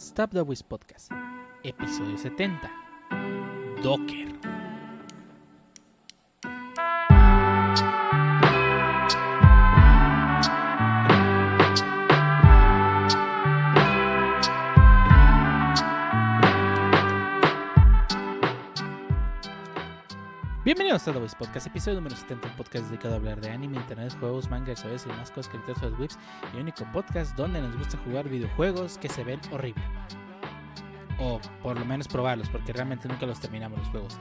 Stop the Wiz Podcast, episodio 70. Docker. Bienvenidos a The Voice Podcast, episodio número 70, un podcast dedicado a hablar de anime, internet, juegos, manga, SOS y demás cosas que sobre webs y único podcast donde nos gusta jugar videojuegos que se ven horrible. O por lo menos probarlos, porque realmente nunca los terminamos los juegos.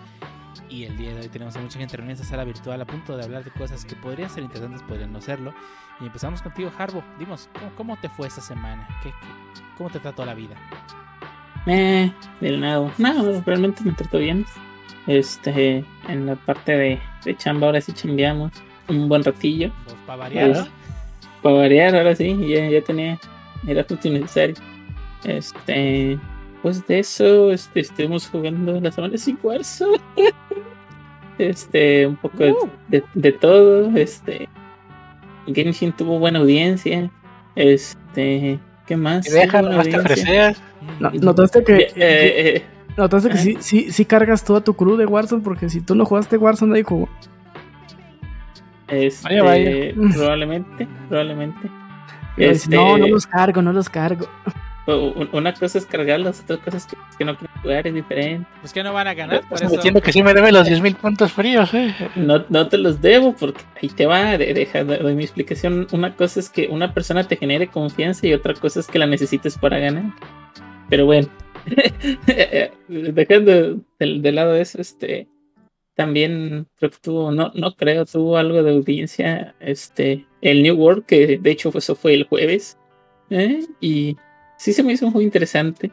Y el día de hoy tenemos a mucha gente reunida en esta sala virtual a punto de hablar de cosas que podrían ser interesantes, podrían no serlo. Y empezamos contigo, Harbo. Dimos, ¿cómo, te fue esta semana? ¿Qué, cómo te trató la vida? Eh, del nada. No, realmente me trató bien. Este, en la parte de, de chamba, ahora sí chambeamos un buen ratillo. Pues para variar. para variar, ahora sí, ya, ya tenía, era justo necesario. Este, pues de eso, este, estuvimos jugando la semana sin cuarzo. este, un poco de, de, todo. Este, Genshin tuvo buena audiencia. Este, ¿qué más? Dejan, no, notaste que. Eh, eh, Notaste que sí, sí, sí cargas toda tu crew de Warzone, porque si tú no jugaste Warzone, nadie jugó. Este, vaya, Probablemente, probablemente. Este, no, no los cargo, no los cargo. Una cosa es cargarlos, otra cosa es que, no quieren jugar, es diferente. Pues que no van a ganar. Por eso. Entiendo que sí me debe los 10.000 puntos fríos, eh. No, no te los debo, porque ahí te va, deja de mi explicación. Una cosa es que una persona te genere confianza y otra cosa es que la necesites para ganar. Pero bueno. Dejando de, lado eso, este también creo que tuvo, no, no creo, tuvo algo de audiencia, este, el New World, que de hecho eso fue el jueves, ¿eh? y sí se me hizo juego interesante.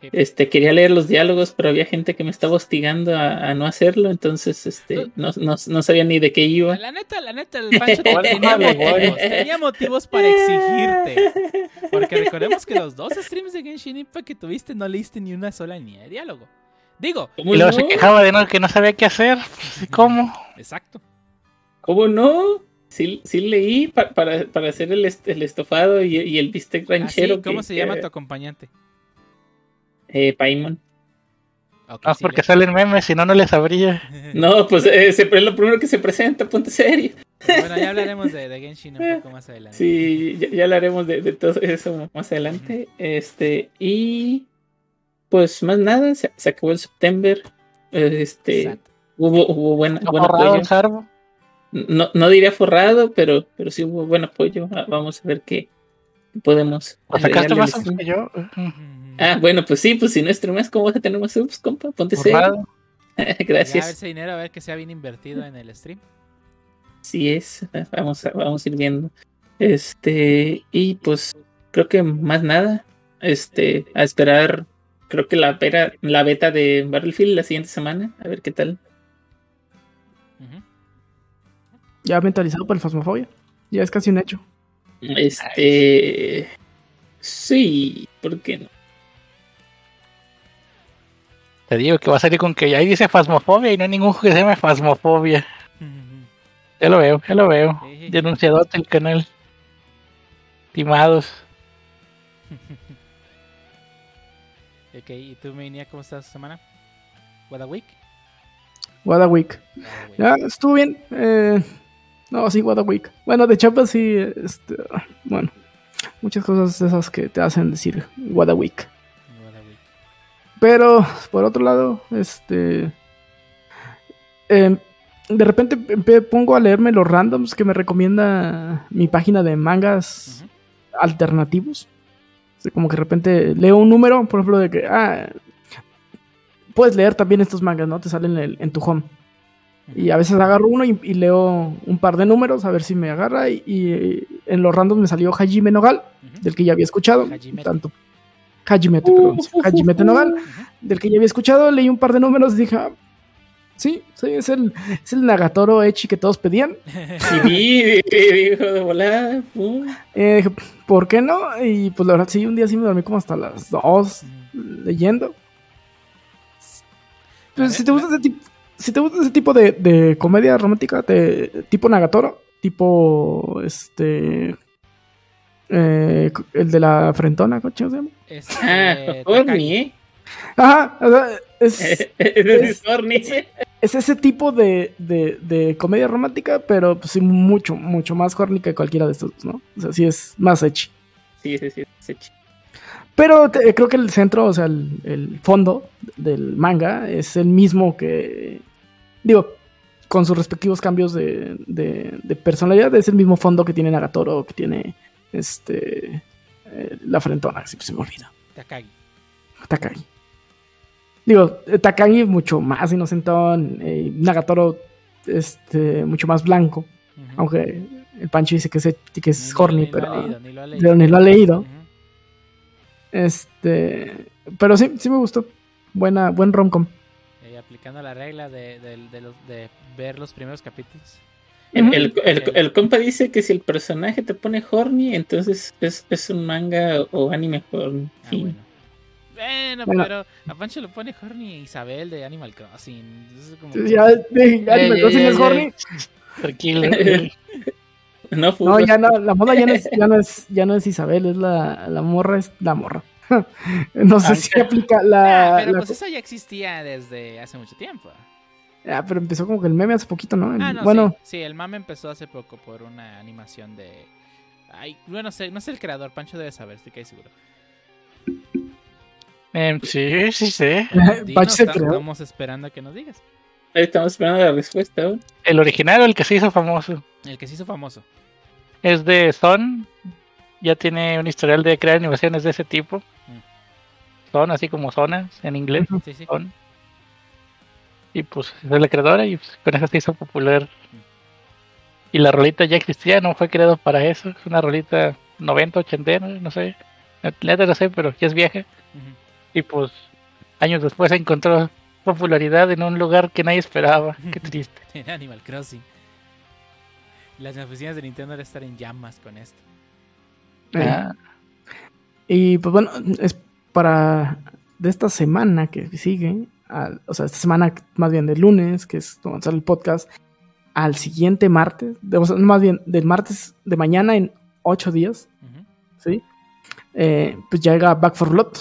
Este, quería leer los diálogos, pero había gente que me estaba hostigando a, no hacerlo, entonces este, no, no, no, sabía ni de qué iba. La neta, la neta, el Pancho tenía, motivos, tenía motivos para exigirte. Porque recordemos que los dos streams de Genshin Impact que tuviste no leíste ni una sola línea de diálogo. Digo. Y luego se quejaba de no, que no sabía qué hacer. ¿Cómo? Exacto. ¿Cómo no? Sí, sí leí para, para, hacer el, el estofado y, el bistec ah, ranchero. ¿Cómo se llama tu acompañante? Eh, Paimon. Okay, ah, porque salen memes, si no, no les sabría. No, pues eh, es lo primero que se presenta, ponte serio. Bueno, ya hablaremos de, de, Genshin un poco más adelante. Sí, ya, hablaremos de, de, todo eso más adelante. Este, y pues más nada, se, acabó el septiembre. Este, hubo, hubo buen, buen apoyo. No, no diría forrado, pero, pero sí hubo buen apoyo. Ah, vamos a ver qué podemos. ¿Sacaste más que yo? Ah, bueno, pues sí, pues si no streamas, ¿cómo vas a tener más subs, compa? Ponte serio. Gracias. a ver ese dinero, a ver que sea bien invertido en el stream. Sí es, vamos a, vamos a ir viendo. Este, y pues creo que más nada. Este, a esperar, creo que la beta, la beta de Battlefield la siguiente semana, a ver qué tal. Ya mentalizado para el Fasmofobia. Ya es casi un hecho. Este. Sí, ¿por qué no? Te digo que va a salir con que ahí dice Fasmofobia y no hay ningún juego que se llame Fasmofobia. Ya lo veo, ya lo veo. Denunciador del canal. Timados. ok, ¿y tú, Mania, cómo estás esta semana? ¿What a week? What a week. Ya, estuvo bien. Eh, no, sí, what a week. Bueno, de chapa sí, este, bueno, muchas cosas esas que te hacen decir what a week. Pero, por otro lado, este. Em, de repente pongo a leerme los randoms que me recomienda mi página de mangas alternativos. como que de repente leo un número, por ejemplo, de que. Ah, puedes leer también estos mangas, ¿no? Te salen en, tu home. Y a veces agarro uno y, leo un par de números a ver si me agarra. Y, en los randoms me salió Hajime Nogal, del que ya había escuchado. Tanto Hajimete, perdón. Hajimete Nogal, del que ya había escuchado, leí un par de números y dije, ah, sí, sí, es el, es el Nagatoro Echi que todos pedían. Vi, dijo de volada. Eh, dije, ¿por qué no? Y pues la verdad, sí, un día sí me dormí como hasta las dos leyendo. Pues, si te gusta ese tipo, si te gusta ese tipo de, de comedia romántica de tipo Nagatoro, tipo este Eh, el de la frentona, ¿cómo se llama? Es, Ah, eh. ¿eh? Ajá, o sea, es, Ese es es tipo de, de, de comedia romántica, pero pues sí, mucho, mucho más horny que cualquiera de estos, dos, ¿no? O sea, sí es más edgy. Sí, sí, sí. sí. Pero te- creo que el centro, o sea, el, el fondo del manga es el mismo que. Digo, con sus respectivos cambios de, de- de personalidad, es el mismo fondo que tiene Nagatoro, que tiene este. eh, la frentona, siempre se me olvida. Takagi. Takagi. Digo, eh, Takagi mucho más inocentón, eh, Nagatoro este, mucho más blanco, aunque el Pancho dice que es, que es Ni- horny, ni lo pero, leído, ni lo ha pero ni lo ha leído. Ujú. Este, pero sí, sí me gustó. Buena, buen romcom. Eh, aplicando la regla de, de- de los- de ver los primeros capítulos. El, Ujú. el, el- el compa dice que si el personaje te pone horny, entonces es, es un manga o anime horny. Ah, Fin. bueno. Bueno, Bueno. pero a Pancho lo pone Horny Isabel de Animal Crossing. Es como- Ya, de- ya me ya, Crossing es ya. horny. Tranquilo. No, No, ya no, la moda ya no es, ya no es, ya no es Isabel, es la, la morra, es la morra. no sé Ah, si aplica la, Ah, pero la- pues eso ya existía desde hace mucho tiempo. Ah, pero empezó como que el meme hace poquito, ¿no? El- Ah, no, bueno, sí. Sí, el mame empezó hace poco por una animación de. Ay, bueno, sé, no sé el creador, Pancho debe saber, estoy casi seguro. Em, sí, sí sé. Pancho Dinos, se ta- creó. estamos esperando a que nos digas. Estamos esperando la respuesta. El original o el que se hizo famoso. El que se hizo famoso. Es de Son. Ya tiene un historial de crear animaciones de ese tipo. Mm. Son, así como zonas en inglés. Sí, sí. Son. Y pues es la creadora y pues, con eso se hizo popular. Y la rolita ya existía, no fue creado para eso. Es una rolita 90, 80, no sé. Neta no sé, pero ya es vieja. Y pues años después encontró popularidad en un lugar que nadie esperaba. Qué triste. En Animal Crossing. Las oficinas de Nintendo deben estar en llamas con esto. eh, Ah, y pues bueno, es para de esta semana que sigue, al- o sea, esta semana más bien del lunes, que es cuando sale el podcast, al siguiente martes, de- o sea, más bien del martes de mañana en ocho días, Ujú. ¿sí? Eh, pues llega Back for Blood,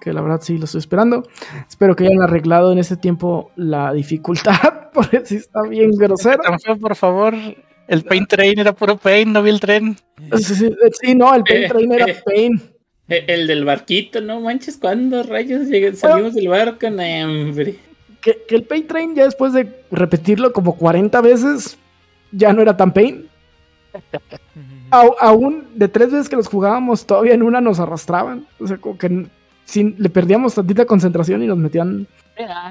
que la verdad sí lo estoy esperando. Espero que hayan arreglado en este tiempo la dificultad, porque sí está bien grosero. por favor. El Paint Train era puro Paint, no vi el tren. Sí, sí, sí, no, el Pain Eh, Train era eh. Pain. Eh, El del barquito, no manches, ¿cuándo rayos llegué- salimos del barco? No, hombre. Que, que el Pain Train ya después de repetirlo como 40 veces, ya no era tan Pain. Au- aún de tres veces que los jugábamos, todavía en una nos arrastraban. O sea, como que sin, le perdíamos tantita concentración y nos metían.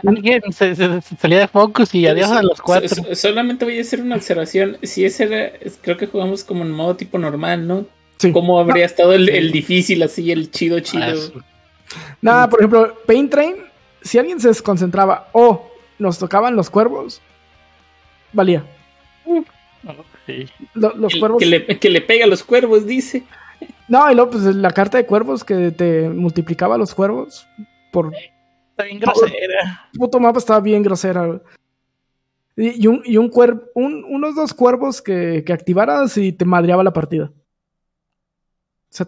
Alguien se, se- se salía de focus y adiós a los cuatro. So- so- solamente voy a hacer una observación. Si ese era, creo que jugamos como en modo tipo normal, ¿no? Sí. ¿Cómo habría estado el, el difícil así, el chido, chido? Ah, sí. Nada, por ejemplo, Pain Train, si alguien se desconcentraba o nos tocaban los cuervos, valía. Oh. Lo- los El- cuervos. que, le, que le pega a los cuervos, dice. No, y luego, pues la carta de cuervos que te multiplicaba los cuervos por Está bien grosera. puto mapa estaba bien grosera. güey. Y, y un, y un cuervo, un- unos dos cuervos que, que activaras y te madreaba la partida. O sea,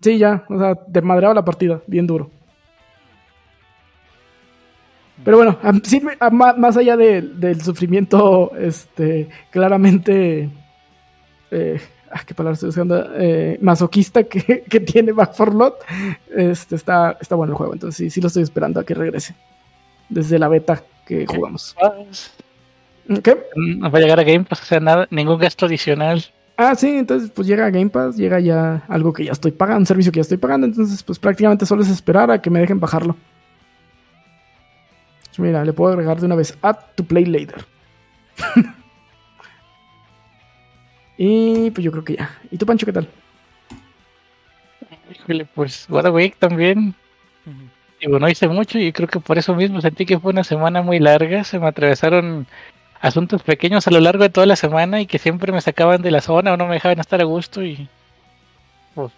sí, ya, o sea, te madreaba la partida, bien duro. Pero bueno, sí, más allá de- del sufrimiento, este, claramente, eh, ah, qué palabra estoy buscando, eh, masoquista que, que tiene Back for Blood, este, está, está bueno el juego, entonces sí, sí lo estoy esperando a que regrese desde la beta que jugamos. Pues, ¿Qué? No va a llegar a Game Pass, o sea, nada, ningún gasto adicional. Ah, sí, entonces pues llega Game Pass, llega ya algo que ya estoy pagando, un servicio que ya estoy pagando, entonces pues prácticamente solo es esperar a que me dejen bajarlo. Pues, Mira, le puedo agregar de una vez Add to Play Later. y pues yo creo que ya. ¿Y tú, Pancho, qué tal? Híjole, pues God of Week también. Digo, no hice mucho y creo que por eso mismo sentí que fue una semana muy larga. Se me atravesaron asuntos pequeños a lo largo de toda la semana y que siempre me sacaban de la zona o no me dejaban estar a gusto y pues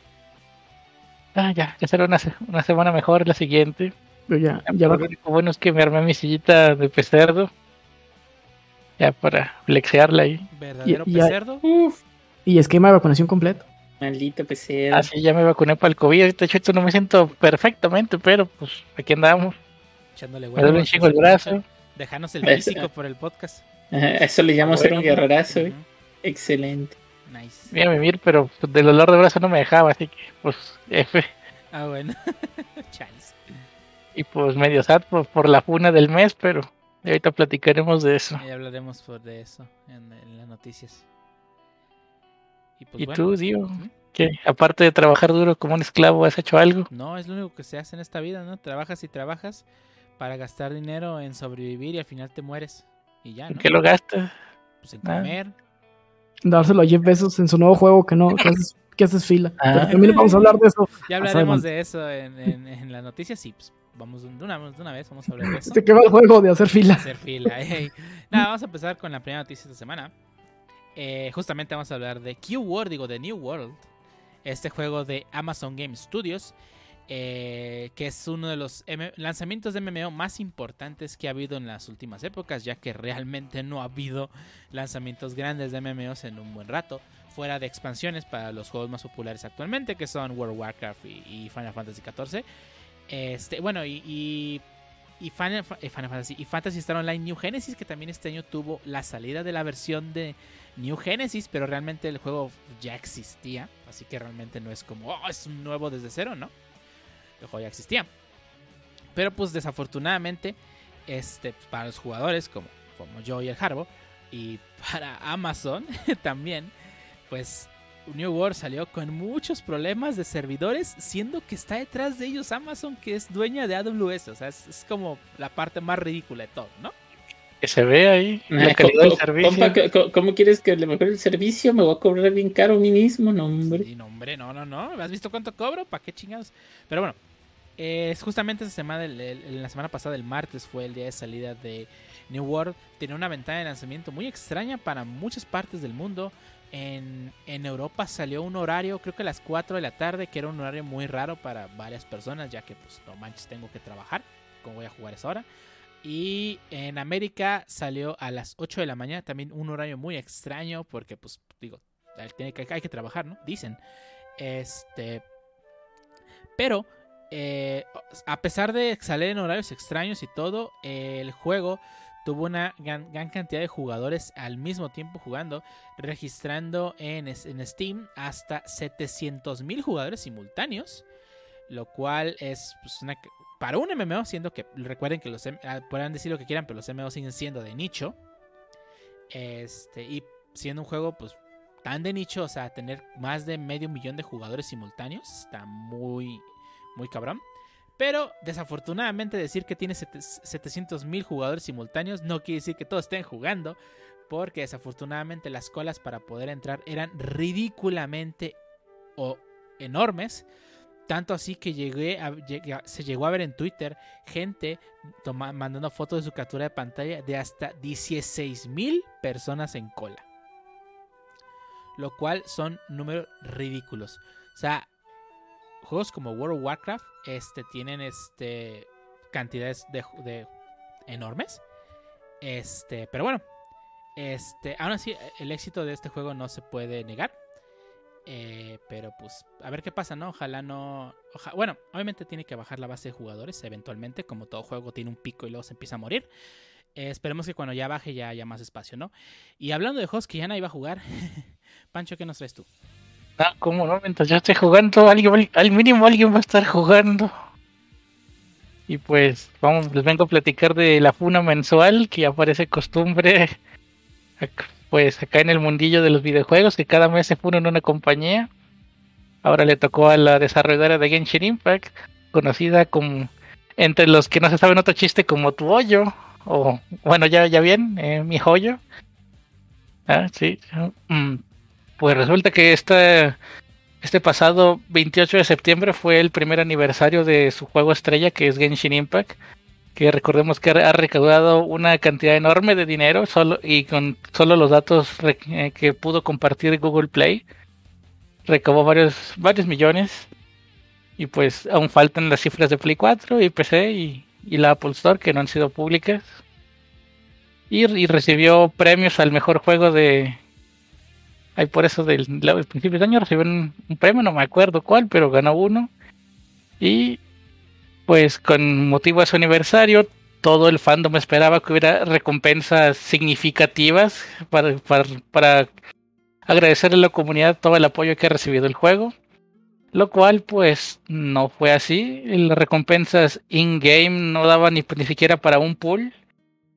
ah, ya, ya será una, una semana mejor la siguiente. Pero ya, ya va. Lo único bueno es que me armé mi sillita de pecerdo ya para flexearla ahí. ¿Verdadero Y- y pecerdo? Uf, Y esquema de vacunación completo. Maldito PC. Así ya me vacuné para el COVID. De hecho, no me siento perfectamente, pero pues aquí andamos. Echándole Me duele un chingo el brazo. Dejanos el físico por el podcast. Eso le llamo ser un guerrerazo. Ujú, Excelente. Nice. Voy a vivir, pero pues, del dolor de brazo no me dejaba, así que pues F. Ah, bueno. Chales. Y pues medio sad por, por la funa del mes, pero ahorita platicaremos de eso. Ahí hablaremos por de eso en, en las noticias. Y, pues, ¿Y bueno. tú, Dio? Ujú. ¿Qué? Aparte de trabajar duro como un esclavo, ¿has hecho algo? No, es lo único que se hace en esta vida, ¿no? Trabajas y trabajas para gastar dinero en sobrevivir y al final te mueres. Y ya, ¿En ¿no? qué lo gastas? Pues en Ah. comer. Dárselo a Jeff Bezos en su nuevo juego que no, que haces, que haces fila. Ah. Pero también vamos a hablar de eso. Ya Ah, hablaremos de eso en, en, en las noticias y pues vamos de una, de una vez, vamos a hablar de eso. ¿De qué va el juego de hacer fila? hacer fila. ey. Nada, vamos a empezar con la primera noticia de esta semana. Eh, justamente vamos a hablar de Q-World, digo, de New World. Este juego de Amazon Game Studios. Eh, que es uno de los lanzamientos de MMO más importantes que ha habido en las últimas épocas, ya que realmente no ha habido lanzamientos grandes de MMOs en un buen rato, fuera de expansiones para los juegos más populares actualmente, que son World of Warcraft y, Final Fantasy XIV. Este, bueno, y, eh, Final Fantasy y Fantasy Star Online New Genesis, que también este año tuvo la salida de la versión de New Genesis, pero realmente el juego ya existía, así que realmente no es como, oh, es nuevo desde cero, ¿no? El juego ya existía. Pero pues desafortunadamente, este, para los jugadores como, como yo y el Harbo, y para Amazon también, pues New World salió con muchos problemas de servidores, siendo que está detrás de ellos Amazon, que es dueña de AWS. O sea, es, es como la parte más ridícula de todo, ¿no? Que se ve ahí la Ay, calidad co- del servicio. compa, co- co- ¿Cómo quieres que le mejore el servicio? Me voy a cobrar bien caro a mí mismo, no, hombre. Sí, no, hombre, no, no, no. ¿Has visto cuánto cobro? ¿Para qué chingados? Pero bueno, justamente esta semana, el- la semana pasada, el martes, fue el día de salida de New World. Tenía una ventana de lanzamiento muy extraña para muchas partes del mundo. En, en Europa salió un horario, creo que a las 4 de la tarde, que era un horario muy raro para varias personas, ya que, pues, no manches, tengo que trabajar. ¿Cómo voy a jugar esa hora? Y en América salió a las 8 de la mañana, también un horario muy extraño, porque, pues, digo, hay que, hay que trabajar, ¿no? Dicen. Este. Pero, eh, a pesar de salir en horarios extraños y todo, el juego tuvo una gran, cantidad de jugadores al mismo tiempo jugando, registrando en, Steam hasta 700 mil jugadores simultáneos, lo cual es pues, para un MMO, siendo que recuerden que los ah, podrán decir lo que quieran, pero los MMO siguen siendo de nicho, este y siendo un juego pues tan de nicho, o sea, tener más de medio millón de jugadores simultáneos está muy muy cabrón. Pero desafortunadamente decir que tiene 700 mil jugadores simultáneos no quiere decir que todos estén jugando. Porque desafortunadamente las colas para poder entrar eran ridículamente o enormes. Tanto así que llegué a- se llegó a ver en Twitter gente toma- mandando fotos de su captura de pantalla de hasta 16 mil personas en cola. Lo cual son números ridículos. O sea, juegos como World of Warcraft este, tienen este, cantidades de, enormes. Este, pero bueno, este, aún así el éxito de este juego no se puede negar. Eh, pero pues a ver qué pasa, ¿no? Ojalá no... oja- bueno, obviamente tiene que bajar la base de jugadores eventualmente, como todo juego tiene un pico y luego se empieza a morir. Eh, esperemos que cuando ya baje ya haya más espacio, ¿no? Y hablando de juegos que ya no iba a jugar, Pancho, ¿qué nos traes tú? Ah, ¿cómo no? Mientras yo esté jugando, al mínimo alguien va a estar jugando. Y pues, vamos, les vengo a platicar de la funa mensual, que ya parece costumbre, pues acá en el mundillo de los videojuegos, que cada mes se funa en una compañía. Ahora le tocó a la desarrolladora de Genshin Impact, conocida como, entre los que no se saben otro chiste, como tu hoyo, o bueno, ya, ya bien, eh, mi joyo. Ah, sí. mm, pues resulta que esta, este pasado 28 de septiembre fue el primer aniversario de su juego estrella, que es Genshin Impact. Que recordemos que ha recaudado una cantidad enorme de dinero solo y con solo los datos eh, que pudo compartir Google Play. Recaudó varios, varios millones. Y pues aún faltan las cifras de Play 4 y PC y, la Apple Store que no han sido públicas. Y recibió premios al mejor juego de, Ahí por eso del, del principio de año recibió un, un premio, no me acuerdo cuál, pero ganó uno. Y pues con motivo de su aniversario, todo el fandom esperaba que hubiera recompensas significativas para, para, para agradecerle a la comunidad todo el apoyo que ha recibido el juego. Lo cual pues no fue así. Las recompensas in-game no daban ni, ni siquiera para un pool.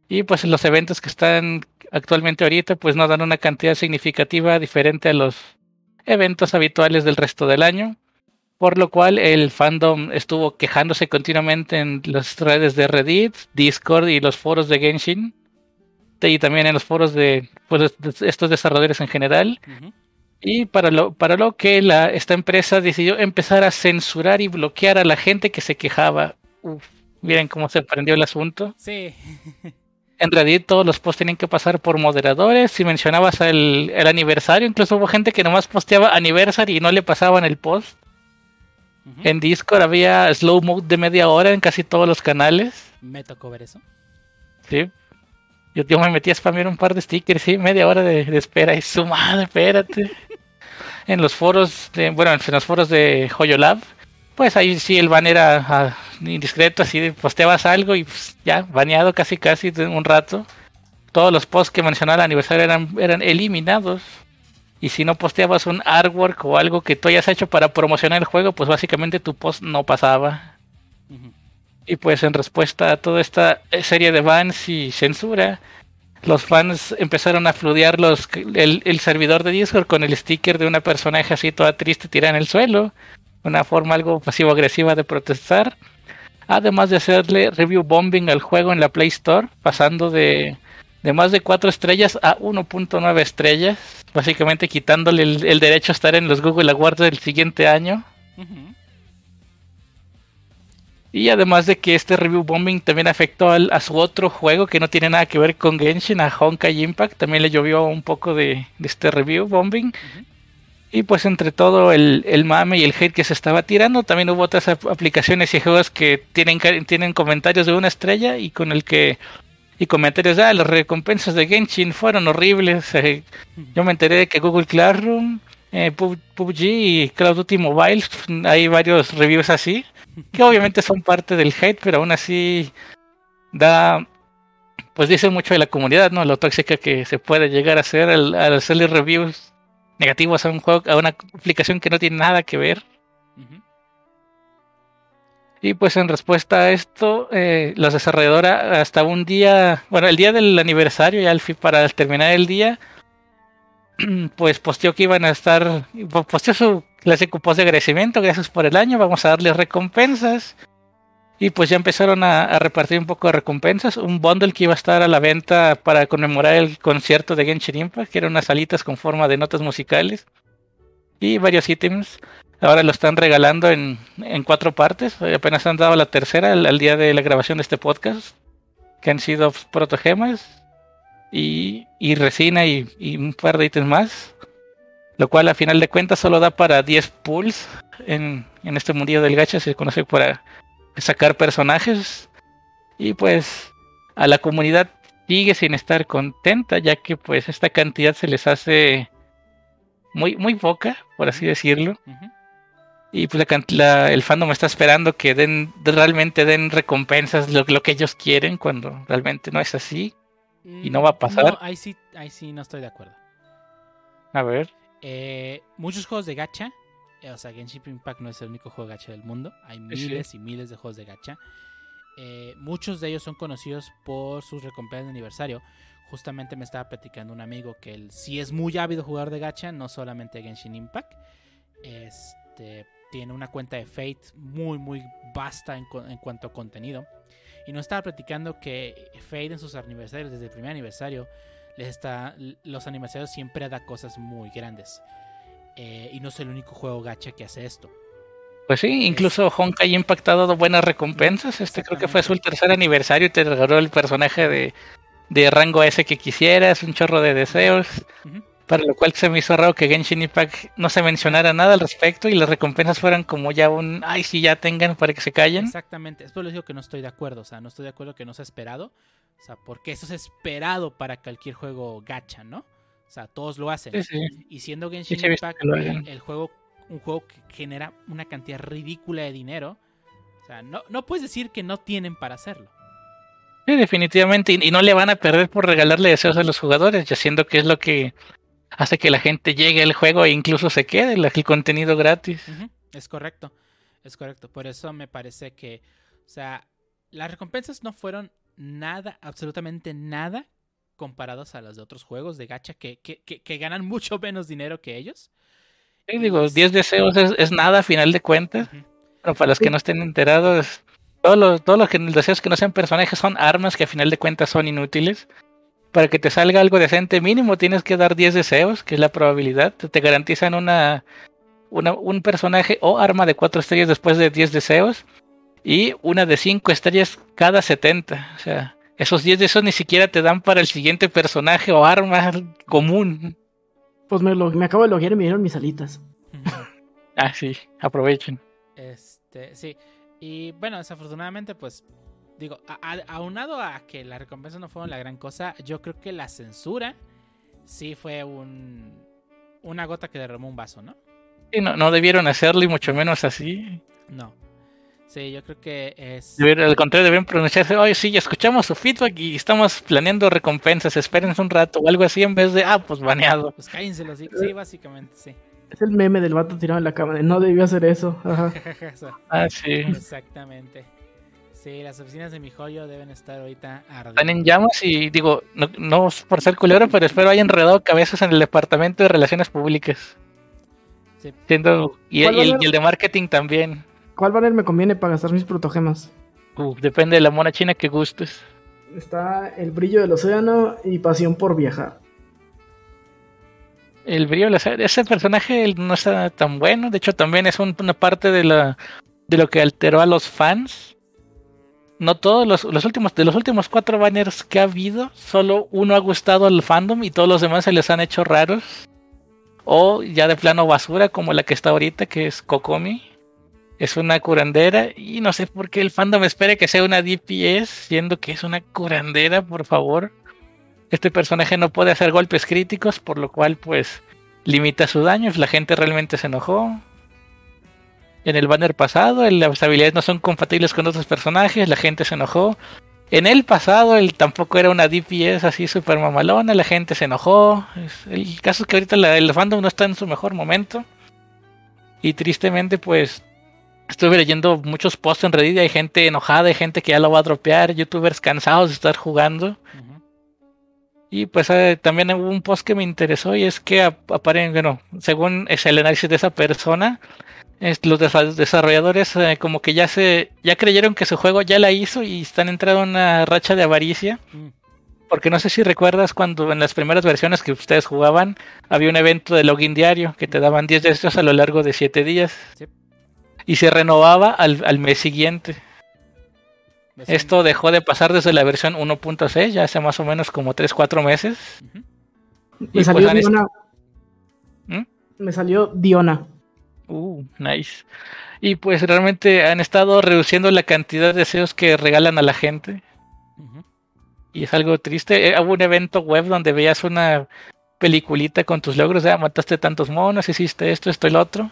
Y pues los eventos que están actualmente ahorita pues no dan una cantidad significativa diferente a los eventos habituales del resto del año. Por lo cual el fandom estuvo quejándose continuamente en las redes de Reddit, Discord y los foros de Genshin. Y también en los foros de, pues, de estos desarrolladores en general. Y para lo, para lo que la, esta empresa decidió empezar a censurar y bloquear a la gente que se quejaba. Uf, miren cómo se prendió el asunto. Sí. En Reddit todos los posts tenían que pasar por moderadores. Si mencionabas el, el aniversario, incluso hubo gente que nomás posteaba anniversary y no le pasaban el post. En Discord había slow mode de media hora en casi todos los canales. Me tocó ver eso. Sí. Yo, yo me metí a spamear un par de stickers, sí, media hora de, de espera. Y su madre, espérate. en los foros, de, bueno, en los foros de Joyolab, pues ahí sí el ban era ah, indiscreto, así de posteabas algo y pues, ya, baneado casi casi de un rato. Todos los posts que mencionaba el aniversario eran, eran eliminados. Y si no posteabas un artwork o algo que tú hayas hecho para promocionar el juego, pues básicamente tu post no pasaba. Y pues en respuesta a toda esta serie de bans y censura, los fans empezaron a fludear los, el, el servidor de Discord con el sticker de una personaje así toda triste tirada en el suelo. Una forma algo pasivo-agresiva de protestar. Además de hacerle review bombing al juego en la Play Store, pasando de, de más de 4 estrellas a 1.9 estrellas. Básicamente quitándole el, el derecho a estar en los Google Awards del siguiente año. Y además de que este review bombing también afectó al- a su otro juego que no tiene nada que ver con Genshin, a Honkai Impact, también le llovió un poco de, de este review bombing. Y pues entre todo el, el mame y el hate que se estaba tirando, también hubo otras ap- aplicaciones y juegos que tienen, tienen comentarios de una estrella y con el que... Y comentarios, ah, las recompensas de Genshin fueron horribles. yo me enteré de que Google Classroom, eh, Pub- PUBG y of Duty Mobile, hay varios reviews así que obviamente son parte del hate, pero aún así da, pues dice mucho de la comunidad, ¿no? Lo tóxica que se puede llegar a hacer al, al hacerle reviews negativos a un juego, a una aplicación que no tiene nada que ver. Y pues en respuesta a esto, eh, los desarrolladores hasta un día, bueno, el día del aniversario, ya al fin para terminar el día, pues posteó que iban a estar, posteó su clásico post de agradecimiento, gracias por el año, vamos a darles recompensas. Y pues ya empezaron a, a repartir un poco de recompensas, un bundle que iba a estar a la venta para conmemorar el concierto de Genshin Impact, que eran unas salitas con forma de notas musicales y varios ítems. Ahora lo están regalando en, en cuatro partes. Apenas han dado la tercera al, día de la grabación de este podcast. Que han sido protogemas y, y resina y, y un par de ítems más. Lo cual a final de cuentas solo da para 10 pools en, en este mundillo del gacha. Se conoce para sacar personajes. Y pues a la comunidad sigue sin estar contenta ya que pues esta cantidad se les hace muy, muy poca, por así decirlo. Y pues la, la- el fandom está esperando que den realmente den recompensas lo, lo que ellos quieren cuando realmente no es así. ¿Y no va a pasar? No, ahí sí, ahí sí no estoy de acuerdo. A ver. Eh, muchos juegos de gacha, o sea, Genshin Impact no es el único juego de gacha del mundo. Hay Sí. miles y miles de juegos de gacha. Eh, muchos de ellos son conocidos por sus recompensas de aniversario. Justamente me estaba platicando un amigo que él sí es muy ávido jugar de gacha, no solamente Genshin Impact. Este tiene una cuenta de Fate muy muy vasta en cuanto a contenido. Y nos estaba platicando que Fate en sus aniversarios, desde el primer aniversario, les está, los aniversarios siempre da cosas muy grandes. Eh, y no es el único juego gacha que hace esto. Pues sí, incluso Honkai Impact ha dado buenas recompensas. Este creo que fue su tercer aniversario y te regaló el personaje de, de rango ese que quisieras, un chorro de deseos. Para lo cual se me hizo raro que Genshin Impact no se mencionara nada al respecto y las recompensas fueran como ya un, ay, sí, ya tengan para que se callen. Exactamente, es por eso digo que no estoy de acuerdo. O sea, no estoy de acuerdo que no sea esperado. O sea, porque eso es esperado para cualquier juego gacha, ¿no? O sea, todos lo hacen. Sí, sí. Y siendo Genshin sí Impact el, juego, un juego que genera una cantidad ridícula de dinero, o sea, no, no puedes decir que no tienen para hacerlo. Sí, definitivamente. Y, y no le van a perder por regalarle deseos a los jugadores, ya siendo que es lo que hace que la gente llegue al juego e incluso se quede el, el contenido gratis. Es correcto, es correcto. Por eso me parece que, o sea, las recompensas no fueron nada, absolutamente nada comparados a las de otros juegos de gacha que, que, que- que ganan mucho menos dinero que ellos. Sí, digo, 10 deseos es, es nada a final de cuentas. Ujú. Pero para los que no estén enterados, todos los, todos los que- deseos que no sean personajes son armas que a final de cuentas son inútiles. Para que te salga algo decente mínimo tienes que dar 10 deseos, que es la probabilidad. Te, te garantizan una, una- un personaje o arma de 4 estrellas después de 10 deseos. Y una de 5 estrellas cada 70. O sea, esos 10 deseos ni siquiera te dan para el siguiente personaje o arma común. Pues me, lo- me acabo de loguear y me dieron mis alitas. Ah, sí, aprovechen. Este, sí. Y bueno, desafortunadamente, pues, digo, a- a- aunado a que las recompensas no fueron la gran cosa, yo creo que la censura sí fue un, una gota que derramó un vaso, ¿no? Sí, no, no debieron hacerlo y mucho menos así. No. Sí, yo creo que es... Al contrario, deben pronunciarse, oye, sí, ya escuchamos su feedback y estamos planeando recompensas, espérense un rato o algo así en vez de, ah, pues baneado. Pues cállense los. Sí, básicamente, sí. Es el meme del vato tirado en la cama. de, No debió hacer eso. Ajá. Ah, sí. Exactamente. Sí, las oficinas de mi joyo deben estar ahorita Están ardiendo. en llamas y digo, no, no es por ser culero, pero espero haya enredado cabezas en el departamento de relaciones públicas. Sí. Siendo, y, ¿Cuál y el, y el de marketing también. ¿Cuál banner me conviene para gastar mis protogemas? Uh, depende de la mona china que gustes. Está el brillo del océano y pasión por viajar. El brillo, de la sangre, ese personaje no está tan bueno. De hecho, también es un- una parte de la de lo que alteró a los fans. No todos los, los últimos de los últimos cuatro banners que ha habido, solo uno ha gustado al fandom y todos los demás se les han hecho raros. O ya de plano basura, como la que está ahorita, que es Kokomi. Es una curandera y no sé por qué el fandom espera que sea una DPS, siendo que es una curandera, por favor. Este personaje no puede hacer golpes críticos, por lo cual pues limita su daño. La gente realmente se enojó. En el banner pasado, las habilidades no son compatibles con otros personajes, la gente se enojó. En el pasado, él tampoco era una DPS así super mamalona, la gente se enojó. El caso es que ahorita la- el fandom no está en su mejor momento. Y tristemente, pues, estuve leyendo muchos posts en Reddit y hay gente enojada, hay gente que ya lo va a dropear, youtubers cansados de estar jugando. Y pues eh, también hubo un post que me interesó y es que ap- aparecen, bueno, según es el análisis de esa persona, es- los desa- desarrolladores eh, como que ya se ya creyeron que su juego ya la hizo y están entrando en una racha de avaricia. Mm. Porque no sé si recuerdas cuando en las primeras versiones que ustedes jugaban había un evento de login diario que te daban 10 de estos a lo largo de 7 días. Sí. Y se renovaba al, al mes siguiente. Esto dejó de pasar desde la versión 1.6, ya hace más o menos como 3-4 meses. Me Y salió pues Diona. ¿Mm? Me salió Diona. Uh, nice. Y pues realmente han estado reduciendo la cantidad de deseos que regalan a la gente. Y es algo triste. Eh, Hubo un evento web donde veías una peliculita con tus logros. Ya mataste tantos monos, hiciste esto, esto y lo otro.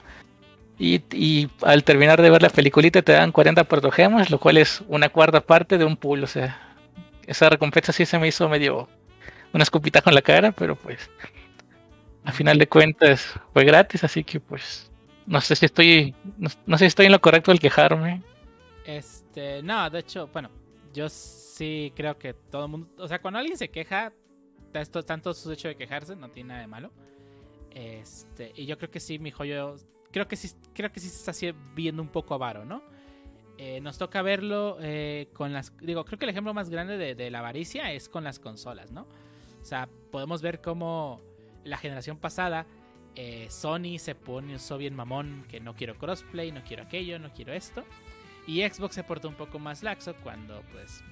Y, y al terminar de ver la peliculita te dan 40 protogemas, lo cual es una cuarta parte de un pool. O sea, esa recompensa sí se me hizo medio una escupita con la cara, pero pues a final de cuentas fue gratis, así que pues no sé si estoy no, sé si estoy en lo correcto al quejarme. Este, no, de hecho, bueno, yo sí creo que todo el mundo, o sea, cuando alguien se queja, esto, tanto su hecho de quejarse, no tiene nada de malo. Este, y yo creo que sí, mi joyo, creo que sí, creo que sí se está viendo un poco avaro, ¿no? Eh, nos toca verlo eh, con las, digo, creo que el ejemplo más grande de, la avaricia es con las consolas, ¿no? O sea, podemos ver cómo la generación pasada eh, Sony se pone un bien mamón que no quiero crossplay, no quiero aquello, no quiero esto. Y Xbox se portó un poco más laxo cuando pues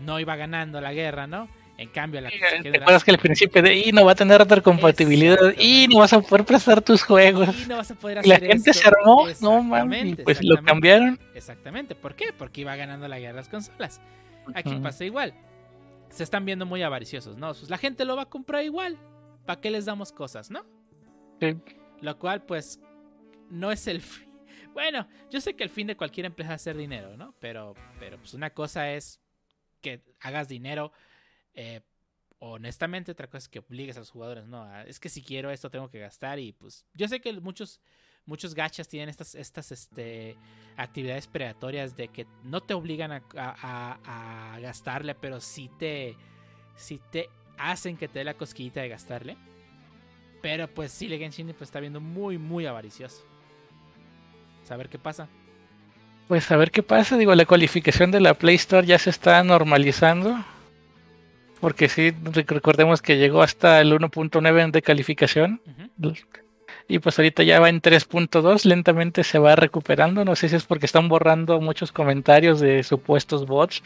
no iba ganando la guerra, ¿no? En cambio, la ¿Te acuerdas que al principio de y no va a tener retrocompatibilidad y no vas a poder prestar tus juegos? Y no vas a poder Y la hacer gente esto. se armó, no mames, pues lo cambiaron. Exactamente. ¿Por qué? Porque iba ganando la guerra de las consolas. Aquí pasa igual. Se están viendo muy avariciosos, ¿no? Pues la gente lo va a comprar igual. ¿para qué les damos cosas, no? Sí. Lo cual, pues, no es el fin. Bueno, yo sé que el fin de cualquier empresa es hacer dinero, ¿no? Pero, pero pues una cosa es que hagas dinero. Eh, honestamente, otra cosa es que obligues a los jugadores, ¿no? A- Es que si quiero esto tengo que gastar y pues yo sé que muchos muchos gachas tienen estas estas este actividades predatorias de que no te obligan a, a- a- a gastarle, pero sí te sí te hacen que te dé la cosquillita de gastarle. Pero pues sí, Genshin pues está viendo muy muy avaricioso. Saber qué pasa. Pues a ver qué pasa. Digo, la cualificación de la Play Store ya se está normalizando. Porque sí, rec- recordemos que llegó hasta el 1.9 de calificación. Y pues ahorita ya va en 3.2. Lentamente se va recuperando. No sé si es porque están borrando muchos comentarios de supuestos bots.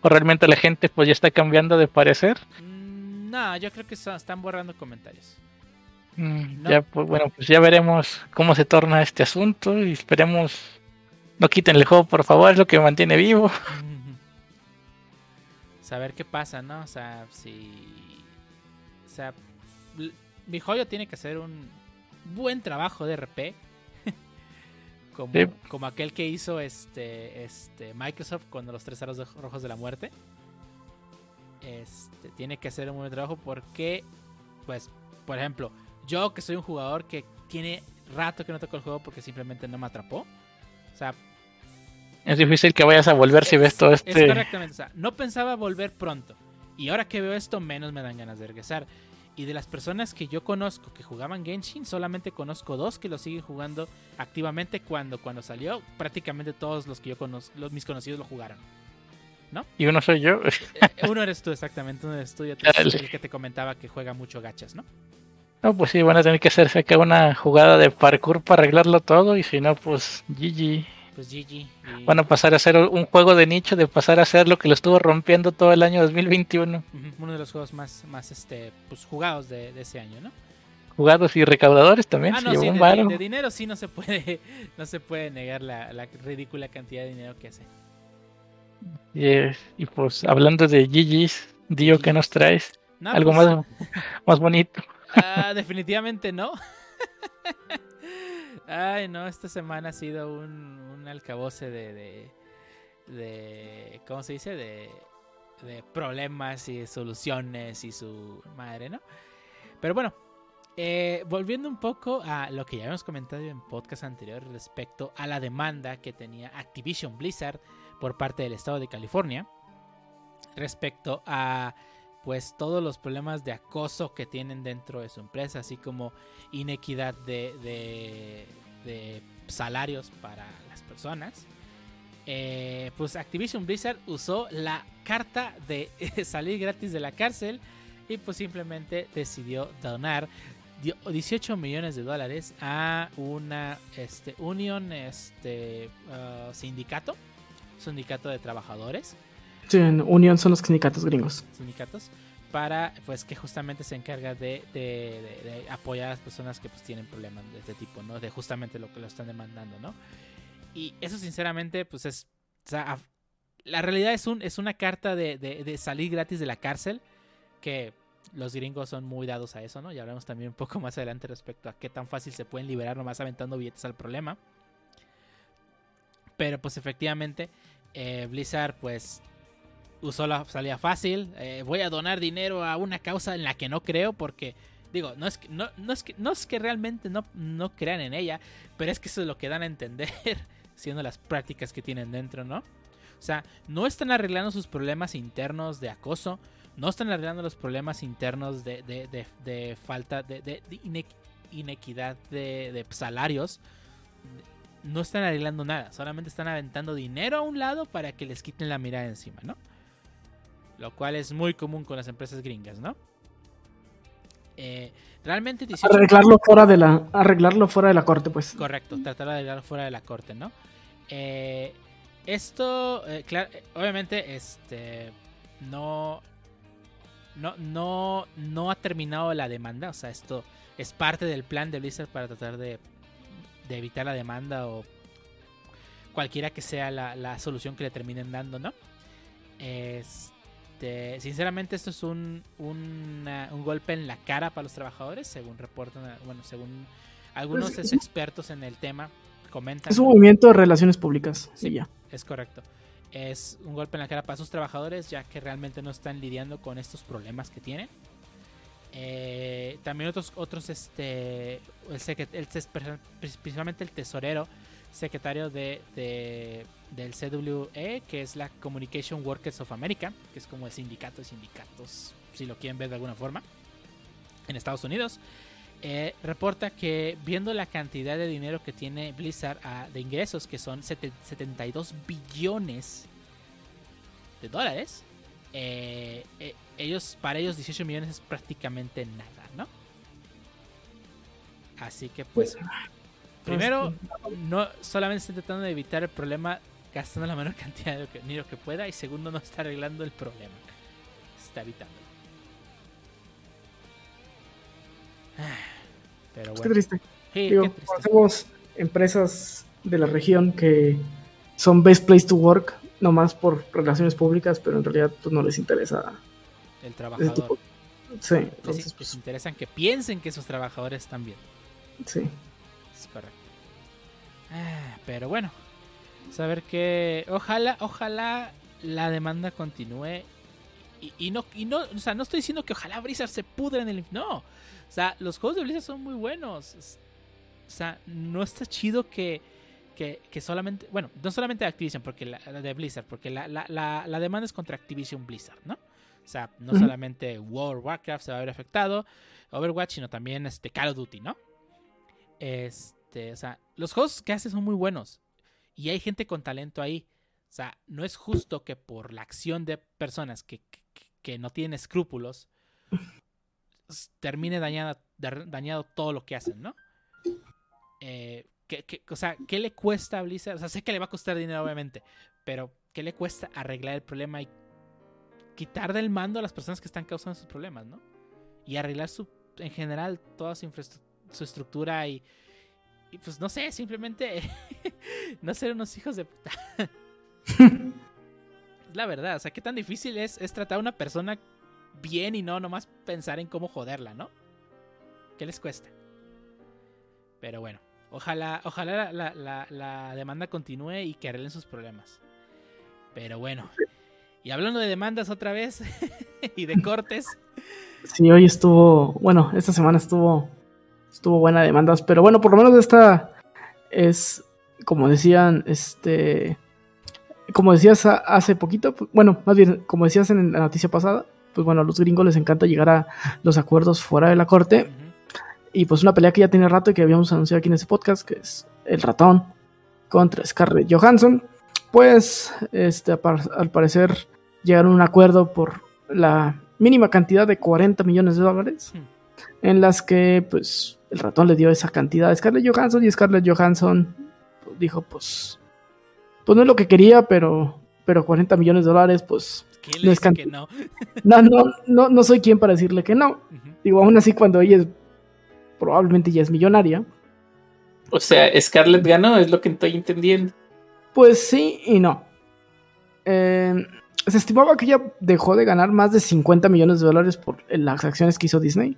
O realmente la gente pues ya está cambiando de parecer. Mm, No, yo creo que están borrando comentarios. Mm, No. Ya, pues bueno, pues ya veremos cómo se torna este asunto. Y esperemos no quiten el juego, por favor. Es lo que me mantiene vivo. Saber qué pasa, ¿no? O sea, si. O sea, mi joyo tiene que hacer un buen trabajo de RP. como, Sí. como aquel que hizo este, este Microsoft con los tres aros rojos de la muerte. Este, tiene que hacer un buen trabajo porque, pues, por ejemplo, yo que soy un jugador que tiene rato que no toco el juego porque simplemente no me atrapó. O sea, Es difícil que vayas a volver si ves todo es este. correctamente. O sea, no pensaba volver pronto. Y ahora que veo esto, menos me dan ganas de regresar. Y de las personas que yo conozco que jugaban Genshin, solamente conozco dos que lo siguen jugando activamente cuando, cuando salió. Prácticamente todos los que yo conozco, los, mis conocidos lo jugaron. Y uno soy yo. Eh, Uno eres tú, exactamente. Uno eres tú y otro es el que te comentaba que juega mucho gachas, ¿no? No, pues sí, van a tener que hacerse acá una jugada de parkour para arreglarlo todo. Y si no, pues GG. Pues GG. y- Van a pasar a hacer un juego de nicho, de pasar a hacer lo que lo estuvo rompiendo todo el año 2021. Ujú, Uno de los juegos más, más este, pues, jugados de, de ese año, ¿no? Jugados y recaudadores también. Ah, no, sí, un de, de- dinero sí no se puede, no se puede negar la, la ridícula cantidad de dinero que hace. Y, eh, y pues hablando de GG's, Dio, ¿qué nos traes? No, Algo pues, más, más bonito. ah, definitivamente no. Ay, no, esta semana ha sido un, un alcaboce de, de, de- ¿cómo se dice? De, de problemas y soluciones y su madre, ¿no? Pero bueno, eh, volviendo un poco a lo que ya habíamos comentado en podcast anterior respecto a la demanda que tenía Activision Blizzard por parte del estado de California respecto a pues todos los problemas de acoso que tienen dentro de su empresa, así como inequidad de, salarios para las personas. Eh, pues Activision Blizzard usó la carta de salir gratis de la cárcel y pues simplemente decidió donar dio- 18 millones de dólares a una este, unión, este, ah, sindicato, sindicato de trabajadores Sí, en Unión son los sindicatos gringos. sindicatos para pues que justamente se encarga de, de- de- apoyar a las personas que pues tienen problemas de este tipo, ¿no? De justamente lo que lo están demandando, ¿no? Y eso sinceramente pues es o sea, la realidad es un es una carta de, de- de salir gratis de la cárcel que los gringos son muy dados a eso, ¿no? Y hablamos también un poco más adelante respecto a qué tan fácil se pueden liberar nomás aventando billetes al problema. Pero pues efectivamente eh, Blizzard pues usó la salida fácil. eh, voy a donar dinero a una causa en la que no creo porque digo, no es que no, es que no es que realmente no, no crean en ella, pero es que eso es lo que dan a entender siendo las prácticas que tienen dentro, ¿no? O sea, no están arreglando sus problemas internos de acoso, no están arreglando los problemas internos de, de, de- de falta de, de- de ine- inequidad de salarios. No están arreglando nada, solamente están aventando dinero a un lado para que les quiten la mirada encima, ¿no? Lo cual es muy común con las empresas gringas, ¿no? Eh, realmente 18 Arreglarlo fuera de la, arreglarlo fuera de la corte, pues. Correcto, tratar de arreglarlo fuera de la corte, ¿no? Eh, esto, eh, claro, obviamente, este, no, no, no, no ha terminado la demanda, o sea, esto es parte del plan de Blizzard para tratar de, de evitar la demanda o cualquiera que sea la, la solución que le terminen dando, ¿no? Es- Este, sinceramente esto es un, una- un golpe en la cara para los trabajadores, según reportan, bueno, según algunos Pues, es- expertos en el tema comentan. Es un movimiento de relaciones públicas. Sí. Ya. Es correcto. Es un golpe en la cara para sus trabajadores, ya que realmente no están lidiando con estos problemas que tienen. Eh, también otros, otros este, el secret- el principalmente el tesorero, secretario de, de- del CWE, que es la Communication Workers of America, que es como el sindicato de sindicatos, si lo quieren ver de alguna forma, en Estados Unidos. eh, reporta que viendo la cantidad de dinero que tiene Blizzard ah, de ingresos, que son sete- 72 billones de dólares, eh, eh, ellos para ellos 18 millones es prácticamente nada, ¿no? Así que pues primero no solamente está tratando de evitar el problema gastando la menor cantidad de dinero que pueda y segundo no está arreglando el problema, está evitándolo. Ah, Pero Qué bueno, triste. sí, Digo, qué triste. conocemos empresas de la región que son best place to work, nomás por relaciones públicas, pero en realidad pues, no les interesa el trabajador. tipo. Sí, entonces, les pues, interesan que piensen que sus trabajadores están bien. sí. Es correcto. Ah, pero bueno, saber que ojalá, ojalá la demanda continúe y, y no, y no, o sea, no estoy diciendo que ojalá Blizzard se pudra en el, no, o sea, los juegos de Blizzard son muy buenos, o sea, no está chido que, que, que solamente, bueno, no solamente de Activision, porque la, la de Blizzard, porque la, la, la, demanda es contra Activision Blizzard, ¿no? O sea, no solamente World of Warcraft se va a ver afectado, Overwatch, sino también este Call of Duty, ¿no? Este, o sea, los juegos que hace son muy buenos. Y hay gente con talento ahí. O sea, no es justo que por la acción de personas que, que- no tienen escrúpulos termine dañada, da- dañado todo lo que hacen, ¿no? Eh, ¿qué- qué- o sea, ¿qué le cuesta a Blizzard? O sea, sé que le va a costar dinero, obviamente, pero ¿qué le cuesta arreglar el problema y quitar del mando a las personas que están causando esos problemas, ¿no? Y arreglar su, en general toda su infraestructura su estructura y, y pues no sé, simplemente no ser unos hijos de puta. la verdad, o sea, qué tan difícil es, es tratar a una persona bien y no nomás pensar en cómo joderla, ¿no? ¿Qué les cuesta? Pero bueno, ojalá, ojalá la, la- la- la demanda continúe y que arreglen sus problemas. Pero bueno, y hablando de demandas otra vez y de cortes, Sí, hoy estuvo, bueno, esta semana estuvo, estuvo buena de demandas, pero bueno, por lo menos esta es, como decían, este, como decías hace poquito, pues, bueno, más bien, como decías en la noticia pasada, pues bueno, a los gringos les encanta llegar a los acuerdos fuera de la corte, y pues una pelea que ya tiene rato y que habíamos anunciado aquí en ese podcast, que es el ratón contra Scarlett Johansson, pues, este, al parecer llegaron a un acuerdo por la mínima cantidad de 40 millones de dólares, Hmm. en las que pues el ratón le dio esa cantidad a Scarlett Johansson y Scarlett Johansson dijo pues pues no es lo que quería, pero pero 40 millones de dólares pues ¿qué No le es dice can- que no? no no no no soy quien para decirle que no. Digo, aún así cuando ella es probablemente ya es millonaria, O sea, Scarlett ganó, es lo que estoy entendiendo. Pues sí y no. Eh, se estimaba que ella dejó de ganar más de 50 millones de dólares por las acciones que hizo Disney.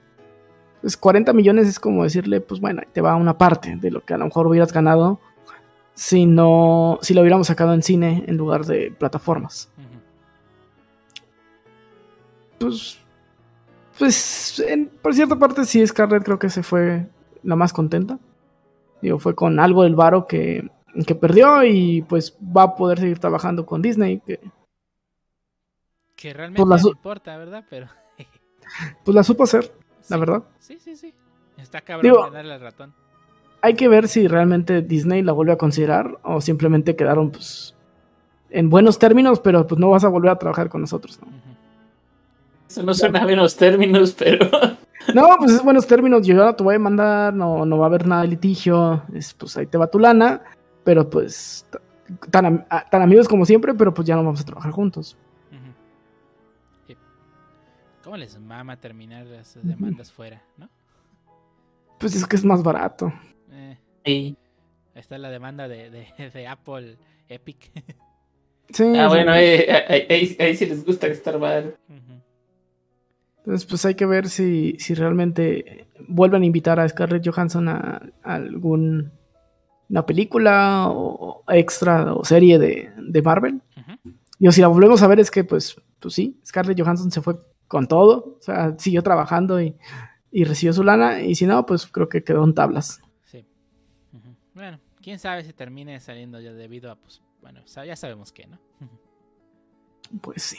Pues 40 millones es como decirle, pues bueno, te va una parte de lo que a lo mejor hubieras ganado si no, si lo hubiéramos sacado en cine en lugar de plataformas. Pues, pues en- por cierta parte sí, Scarlett creo que se fue la más contenta. Digo, fue con algo del varo que, que perdió y pues va a poder seguir trabajando con Disney, que Que realmente Pues la no importa, ¿verdad? Pero. pues la supo hacer, la sí, verdad. Sí, sí, sí. Está cabrón Digo- ganarle al ratón. Hay que ver si realmente Disney la vuelve a considerar o simplemente quedaron pues en buenos términos, pero pues no vas a volver a trabajar con nosotros, ¿no? Eso no suena bien los términos, pero No, pues es buenos términos, yo no te voy a mandar, no, no va a haber nada de litigio, es, pues ahí te va tu lana, pero pues tan, am- a- tan amigos como siempre, pero pues ya no vamos a trabajar juntos. ¿Cómo les mama terminar esas demandas fuera, no? Pues es que es más barato. Eh, sí. ahí está la demanda de, de, de Apple Epic. Sí, Ah, sí. bueno, ahí, ahí, ahí- ahí sí les gusta estar mal. Entonces, pues hay que ver si, si realmente vuelven a invitar a Scarlett Johansson a, a algún una película o extra o serie de, de Marvel. Ujú. Y si la volvemos a ver es que, pues, pues sí, Scarlett Johansson se fue con todo. O sea, siguió trabajando y, y recibió su lana. Y si no, pues creo que quedó en tablas. Sí. Bueno, quién sabe si termine saliendo ya debido a, pues, bueno, ya sabemos que, ¿no? Pues sí.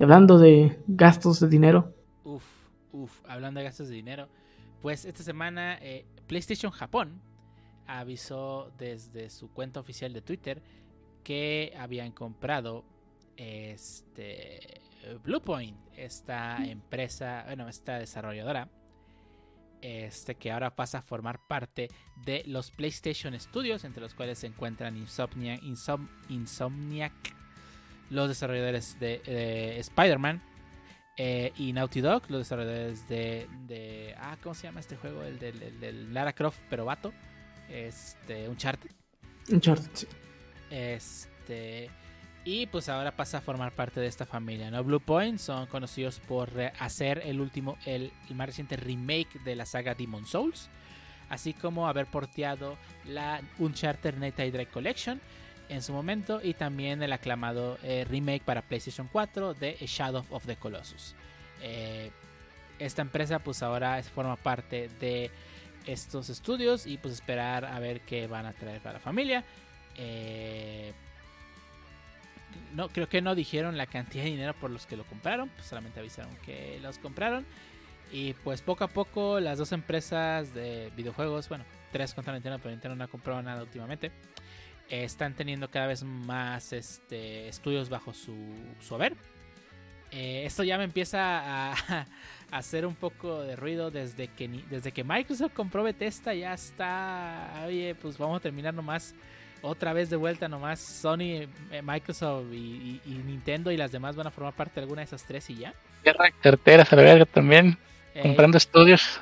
Y hablando de gastos de dinero. Uf, uf, hablando de gastos de dinero, pues esta semana eh, PlayStation Japón avisó desde su cuenta oficial de Twitter que habían comprado este Bluepoint, esta empresa, bueno, esta desarrolladora, este que ahora pasa a formar parte de los PlayStation Studios, entre los cuales se encuentran Insomnia, Insom- Insomniac, los desarrolladores de, de Spider-Man, eh, y Naughty Dog, los desarrolladores de, de- Ah, ¿cómo se llama este juego? El del, el del Lara Croft, pero vato. Este, Uncharted. Uncharted, sí. Este. Y pues ahora pasa a formar parte de esta familia, ¿no? Bluepoint son conocidos por hacer el último, el, el más reciente remake de la saga Demon Souls. Así como haber porteado la Uncharted Night Drive Collection en su momento y también el aclamado eh, remake para PlayStation 4 de Shadow of the Colossus. Eh, esta empresa pues ahora forma parte de estos estudios y pues esperar a ver qué van a traer para la familia. Eh, no, creo que no dijeron la cantidad de dinero por los que lo compraron, pues solamente avisaron que los compraron. Y pues poco a poco las dos empresas de videojuegos, bueno, tres contra Nintendo, pero Nintendo no ha comprado nada últimamente, están teniendo cada vez más este, estudios bajo su, su haber. Eh, esto ya me empieza a, hacer un poco de ruido desde que, desde que Microsoft compró Bethesda, ya está, oye, pues vamos a terminar nomás otra vez de vuelta nomás Sony, eh, Microsoft y, y- y Nintendo y las demás van a formar parte de alguna de esas tres y ya. Guerra carteras a la verga también, Eh, comprando estudios.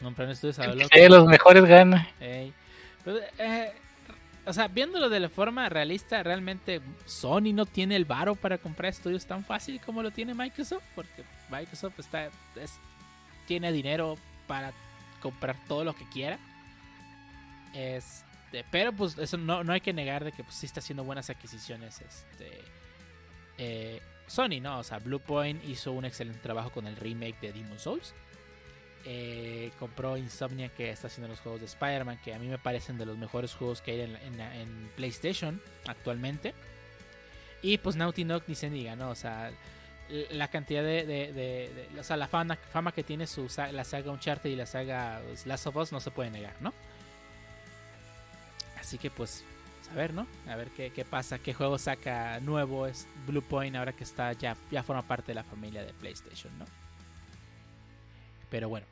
comprando estudios a lo loco. de los mejores gana. Ey. Pero, eh, o sea, viéndolo de la forma realista, realmente Sony no tiene el varo para comprar estudios tan fácil como lo tiene Microsoft, porque Microsoft está es- tiene dinero para comprar todo lo que quiera. Este, pero pues eso no, no hay que negar de que pues, sí está haciendo buenas adquisiciones. Este, eh, Sony, ¿no? O sea, Bluepoint hizo un excelente trabajo con el remake de Demon Souls. Eh, compró Insomnia que está haciendo los juegos de Spider-Man, que a mí me parecen de los mejores juegos que hay en, PlayStation actualmente. Y pues Naughty Dog ni se diga, ¿no? O sea, la cantidad de, o sea, la fama, fama que tiene su, la saga Uncharted y la saga pues, Last of Us no se puede negar, ¿no? Así que pues, a ver, ¿no? A ver qué, qué pasa, qué juego saca nuevo es Bluepoint ahora que está ya, ya forma parte de la familia de PlayStation, ¿no? Pero bueno.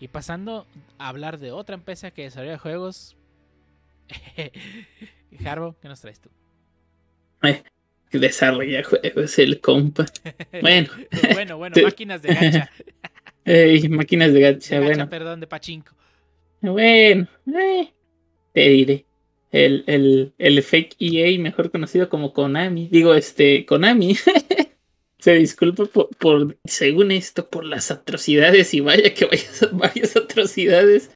Y pasando a hablar de otra empresa que desarrolla juegos. Harbo, ¿qué nos traes tú? Desarrolla juegos el compa. Bueno. bueno, bueno, máquinas de gacha. Ey, máquinas de De gacha, gacha, bueno. perdón, de pachinko. Bueno, eh, te diré. El, el, el fake EA, mejor conocido como Konami. Digo, este, Konami. Se disculpa por, según esto, por las atrocidades. Y vaya que vayas varias atrocidades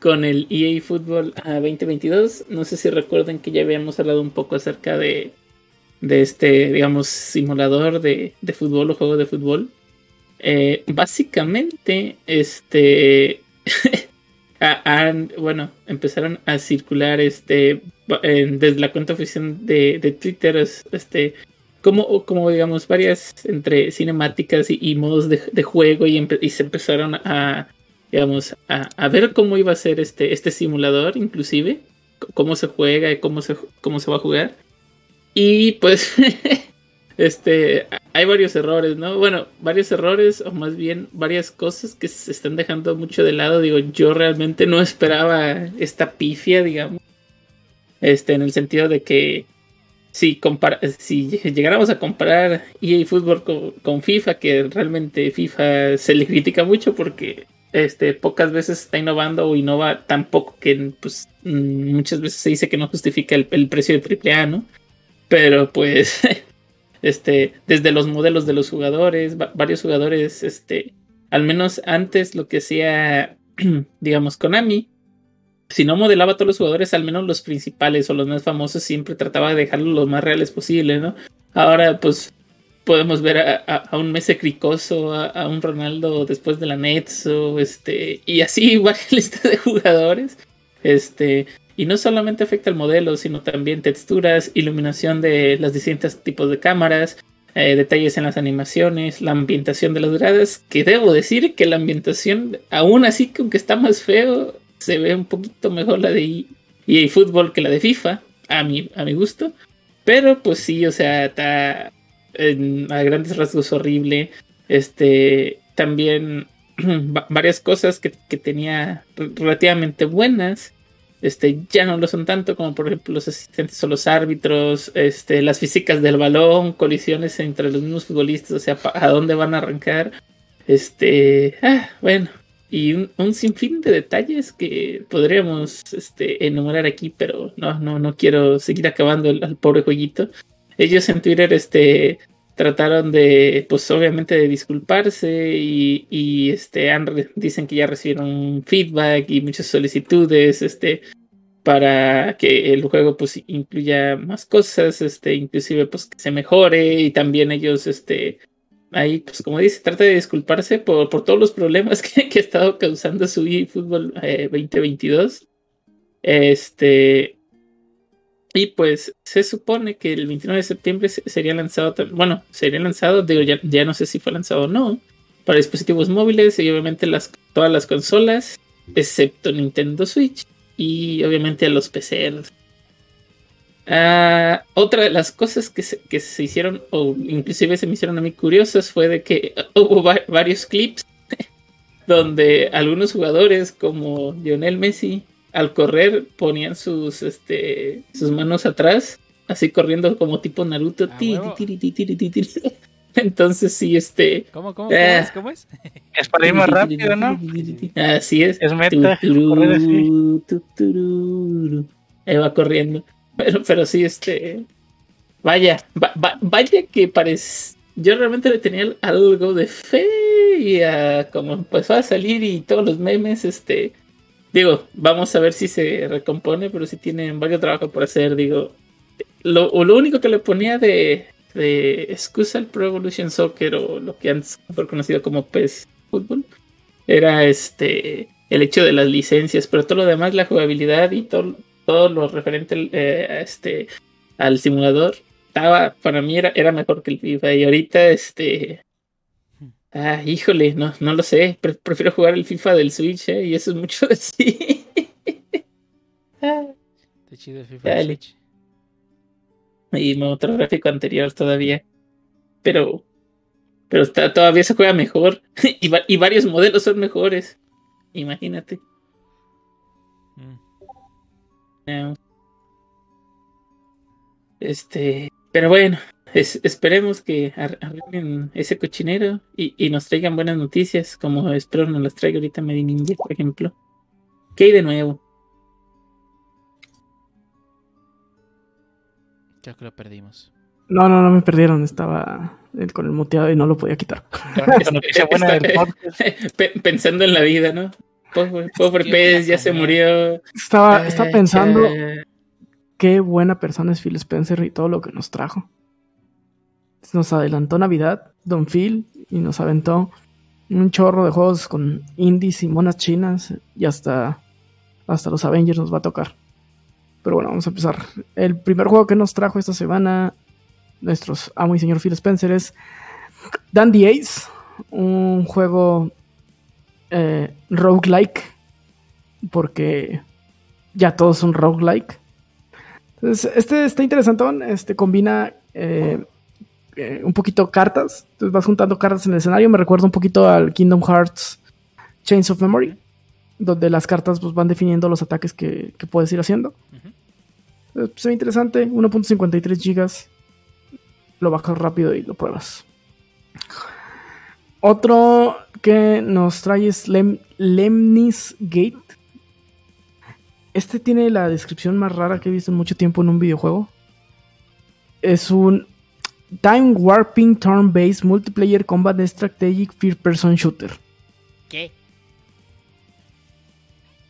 con el EA Football a 2022. No sé si recuerdan que ya habíamos hablado un poco acerca de, de este, digamos, simulador de, de fútbol o juego de fútbol. Eh, básicamente, este. a- han- bueno, empezaron a circular este en- desde la cuenta oficial de, de Twitter, es- este, como, como digamos, varias entre cinemáticas y, y modos de, de juego y, y se empezaron a, digamos, a, a ver cómo iba a ser este, este simulador, inclusive, cómo se juega y cómo se, cómo se va a jugar. Y pues, este, hay varios errores, ¿no? Bueno, varios errores, o más bien varias cosas que se están dejando mucho de lado. Digo, yo realmente no esperaba esta pifia, digamos. Este, en el sentido de que si, si llegáramos a comparar EA Fútbol con, con FIFA, que realmente FIFA se le critica mucho porque este, pocas veces está innovando o innova tan poco que pues, mm, muchas veces se dice que no justifica el, el precio de AAA, ¿no? Pero pues, este, desde los modelos de los jugadores, varios jugadores, este, al menos antes lo que hacía, digamos, Konami, si no modelaba a todos los jugadores, al menos los principales o los más famosos, siempre trataba de dejarlos lo más reales posible, ¿no? Ahora, pues, podemos ver a, un Messi cricoso, a, un Ronaldo después de la Nets, o este, y así varias listas de jugadores. Este, y no solamente afecta el modelo, sino también texturas, iluminación de los distintos tipos de cámaras, eh, detalles en las animaciones, la ambientación de las gradas, que debo decir que la ambientación, aún así, aunque está más feo, se ve un poquito mejor la de EA Fútbol que la de FIFA, a mi, a mi gusto. Pero pues sí, o sea, está a grandes rasgos horrible. Este, también varias cosas que, que, tenía relativamente buenas. Este, ya no lo son tanto como por ejemplo los asistentes o los árbitros, este, las físicas del balón, colisiones entre los mismos futbolistas, o sea, a dónde van a arrancar. Este, ah, bueno, y un, sinfín de detalles que podríamos este, enumerar aquí, pero no, no, no quiero seguir acabando el, al pobre jueguito. Ellos en Twitter este, trataron de, pues obviamente de disculparse y, este, dicen que ya recibieron feedback y muchas solicitudes este, para que el juego pues incluya más cosas, este, inclusive pues que se mejore y también ellos este, ahí, pues como dice, trata de disculparse por, por todos los problemas que, que, ha estado causando su eFootball eh, 2022. Este. Y pues se supone que el 29 de septiembre sería lanzado, bueno, sería lanzado, digo, ya, ya no sé si fue lanzado o no, para dispositivos móviles y obviamente las, todas las consolas, excepto Nintendo Switch y obviamente los PCs Ah, otra de las cosas que se, que se, hicieron, o inclusive se me hicieron a mí curiosas, fue de que hubo varios clips donde algunos jugadores como Lionel Messi al correr ponían sus, este, sus manos atrás, así corriendo como tipo Naruto. Entonces sí, este... ¿Cómo, cómo, cómo es? ¿Cómo es? Es para ir más rápido, ¿no? Así es. Es meta. Correr así. Ahí va corriendo. Pero, pero sí, este. Vaya, vaya que parece. Yo realmente le tenía algo de fe y como empezó a salir y todos los memes, este. Digo, vamos a ver si se recompone, pero si tienen varios trabajos por hacer, digo. Lo, lo único que le ponía de, de excusa al Pro Evolution Soccer o lo que fue conocido como PES Fútbol era este el hecho de las licencias, pero todo lo demás, la jugabilidad y todo, todo lo referente eh, este, al simulador, estaba, para mí era, era mejor que el FIFA. Y ahorita, este. Ah, híjole, no, no lo sé. prefiero jugar el FIFA del Switch, eh, y eso es mucho decir. Está chido el FIFA del Switch. Y otro gráfico anterior todavía. Pero. Pero está, todavía se juega mejor. y, y varios modelos son mejores. Imagínate. Este, pero bueno, esperemos que arreglen ese cochinero y, nos traigan buenas noticias, como espero nos las traiga ahorita Mediningir, por ejemplo. ¿Qué hay de nuevo? Creo que lo perdimos. No, no, no me perdieron. Estaba con el muteado y no lo podía quitar. Pensando en la vida, ¿no? Pobre, pez, ya se murió. Estaba, estaba pensando qué buena persona es Phil Spencer y todo lo que nos trajo. Nos adelantó Navidad, Don Phil, y nos aventó un chorro de juegos con indies y monas chinas, y hasta, hasta los Avengers nos va a tocar. Pero bueno, vamos a empezar. El primer juego que nos trajo esta semana, nuestros amo y señor Phil Spencer, es Dandy Ace, un juego eh, roguelike, porque ya todos son roguelike. Entonces, este está interesantón, este combina eh, eh, un poquito cartas, entonces vas juntando cartas en el escenario, me recuerda un poquito al Kingdom Hearts Chains of Memory, donde las cartas pues, van definiendo los ataques que, puedes ir haciendo. Pues, se ve interesante, 1.53 gigas, lo bajas rápido y lo pruebas. Otro que nos trae es Lemnis Gate. Este tiene la descripción más rara que he visto en mucho tiempo en un videojuego. es un Time Warping Turn-Based Multiplayer Combat Strategic First Person Shooter. ¿Qué?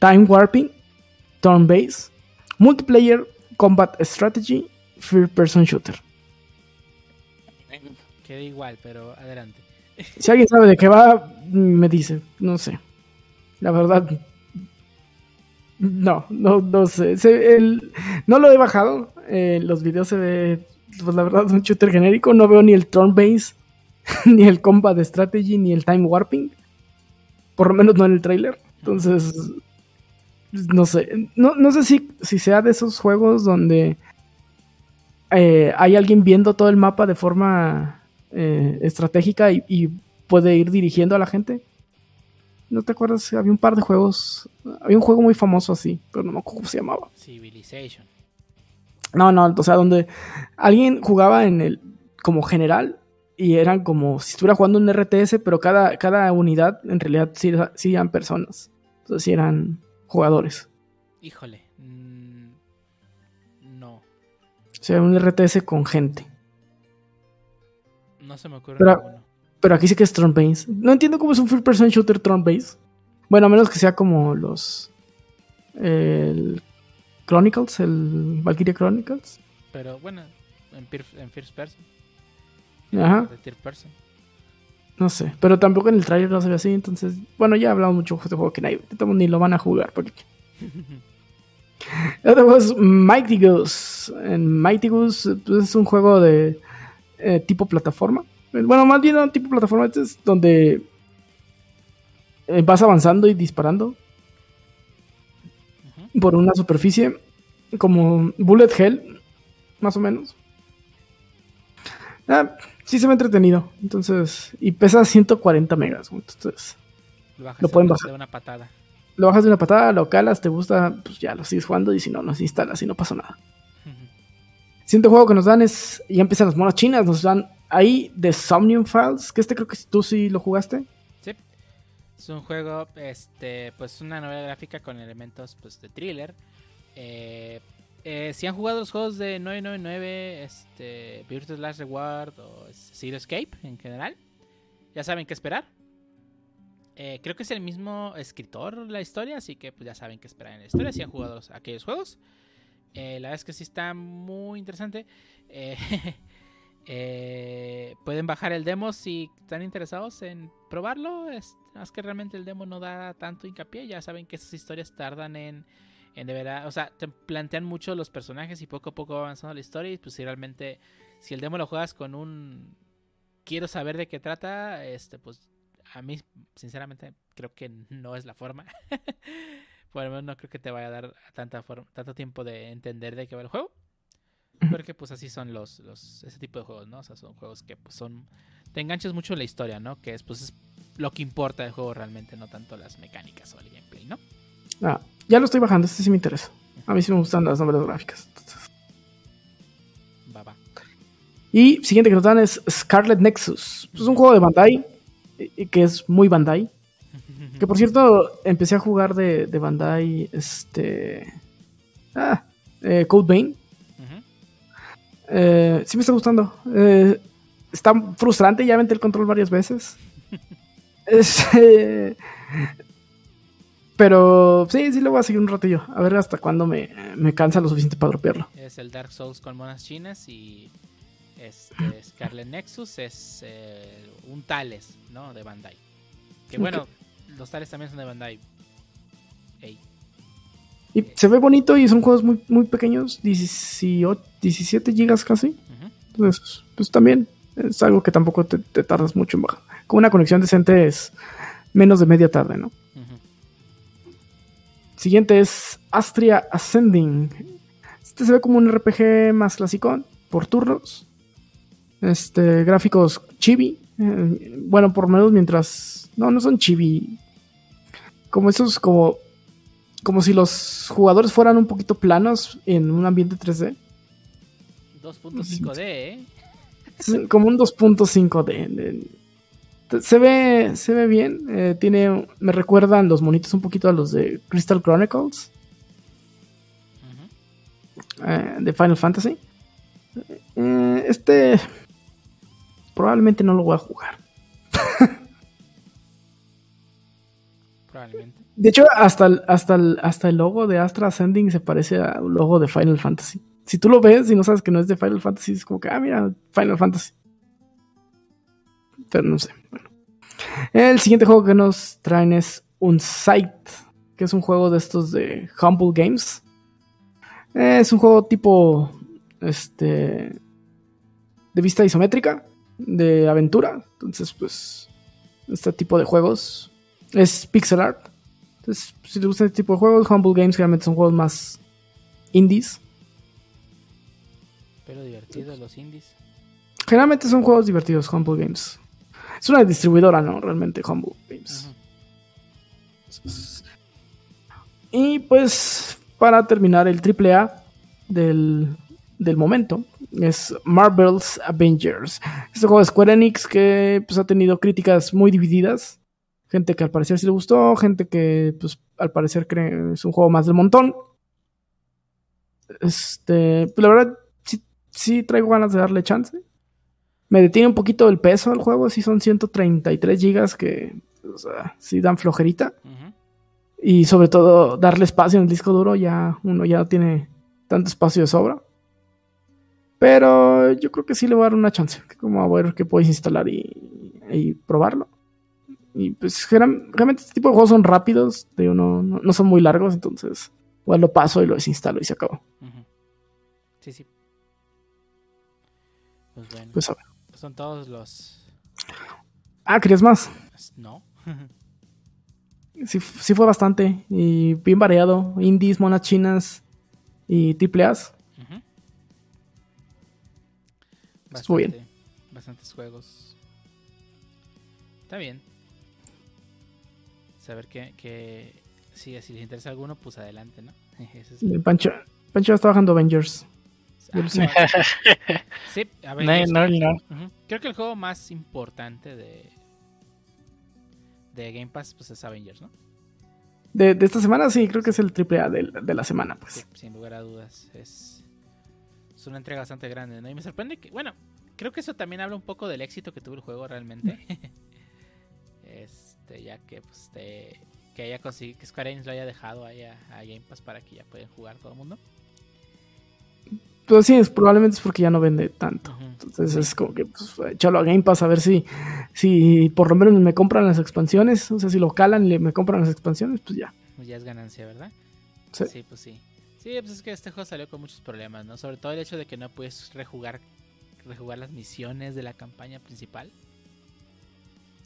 Time Warping Turn-Based Multiplayer Combat Strategy First Person Shooter. Queda igual, pero adelante. Si alguien sabe de qué va, me dice. No sé. La verdad. No, no, no sé. Se- el- no lo he bajado. eh, los videos se ve. Pues la verdad es un shooter genérico. No veo ni el turn base, ni el combat strategy, ni el time warping. Por lo menos no en el trailer. Entonces. No sé. No, no sé si, si sea de esos juegos donde eh, hay alguien viendo todo el mapa de forma eh, estratégica y, y puede ir dirigiendo a la gente. ¿No te acuerdas? Había un par de juegos. Había un juego muy famoso así, pero no me acuerdo cómo se llamaba. Civilization. No, no, o sea, donde alguien jugaba en el como general y eran como si estuviera jugando un RTS, pero cada, cada unidad en realidad sí, era- sí eran personas. Entonces sí eran jugadores. Híjole. mm, no. O sea, un RTS con gente. No se me ocurre Pero- ninguno. Pero aquí sí que es turn based. No entiendo cómo es un first person shooter turn based. Bueno, a menos que sea como los. El Chronicles, el Valkyria Chronicles. Pero bueno, en, first person. Ajá. De third person. No sé. Pero tampoco en el trailer no se ve así. Entonces, bueno, ya hablamos mucho de este juego que nadie, ni lo van a jugar. Porque... El otro juego es Mighty Goose. En Mighty Goose pues, es un juego de eh, tipo plataforma. Bueno, más bien no tipo plataforma. Este es donde eh, vas avanzando y disparando. Por una superficie. Como Bullet Hell, más o menos. Ah, sí se me ha entretenido. Entonces, y pesa 140 megas. Entonces, Lo, bajas Lo pueden de- bajar. de una patada. lo bajas de una patada, lo calas, te gusta, pues ya lo sigues jugando. Y si no, no se instalas y no pasa nada. Siguiente juego que nos dan es. Ya empiezan las monas chinas. Nos dan ahí The Somnium Files. Que este creo que tú sí lo jugaste. Es un juego, este, pues una novela gráfica con elementos pues, de thriller. Eh, eh, si han jugado los juegos de 999, este, Virtual Last Reward o Zero Escape en general, ya saben qué esperar. Eh, creo que es el mismo escritor la historia, así que pues ya saben qué esperar en la historia si han jugado los- aquellos juegos. Eh, la verdad es que sí está muy interesante. Eh, pueden bajar el demo si están interesados en probarlo. Es más que realmente el demo no da tanto hincapié. Ya saben que esas historias tardan en, en de verdad. O sea, te plantean mucho los personajes y poco a poco va avanzando la historia. Y pues si realmente, si el demo lo juegas con un quiero saber de qué trata, este, pues a mí, sinceramente, creo que no es la forma. Por lo menos no creo que te vaya a dar tanta forma, tanto tiempo de entender de qué va el juego. Porque pues así son los, los ese tipo de juegos, ¿no? O sea, son juegos que pues son te enganchas mucho en la historia, ¿no? Que es pues es lo que importa del juego realmente, no tanto las mecánicas o el gameplay, ¿no? Ah, ya lo estoy bajando. Este sí me interesa. A mí sí me gustan las novelas gráficas. Va, va. Y siguiente que nos dan es Scarlet Nexus. Es un juego de Bandai. Que es muy Bandai. Que por cierto, empecé a jugar de, de Bandai. Este. Ah, eh, Code Vein. Eh, sí me está gustando. Eh, está frustrante, ya aventé el control varias veces. Es, eh, pero sí, sí lo voy a seguir un ratillo. A ver hasta cuándo me, me cansa lo suficiente para dropearlo. Es el Dark Souls con monas chinas y este Scarlet Nexus es eh, un Tales, ¿no? De Bandai. Que bueno, los Tales también son de Bandai. Ey. Y se ve bonito y son juegos muy, muy pequeños, 18, 17 gigas casi. Entonces, pues también es algo que tampoco te, te tardas mucho en bajar. Con una conexión decente es menos de media tarde, ¿no? Siguiente es Astria Ascending. Este se ve como un RPG más clásico, por turnos. Este, gráficos chibi. Eh, bueno, por lo menos mientras. No, no son chibi. Como esos, como. Como si los jugadores fueran un poquito planos en un ambiente 3D. 2.5D, ¿eh? Como un 2.5D. de- Se ve, se ve bien. eh, tiene, me recuerdan los monitos un poquito a los de Crystal Chronicles. Eh, de Final Fantasy. Eh, este probablemente no lo voy a jugar. Probablemente. De hecho, hasta el, hasta el, hasta el logo de Astra Ascending se parece al logo de Final Fantasy. Si tú lo ves y no sabes que no es de Final Fantasy, es como que, ah, mira, Final Fantasy. Pero no sé. Bueno. El siguiente juego que nos traen es Unsight, que es un juego de estos de Humble Games. Es un juego tipo este de vista isométrica, de aventura. Entonces, pues este tipo de juegos es pixel art. Entonces, si te gusta este tipo de juegos, Humble Games generalmente son juegos más indies. Pero divertidos los indies. Generalmente son juegos divertidos, Humble Games. Es una distribuidora, ¿no? Realmente, Humble Games. Y pues, para terminar, el AAA del, del momento es Marvel's Avengers. Este juego de Square Enix que pues, ha tenido críticas muy divididas. Gente que al parecer sí le gustó, gente que pues, al parecer cree es un juego más del montón. Este, pues, la verdad, sí, sí traigo ganas de darle chance. Me detiene un poquito el peso del juego, sí son 133 gigas que, o sea, sí dan flojerita. Y sobre todo darle espacio en el disco duro, ya uno ya no tiene tanto espacio de sobra. Pero yo creo que sí le voy a dar una chance, como a ver qué puedes instalar y, y probarlo. Y pues realmente este tipo de juegos son rápidos, digo, no, no, no son muy largos, entonces igual lo paso y lo desinstalo y se acabó. Sí, sí. Pues bueno, Pues a ver. Son todos los... Ah, ¿querías más? No. Sí, sí fue bastante y bien variado. Indies, monas chinas y triple A's. Ujú. Estuvo bien. Bastante- Bastantes juegos. Está bien. Saber que, que si, si les interesa alguno, pues adelante, ¿no? Eso es- Pancho, Pancho está bajando Avengers. Sé. sí, a ver. No, no, no. Creo que el juego más importante de de Game Pass pues es Avengers, ¿no? De, de esta semana sí, creo que es el triple A de, de la semana, Sí, pues. sin lugar a dudas es es una entrega bastante grande, ¿no? Y me sorprende que, bueno, creo que eso también habla un poco del éxito que tuvo el juego realmente. este, ya que pues que haya conseguido que Square Enix lo haya dejado ahí a, a Game Pass para que ya puedan jugar todo el mundo. Pero sí, es, probablemente es porque ya no vende tanto. Entonces es como que, pues, échalo a Game Pass a ver si, si por lo menos me compran las expansiones. O sea, si lo calan y le- me compran las expansiones, pues ya. Pues ya es ganancia, ¿verdad? Sí. pues sí. Sí, pues es que este juego salió con muchos problemas, ¿no? Sobre todo el hecho de que no puedes rejugar, rejugar las misiones de la campaña principal.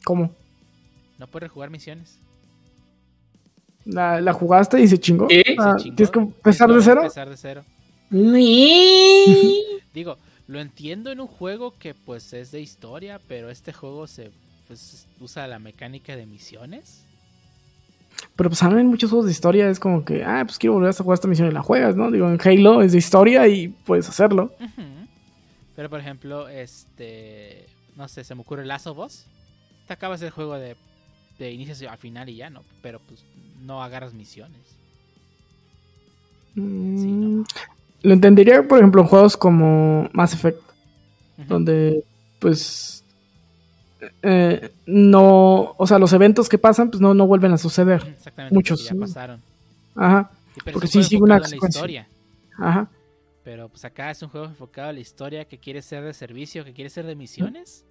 ¿Cómo? No puedes rejugar misiones. La, la jugaste y se chingó. Sí, Ah, Se chingó. ¿Tienes que empezar de cero? Empezar de cero. Digo, lo entiendo en un juego que pues es de historia, pero este juego se pues, usa la mecánica de misiones. Pero pues ahora en muchos juegos de historia es como que, ah, pues quiero volver a jugar esta misión y la juegas, ¿no? Digo, en Halo es de historia y puedes hacerlo. Pero por ejemplo, este, no sé, se me ocurre Last of Us. Te acabas el juego de, de inicio a final y ya, ¿no? Pero pues no agarras misiones. Mm, Lo entendería, por ejemplo, en juegos como Mass Effect, donde pues eh, no, o sea, los eventos que pasan pues no, no vuelven a suceder. Exactamente, muchos, ya sí. pasaron. Ajá, Y pero Porque sí sigue una historia. ajá. Pero pues acá es un juego enfocado a la historia que quiere ser de servicio, que quiere ser de misiones.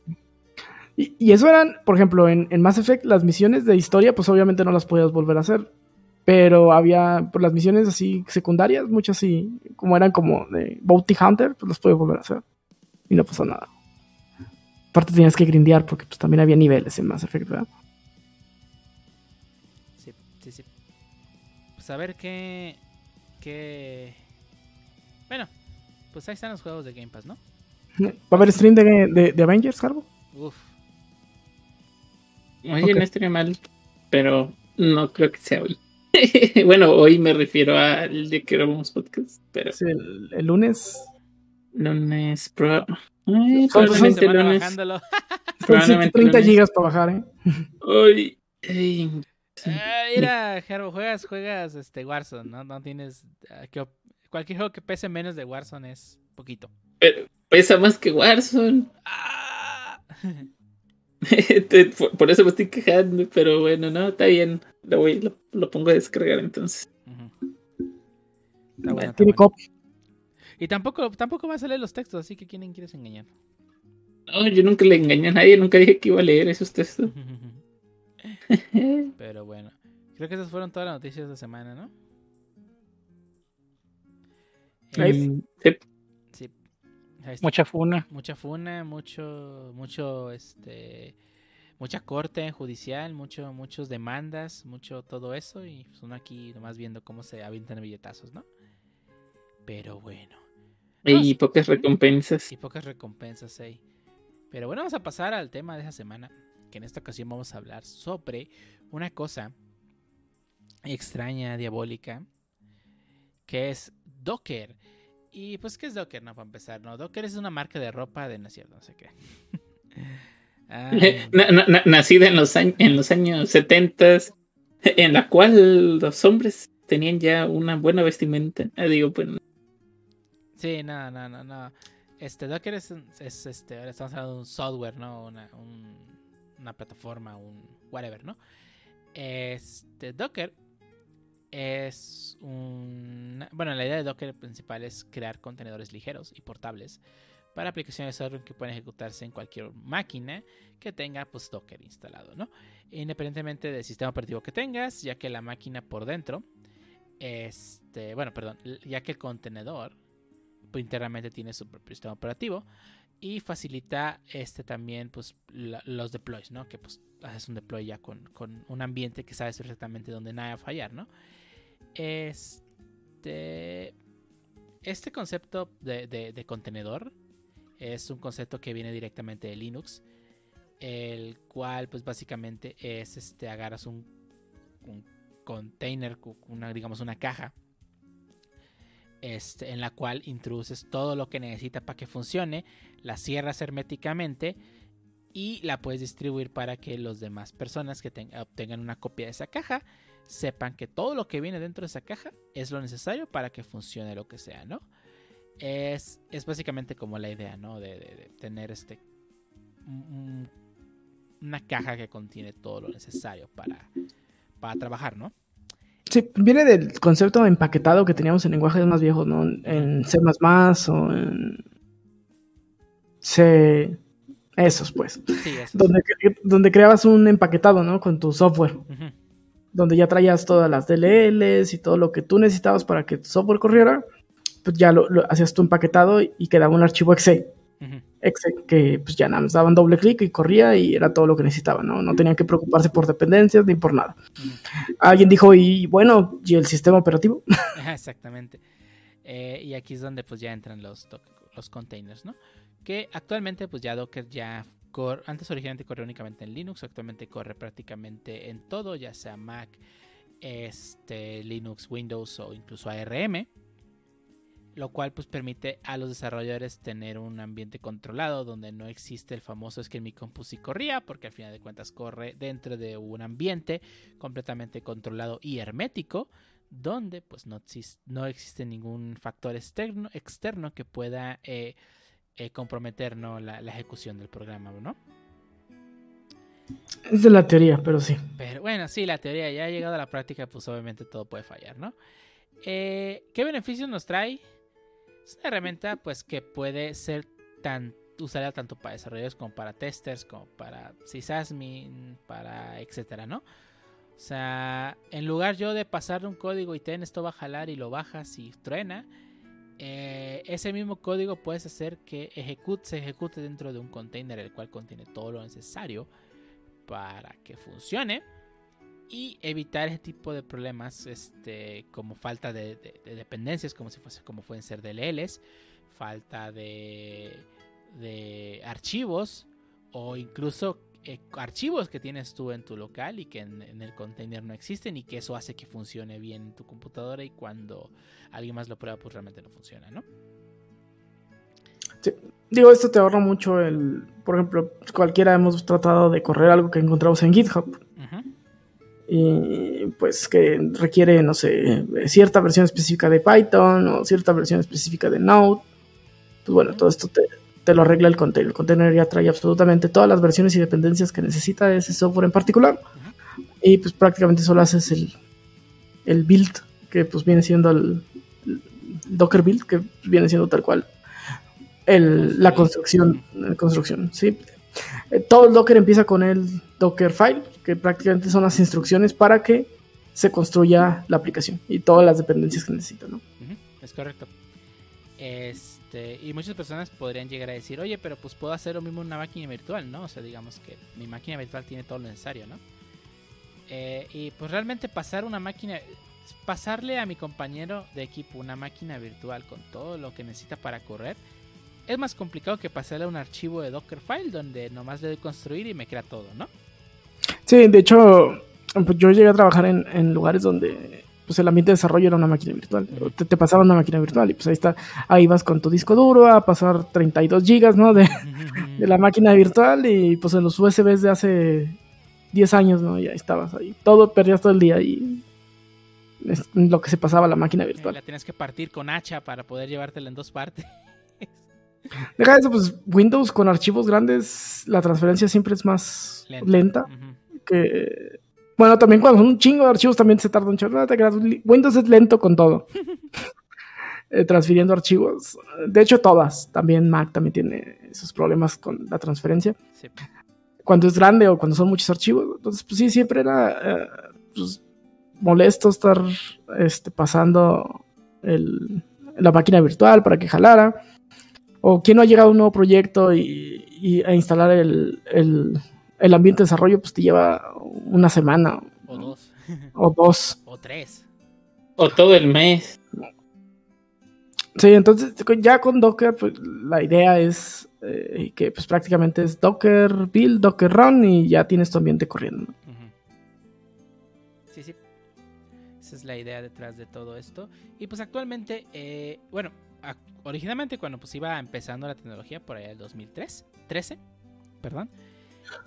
Y, y eso eran, por ejemplo, en, en Mass Effect, las misiones de historia, pues obviamente no las podías volver a hacer. Pero había, por las misiones así secundarias, muchas sí, como eran como de Bounty Hunter, pues las podías volver a hacer. Y no pasó nada. Aparte tenías que grindear porque pues también había niveles en Mass Effect, ¿verdad? Sí, sí, sí. Pues a ver qué. qué. Bueno, pues ahí están los juegos de Game Pass, ¿no? ¿Va a haber stream de, de, de Avengers, Carbo? Uf. Oye, Ok. no estaría mal, pero no creo que sea hoy. bueno, hoy me refiero al de que grabamos podcast, pero Sí, el, el lunes. lunes pro... Ay, probablemente lunes. Probablemente 130 lunes. gigas para bajar, ¿eh? Sí. Ah, mira, Gerbo, juegas, juegas este Warzone, ¿no? No tienes. ah, que cualquier juego que pese menos de Warzone es poquito. pero pesa más que Warzone. Ah. por, eso me estoy quejando, pero bueno, no, está bien. Lo, voy, lo, lo pongo a descargar entonces. Está bueno, está bueno. cop. Y tampoco, tampoco va a salir los textos, así que ¿quién quieres engañar? No, yo nunca le engañé a nadie, nunca dije que iba a leer esos textos. Pero bueno, creo que esas fueron todas las noticias de esta semana, ¿no? Mm. Sí. Mucha funa. mucha funa, mucho, mucho, este, mucha corte judicial, mucho, muchos demandas, mucho todo eso y pues uno aquí nomás viendo cómo se avientan billetazos, ¿no? Pero bueno, Y pocas recompensas. y pocas recompensas ahí. Pero bueno, vamos a pasar al tema de esa semana, que en esta ocasión vamos a hablar sobre una cosa extraña, diabólica, que es Docker. Y pues, ¿qué es Docker? No, para empezar, no. Docker es una marca de ropa de, no es cierto, no sé qué. Na- nacida en los, años, en los años 70, en la cual los hombres tenían ya una buena vestimenta. Ah, digo, pues, sí, no, no, no, no. Este Docker es, es, este, ahora estamos hablando de un software, ¿no? Una, un- una plataforma, un whatever, ¿no? Este Docker es un... Bueno, la idea de Docker principal es crear contenedores ligeros y portables para aplicaciones software que pueden ejecutarse en cualquier máquina que tenga pues Docker instalado, ¿no? Independientemente del sistema operativo que tengas, ya que la máquina por dentro, este, bueno, perdón, ya que el contenedor pues, internamente tiene su propio sistema operativo y facilita este también pues los deploys, ¿no? Que pues haces un deploy ya con, con un ambiente que sabes perfectamente dónde nada va a fallar, ¿no? Este, este concepto de, de- contenedor es un concepto que viene directamente de Linux, el cual pues básicamente es este agarras un, un container, una, digamos una caja, este, en la cual introduces todo lo que necesita para que funcione, la cierras herméticamente y la puedes distribuir para que los demás personas que ten- obtengan una copia de esa caja sepan que todo lo que viene dentro de esa caja es lo necesario para que funcione lo que sea, ¿no? Es, es básicamente como la idea, ¿no? De, de- de tener este un- una caja que contiene todo lo necesario para, para trabajar, ¿no? Sí, viene del concepto empaquetado que teníamos en lenguajes más viejos, ¿no? En C o en C. Esos, pues. Sí. Donde, donde creabas un empaquetado, ¿no? Con tu software. Donde ya traías todas las DLLs y todo lo que tú necesitabas para que tu software corriera. Pues ya lo, lo hacías tu empaquetado y quedaba un archivo exe. Ujú. Exe que pues ya nada más daban doble clic y corría y era todo lo que necesitaban, ¿no? No tenían que preocuparse por dependencias ni por nada. Alguien dijo, y bueno, ¿y el sistema operativo? Exactamente. Eh, y aquí es donde pues ya entran los, los containers, ¿no? Que actualmente pues ya Docker ya antes originalmente corría únicamente en Linux, actualmente corre prácticamente en todo, ya sea Mac, este, Linux, Windows o incluso ARM. Lo cual pues permite a los desarrolladores tener un ambiente controlado donde no existe el famoso es que mi compu corría, porque al final de cuentas corre dentro de un ambiente completamente controlado y hermético, donde pues no, exis- no existe ningún factor externo, externo que pueda eh, eh, comprometer ¿no? la, la ejecución del programa, ¿no? Es de la teoría, pero sí. Pero bueno, sí, la teoría ya ha llegado a la práctica, pues obviamente todo puede fallar, ¿no? Eh, ¿Qué beneficios nos trae? Es una herramienta pues que puede ser tan usada tanto para desarrolladores como para testers, como para sysadmin, para etcétera, ¿no? O sea, en lugar yo de pasarle un código y ten esto va a jalar y lo bajas y truena, eh, ese mismo código puedes hacer que se ejecute dentro de un container el cual contiene todo lo necesario para que funcione y evitar ese tipo de problemas este, como falta de, de- de dependencias como si fuese como pueden ser DLLs falta de archivos o incluso eh, archivos que tienes tú en tu local y que en, en el container no existen y que eso hace que funcione bien en tu computadora y cuando alguien más lo prueba pues realmente no funciona, ¿no? Digo, esto te ahorra mucho el. Por ejemplo, cualquiera hemos tratado de correr algo que encontramos en GitHub. Y pues que requiere, no sé, cierta versión específica de Python o cierta versión específica de Node. Pues bueno, todo esto te, te lo arregla el container. El container ya trae absolutamente todas las versiones y dependencias que necesita ese software en particular. Y pues prácticamente solo haces el, el build, que pues viene siendo el, el Docker build, que viene siendo tal cual el, la construcción, la construcción, ¿sí? Eh, Todo el Docker empieza con el Docker file, que prácticamente son las instrucciones para que se construya la aplicación y todas las dependencias que necesita, ¿no? Es correcto. Este, y muchas personas podrían llegar a decir, oye, pero pues puedo hacer lo mismo en una máquina virtual, ¿no? O sea, digamos que mi máquina virtual tiene todo lo necesario, ¿no? Eh, y pues realmente pasar una máquina, pasarle a mi compañero de equipo una máquina virtual con todo lo que necesita para correr, es más complicado que pasarle un archivo de Dockerfile donde nomás le doy construir y me crea todo, ¿no? Sí, de hecho, pues yo llegué a trabajar en, en lugares donde pues el ambiente de desarrollo era una máquina virtual. Te, te pasaban una máquina virtual y pues ahí está, ahí vas con tu disco duro a pasar 32 gigas, ¿no? De, de la máquina virtual y pues en los USBs de hace 10 años, ¿no? Y ahí estabas ahí. Todo, perdías todo el día y es lo que se pasaba a la máquina Eh, virtual. la tienes que partir con hacha para poder llevártela en dos partes. Deja eso, pues Windows con archivos grandes, la transferencia siempre es más lenta, que... Bueno, también cuando son un chingo de archivos también se tarda un chorro. No te creas, Windows es lento con todo. Eh, transfiriendo archivos. De hecho, todas. También Mac también tiene esos problemas con la transferencia. Sí. Cuando es grande o cuando son muchos archivos. Entonces, pues sí, siempre era eh, pues, molesto estar este, pasando el- la máquina virtual para que jalara. O quien no ha llegado a un nuevo proyecto y, y a instalar el, el- el ambiente de desarrollo, pues te lleva una semana O dos. o dos. o tres. O todo el mes. Sí, entonces ya con Docker, pues la idea es eh, que pues prácticamente es Docker build, Docker run y ya tienes tu ambiente corriendo. Sí, sí. Esa es la idea detrás de todo esto. Y pues actualmente, eh, bueno, originalmente cuando pues iba empezando la tecnología por allá del 2003, 13, perdón,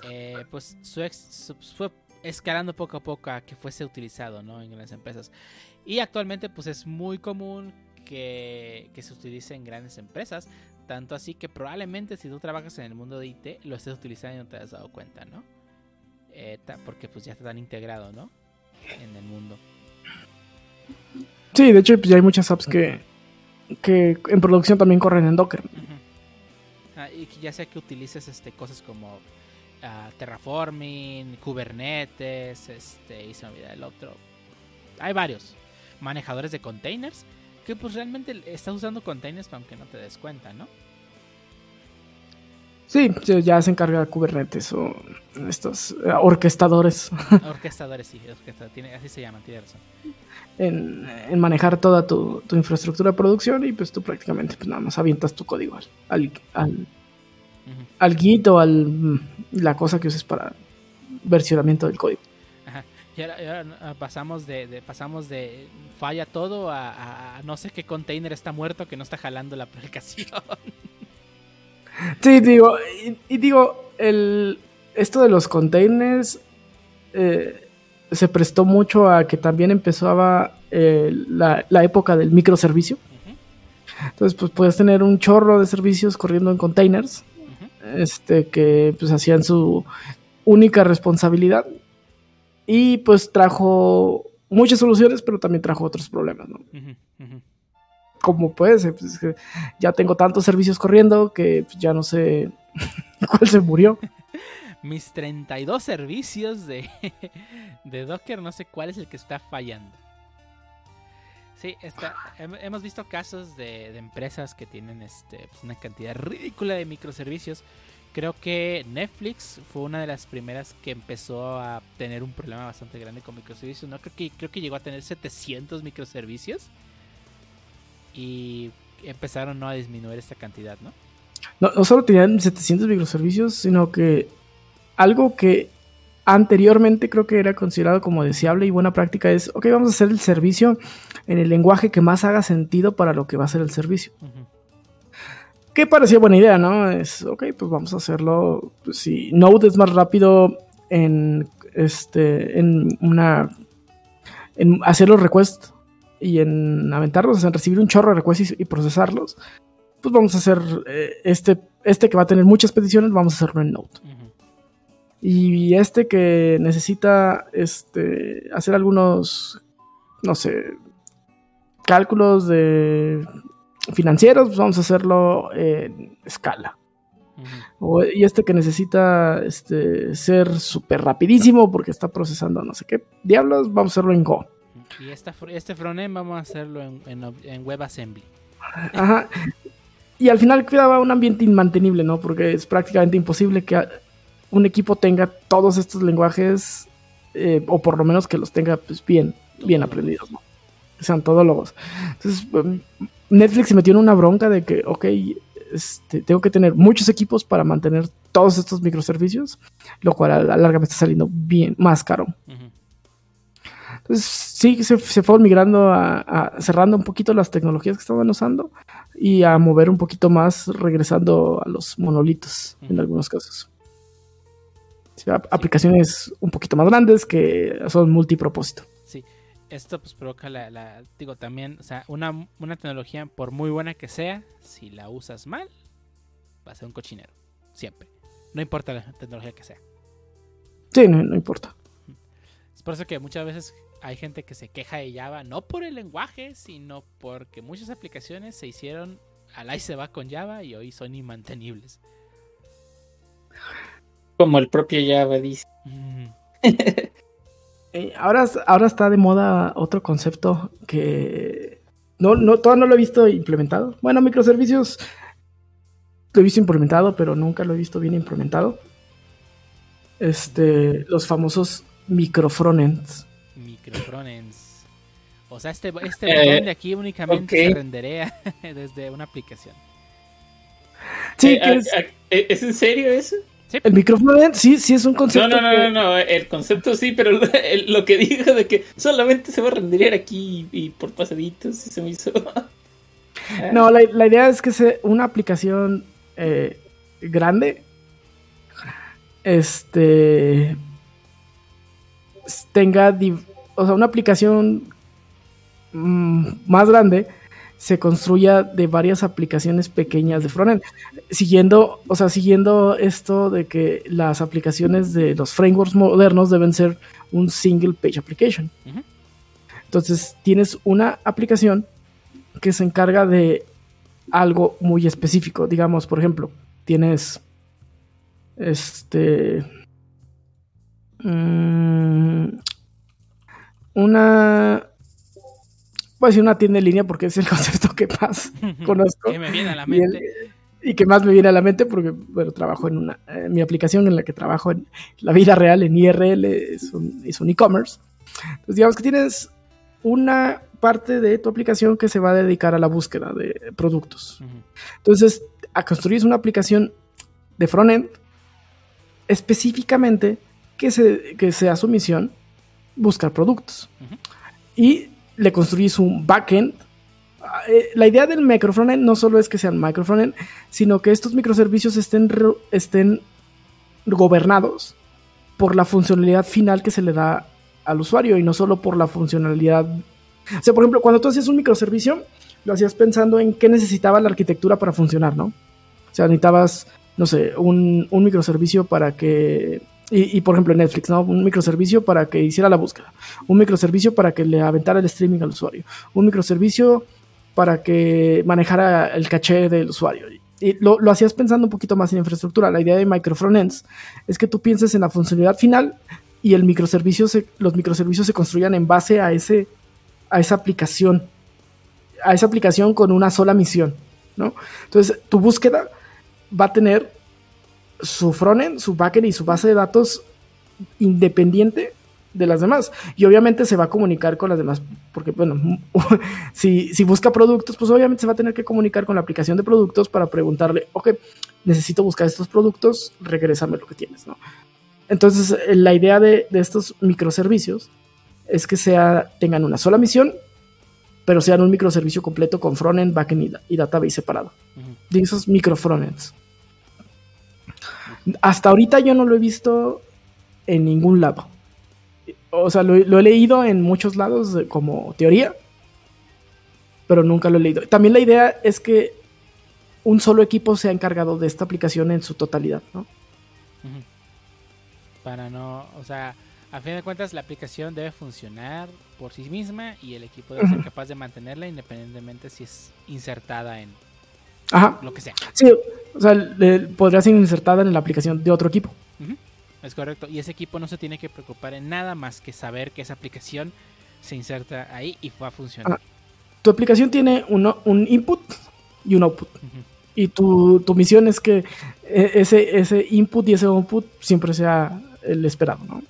eh, pues su ex- su- fue escalando poco a poco a que fuese utilizado, ¿no? En las empresas. Y actualmente pues es muy común que, que se utilice en grandes empresas. Tanto así que probablemente si tú trabajas en el mundo de IT lo estés utilizando y no te has dado cuenta, ¿no? Eh, porque pues ya está tan integrado, ¿no? En el mundo. Sí, de hecho pues ya hay muchas apps que, que en producción también corren en Docker. Ah, y ya sea que utilices este, cosas como Terraforming, Kubernetes, este, y se me olvida el otro. Hay varios manejadores de containers que pues realmente estás usando containers aunque no te des cuenta, ¿no? Sí, ya se encarga Kubernetes o estos eh, orquestadores Orquestadores, sí, orquestadores, tiene, así se llaman, tiene razón. en, en manejar toda tu, tu infraestructura de producción y pues tú prácticamente pues nada más avientas tu código al, al, al, Ujú. al Git o al mm, la cosa que uses para versionamiento del código. Ajá. Y ahora, y ahora, ah, pasamos de, de- pasamos de falla todo a, a- a no sé qué container está muerto que no está jalando la aplicación. Sí, digo, y, y digo, el, esto de los containers eh, se prestó mucho a que también empezaba eh, la, la época del microservicio. Entonces, pues puedes tener un chorro de servicios corriendo en containers. Este, que pues hacían su única responsabilidad. Y pues trajo muchas soluciones, pero también trajo otros problemas, como puede ser, pues, ya tengo tantos servicios corriendo que pues, ya no sé cuál se murió. Mis 32 servicios de, de Docker, no sé cuál es el que está fallando. Sí, hemos visto casos de, empresas que tienen este, pues, una cantidad ridícula de microservicios. Creo que Netflix fue una de las primeras que empezó a tener un problema bastante grande con microservicios. No creo que creo que llegó a tener 700 microservicios y empezaron ¿no? a disminuir esta cantidad, ¿no? No, no solo tenían 700 microservicios, sino que algo que anteriormente creo que era considerado como deseable y buena práctica es, ok, vamos a hacer el servicio en el lenguaje que más haga sentido para lo que va a ser el servicio. Que parecía buena idea, ¿no? Es, ok, pues vamos a hacerlo. Pues, si Node es más rápido en, este, en una. en hacer los requests y en aventarlos, en recibir un chorro de requests y, y procesarlos, pues vamos a hacer eh, este, este que va a tener muchas peticiones, vamos a hacerlo en Node. Y este que necesita este, hacer algunos, no sé, cálculos de financieros, pues vamos a hacerlo en escala. O- y este que necesita este, ser súper rapidísimo porque está procesando no sé qué diablos, vamos a hacerlo en Go. Y esta, este frontend vamos a hacerlo en, en WebAssembly. Ajá. Y al final quedaba un ambiente inmantenible, ¿no? Porque es prácticamente imposible que un equipo tenga todos estos lenguajes, eh, o por lo menos que los tenga pues, bien, bien aprendidos, ¿no? Sean todólogos. Entonces, um, Netflix se metió en una bronca de que, ok, este, tengo que tener muchos equipos para mantener todos estos microservicios, lo cual a la larga me está saliendo bien más caro. Entonces, sí, se, se fueron migrando a, a- cerrando un poquito las tecnologías que estaban usando y a mover un poquito más, regresando a los monolitos en algunos casos. Aplicaciones un poquito más grandes que son multipropósito. Esto pues provoca la, la- digo también, o sea, una, una tecnología por muy buena que sea, si la usas mal, va a ser un cochinero, siempre. No importa la tecnología que sea. Sí, no, no importa. Es por eso que muchas veces hay gente que se queja de Java, no por el lenguaje, sino porque muchas aplicaciones se hicieron al ahí se va con Java y hoy son inmantenibles. Como el propio Java dice. Mm, Eh, ahora, ahora está de moda otro concepto que no, no, todavía no lo he visto implementado. Bueno, microservicios lo he visto implementado, pero nunca lo he visto bien implementado. Este, los famosos microfrontends. Microfrontends. O sea, este, este Eh, botón de aquí únicamente se renderea desde una aplicación. Sí, Eh, que a- es, a- ¿Es en serio eso? Sí, el microfrontend, sí, sí es un No, concepto. no, no, que- no, no, el concepto sí, pero lo, que dijo de que solamente se va a renderear aquí y, por pasaditos, se me hizo. No, la, la idea es que sea una aplicación eh, grande. Este. Tenga. O sea, una aplicación mm, más grande se construya de varias aplicaciones pequeñas de frontend. Siguiendo, o sea, siguiendo esto de que las aplicaciones de los frameworks modernos deben ser un single page application. Entonces, tienes una aplicación que se encarga de algo muy específico. Digamos, por ejemplo, tienes este mm, una voy a decir una tienda en línea porque es el concepto que más conozco Que me viene a la y, el- mente. y que más me viene a la mente porque bueno trabajo en una mi aplicación en la que trabajo en la vida real en IRL es un es un e-commerce entonces digamos que tienes una parte de tu aplicación que se va a dedicar a la búsqueda de productos entonces, a construir una aplicación de frontend específicamente que, se, que sea su misión buscar productos. Ujú. Y le construís un backend. Eh, La idea del microfrontend no solo es que sean microfrontend, sino que estos microservicios estén, estén gobernados por la funcionalidad final que se le da al usuario y no solo por la funcionalidad. O sea, por ejemplo, cuando tú hacías un microservicio, lo hacías pensando en qué necesitaba la arquitectura para funcionar, ¿no? O sea, necesitabas, no sé, un, un microservicio para que... Y, por ejemplo Netflix, ¿no? Un microservicio para que hiciera la búsqueda. Un microservicio para que le aventara el streaming al usuario. Un microservicio para que manejara el caché del usuario. Y lo, lo hacías pensando un poquito más en infraestructura. La idea de microfrontends es que tú pienses en la funcionalidad final y el microservicio se- los microservicios se construyan en base a, ese, a esa aplicación. A esa aplicación con una sola misión. ¿no? Entonces, tu búsqueda va a tener su frontend, su backend y su base de datos independiente de las demás. Y obviamente se va a comunicar con las demás, porque bueno, si, si busca productos, pues obviamente se va a tener que comunicar con la aplicación de productos para preguntarle, ok, necesito buscar estos productos, regrésame lo que tienes, ¿no? Entonces, eh, la idea de, de estos microservicios es que sea, tengan una sola misión, pero sean un microservicio completo con frontend, backend y, y database separado. De esos microfrontends. Hasta ahorita yo no lo he visto en ningún lado. O sea, lo, lo he leído en muchos lados como teoría, pero nunca lo he leído. También la idea es que un solo equipo se ha encargado de esta aplicación en su totalidad, ¿no? Para no, o sea, a fin de cuentas la aplicación debe funcionar por sí misma y el equipo debe ser capaz de mantenerla independientemente si es insertada en Ajá. lo que sea. Sí, o sea, le- podría ser insertada en la aplicación de otro equipo. Es correcto. Y ese equipo no se tiene que preocupar en nada más que saber que esa aplicación se inserta ahí y va a funcionar. Tu aplicación tiene uno- un input y un output. Y tu, tu misión es que eh, ese, ese input y ese output siempre sea el esperado, ¿no?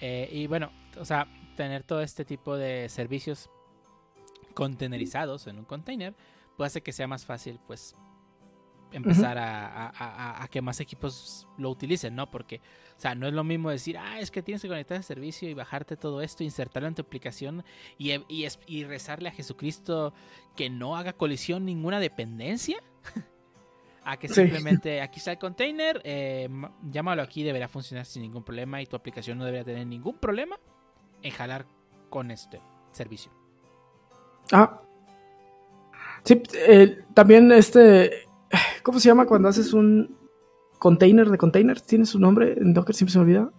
Eh, y bueno, o sea, tener todo este tipo de servicios containerizados en un container puede hacer que sea más fácil, pues, empezar a, a- a- a que más equipos lo utilicen, ¿no? Porque, o sea, no es lo mismo decir, ah, es que tienes que conectar el servicio y bajarte todo esto, insertarlo en tu aplicación y, y, es- y rezarle a Jesucristo que no haga colisión ninguna dependencia. a que Sí. simplemente aquí está el container, eh, ma- llámalo aquí, deberá funcionar sin ningún problema y tu aplicación no debería tener ningún problema en jalar con este servicio. Ah. Sí, eh, también este. ¿Cómo se llama cuando haces un container de containers? ¿Tiene su nombre? En Docker siempre se me olvida.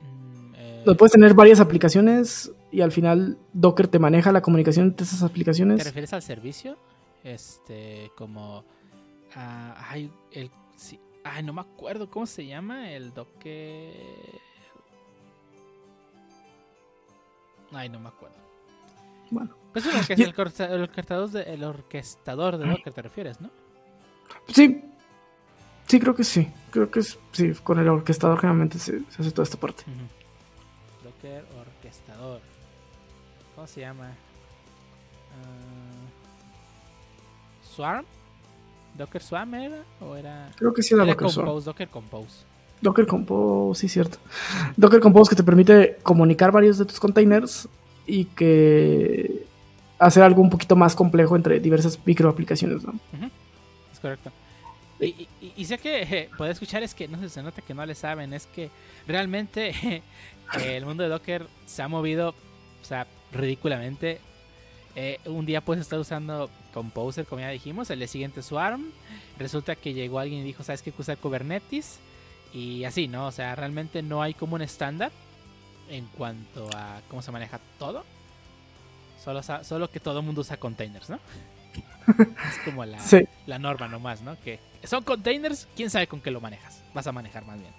Mm, eh, puedes tener varias aplicaciones y al final Docker te maneja la comunicación entre esas ¿Te aplicaciones. refieres al servicio? Este, como. ah, ay, el. sí, ay, no me acuerdo cómo se llama el Docker. Ay, no me acuerdo. Bueno. Pues el, orque- Y- el el orquestador de, el orquestador de Docker te refieres, ¿no? Sí. Sí, creo que sí. Creo que es, sí, con el orquestador generalmente se, se hace toda esta parte. Docker orquestador. ¿Cómo se llama? Ah, ¿Swarm? ¿Docker Swarm era? ¿O era.? Creo que sí era Era Docker Swarm. Docker Compose. Docker Compose, sí, cierto. Docker Compose que te permite comunicar varios de tus containers y que hacer algo un poquito más complejo entre diversas microaplicaciones, ¿no? Es correcto. Y, y- y- sé que eh, poder escuchar es que no sé, se nota que no le saben, es que realmente el mundo de Docker se ha movido, o sea, ridículamente. Eh, un día puedes estar usando Composer, como ya dijimos, el día siguiente Swarm. Resulta que llegó alguien y dijo, ¿sabes qué? Que usar Kubernetes. Y así, ¿no? O sea, realmente no hay como un estándar en cuanto a cómo se maneja todo. Solo, solo que todo el mundo usa containers, ¿no? es como la, Sí. la norma nomás, ¿no? Que son containers, quién sabe con qué lo manejas. Vas a manejar más bien.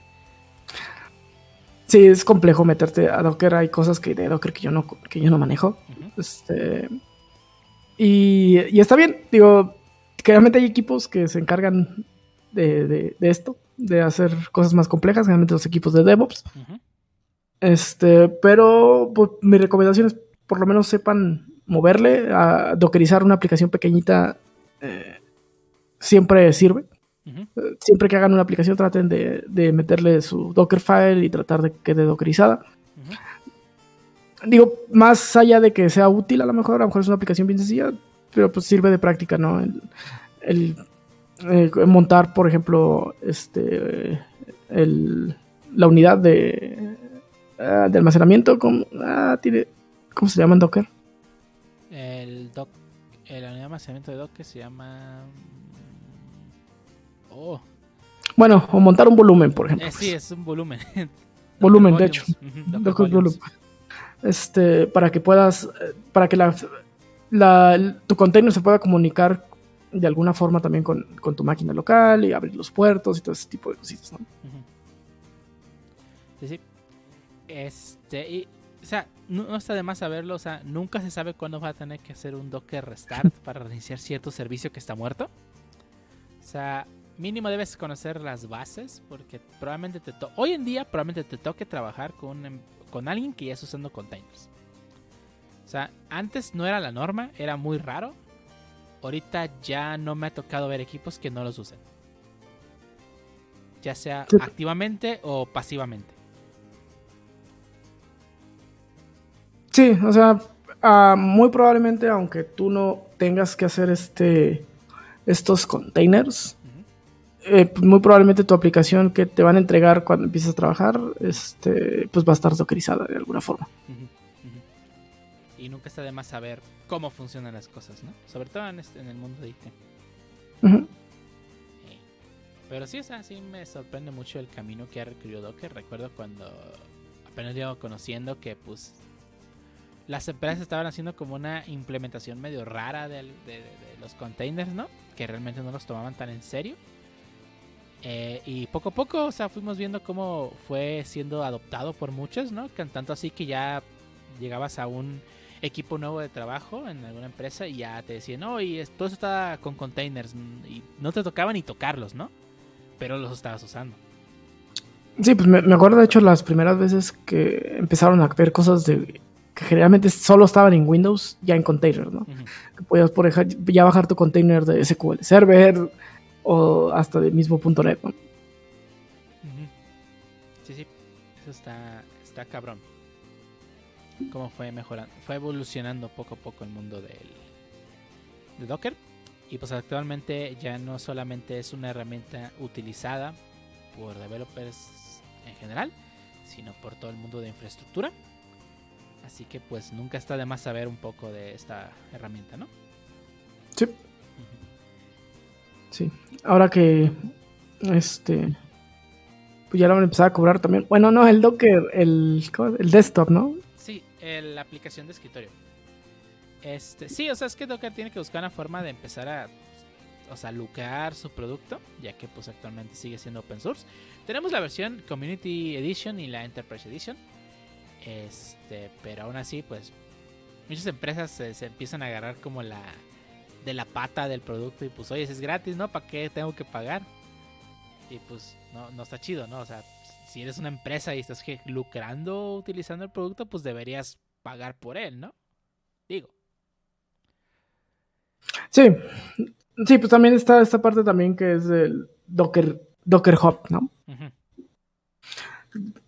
Sí, es complejo meterte a Docker. Hay cosas que de Docker que yo no, que yo no manejo. Este, y, y está bien. Digo, que realmente hay equipos que se encargan de, de- de esto, de hacer cosas más complejas. Generalmente los equipos de DevOps. Este, pero pues, mi recomendación es por lo menos sepan moverle a dockerizar una aplicación pequeñita. eh, siempre sirve. Eh, Siempre que hagan una aplicación traten de, de meterle su Dockerfile y tratar de que quede dockerizada. Digo, más allá de que sea útil, a lo mejor, a lo mejor es una aplicación bien sencilla, pero pues sirve de práctica, ¿no? El, el, eh, montar, por ejemplo, este el, la unidad de, ah, de almacenamiento, ¿cómo, ah, tiene, ¿cómo se llama en Docker? El doc, el unidad de almacenamiento de Docker se llama. Oh, Bueno, o montar un volumen, por ejemplo. eh, sí, es un volumen. Volumen, de hecho. Docker Docker volumes. volume. Este, para que puedas, eh, para que la, la- tu container se pueda comunicar de alguna forma también con, con tu máquina local y abrir los puertos y todo ese tipo de cositas, ¿no? Sí, sí. Este, y, o sea, no, no está de más saberlo, o sea, nunca se sabe cuándo va a tener que hacer un Docker restart para reiniciar cierto servicio que está muerto. O sea, mínimo debes conocer las bases, porque probablemente te to hoy en día probablemente te toque trabajar con, em- con alguien que ya está usando containers. O sea, antes no era la norma, era muy raro. Ahorita ya no me ha tocado ver equipos que no los usen. Ya sea Sí. activamente o pasivamente. Sí, o sea, ah, muy probablemente, aunque tú no tengas que hacer este estos containers, eh, muy probablemente tu aplicación que te van a entregar cuando empieces a trabajar, este, pues va a estar dockerizada de alguna forma. Ujú. Y nunca está de más saber cómo funcionan las cosas, ¿no? Sobre todo en, este, en el mundo de IT. Pero sí, o sea, sí me sorprende mucho el camino que ha recorrido Docker. Recuerdo cuando apenas iba conociendo que pues las empresas estaban haciendo como una implementación medio rara de, de- de los containers, ¿no? Que realmente no los tomaban tan en serio. Eh, y poco a poco, o sea, fuimos viendo cómo fue siendo adoptado por muchos, ¿no? Tanto así que ya llegabas a un equipo nuevo de trabajo en alguna empresa y ya te decían, no, y todo eso está con containers mm, y no te tocaba ni tocarlos, ¿no? Pero los estabas usando. Sí, pues me, me acuerdo de hecho las primeras veces que empezaron a ver cosas de que generalmente solo estaban en Windows, ya en containers, ¿no? Que podías por ejemplo, ya bajar tu container de SQL Server o hasta del mismo .NET, ¿no? Sí, sí, eso está, está cabrón. Cómo fue mejorando, fue evolucionando poco a poco el mundo del de Docker. Y pues actualmente ya no solamente es una herramienta utilizada por developers en general, sino por todo el mundo de infraestructura. Así que pues nunca está de más saber un poco de esta herramienta, ¿no? Sí. Sí. Ahora que este pues ya lo van a empezar a cobrar también. Bueno, no, el Docker, el, el desktop, ¿no? El- la aplicación de escritorio. Este, sí, o sea, es que Docker tiene que buscar una forma de empezar a, o sea, lucrar su producto, ya que pues actualmente sigue siendo open source. Tenemos la versión Community Edition y la Enterprise Edition. Este, pero aún así, pues muchas empresas se, se empiezan a agarrar como la de la pata del producto y pues, oye, es gratis, ¿no? ¿Para qué tengo que pagar? Y pues no, no está chido, ¿no? O sea, si eres una empresa y estás lucrando utilizando el producto, pues deberías pagar por él, ¿no? Digo. Sí. Sí, pues también está esta parte también que es el Docker, Docker Hub, ¿no? Ujú,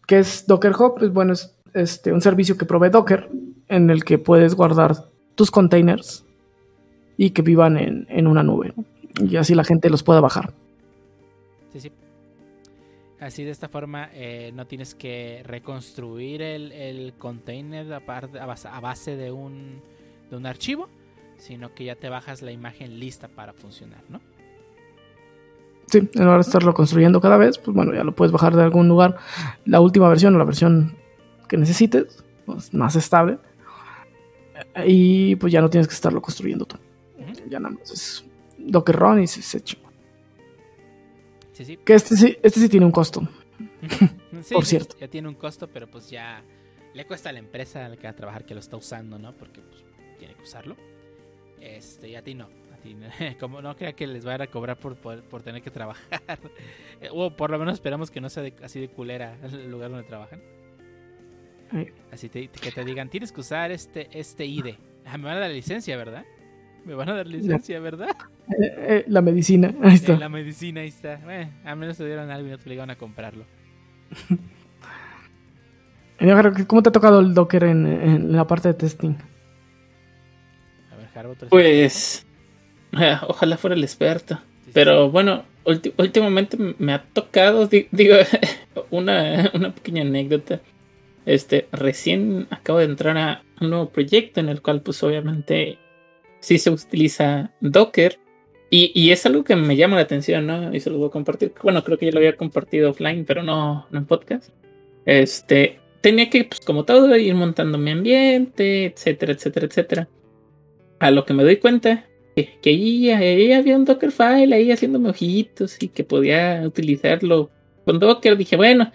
que es Docker Hub, pues bueno, es este, un servicio que provee Docker en el que puedes guardar tus containers y que vivan en, en una nube. ¿no? Y así la gente los pueda bajar. Sí, sí. Así de esta forma eh, no tienes que reconstruir el, el container a, par- a base, a base de, un, de un archivo, sino que ya te bajas la imagen lista para funcionar, ¿no? Sí, en lugar de estarlo construyendo cada vez, pues bueno, ya lo puedes bajar de algún lugar. La última versión o la versión que necesites, pues, más estable. Y pues ya no tienes que estarlo construyendo tú. Ya nada más es Docker Run y se, se echa. Sí, sí. Que este sí, este sí tiene un costo. Sí, Por cierto. Ya tiene un costo, pero pues ya le cuesta a la empresa al que va a trabajar que lo está usando, ¿no? Porque pues tiene que usarlo. Este, y a ti no. A ti, no. como no crea que les vayan a cobrar por, por, por tener que trabajar. O por lo menos esperamos que no sea de- así de culera el lugar donde trabajan. Así te- que te digan, tienes que usar este, este ID. Ah, me van a dar licencia, ¿verdad? Me van a dar licencia, ¿verdad? Eh, eh, la medicina, ahí está. Eh, la medicina ahí está. Al menos te dieron algo y no te obligaron a comprarlo. ¿Cómo te ha tocado el Docker en, en la parte de testing? A ver, Harbo, ¿tú eres Pues ojalá fuera el experto. experto? Sí, sí. Pero bueno, últimamente me ha tocado, di- digo, una, una pequeña anécdota. Este, recién acabo de entrar a un nuevo proyecto en el cual pues obviamente sí se utiliza Docker. Y, y es algo que me llama la atención, ¿no? Y se lo voy a compartir. Bueno, creo que ya lo había compartido offline, pero no, no en podcast. Este, tenía que, pues como todo, ir montando mi ambiente, etcétera, etcétera, etcétera. A lo que me doy cuenta que, que ahí, ahí había un Dockerfile ahí haciéndome ojitos y que podía utilizarlo con Docker. Dije, bueno,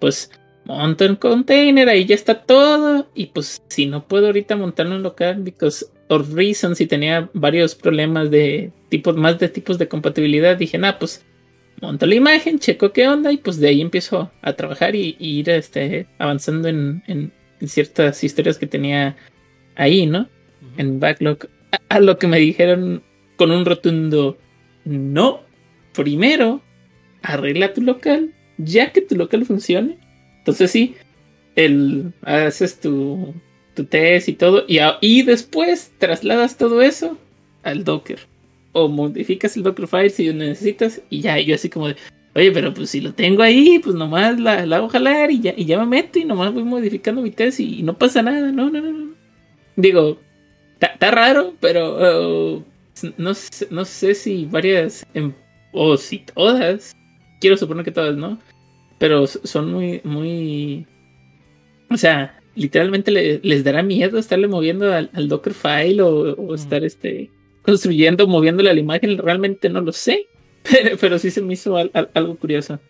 pues monto el container, ahí ya está todo. Y pues si no puedo ahorita montarlo en local, because of reasons, y tenía varios problemas de tipos, más de tipos de compatibilidad, dije, nada, pues monto la imagen, checo qué onda, y pues de ahí empiezo a trabajar y, y ir este, avanzando en, ciertas historias que tenía ahí, ¿no? En backlog a, a lo que me dijeron con un rotundo no. Primero, arregla tu local, ya que tu local funcione. Entonces sí, el, haces tu, tu test y todo, y, y después trasladas todo eso al Docker. O modificas el Dockerfile si lo necesitas, y ya, yo así como de, oye, pero pues si lo tengo ahí, pues nomás la, la hago jalar y ya, y ya me meto y nomás voy modificando mi test y, no pasa nada, no, no, no, no. digo, está raro, pero uh, no, sé, no sé si varias, em, o si todas, quiero suponer que todas, ¿no? Pero son muy, muy, o sea, literalmente les dará miedo estarle moviendo al, Dockerfile o, o estar este, construyendo, moviéndole a la imagen, realmente no lo sé, pero, pero sí se me hizo algo curioso.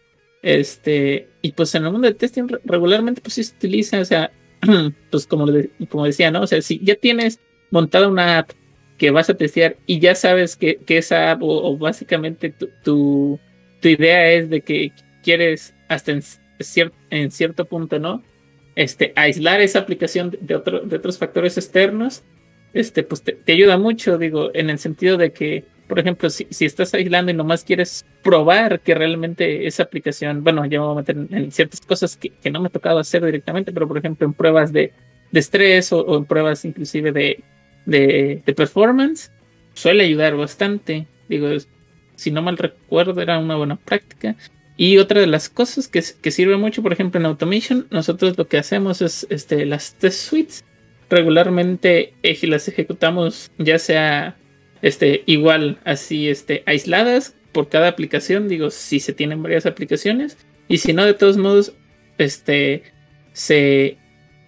Este, y pues en el mundo del testing regularmente pues sí se utiliza, o sea, pues como, como decía, ¿no? O sea, si ya tienes montada una app que vas a testear y ya sabes que, que esa app o, básicamente tu, tu, idea es de que quieres hasta en, en cierto punto, ¿no? Este, aislar esa aplicación de, otro, de otros factores externos, este, pues te, ayuda mucho, digo, en el sentido de que, por ejemplo, si, si, estás aislando y nomás quieres probar que realmente esa aplicación, bueno, ya me voy a meter en, ciertas cosas que, que, no me ha tocado hacer directamente, pero por ejemplo en pruebas de, de estrés o, en pruebas inclusive de, de, de, performance, suele ayudar bastante. Digo, si no mal recuerdo, era una buena práctica. Y otra de las cosas que, que sirve mucho, por ejemplo, en Automation, nosotros lo que hacemos es este, las test suites regularmente eh, las ejecutamos ya sea este, igual así este, aisladas por cada aplicación, digo, si se tienen varias aplicaciones, y si no, de todos modos, este, se,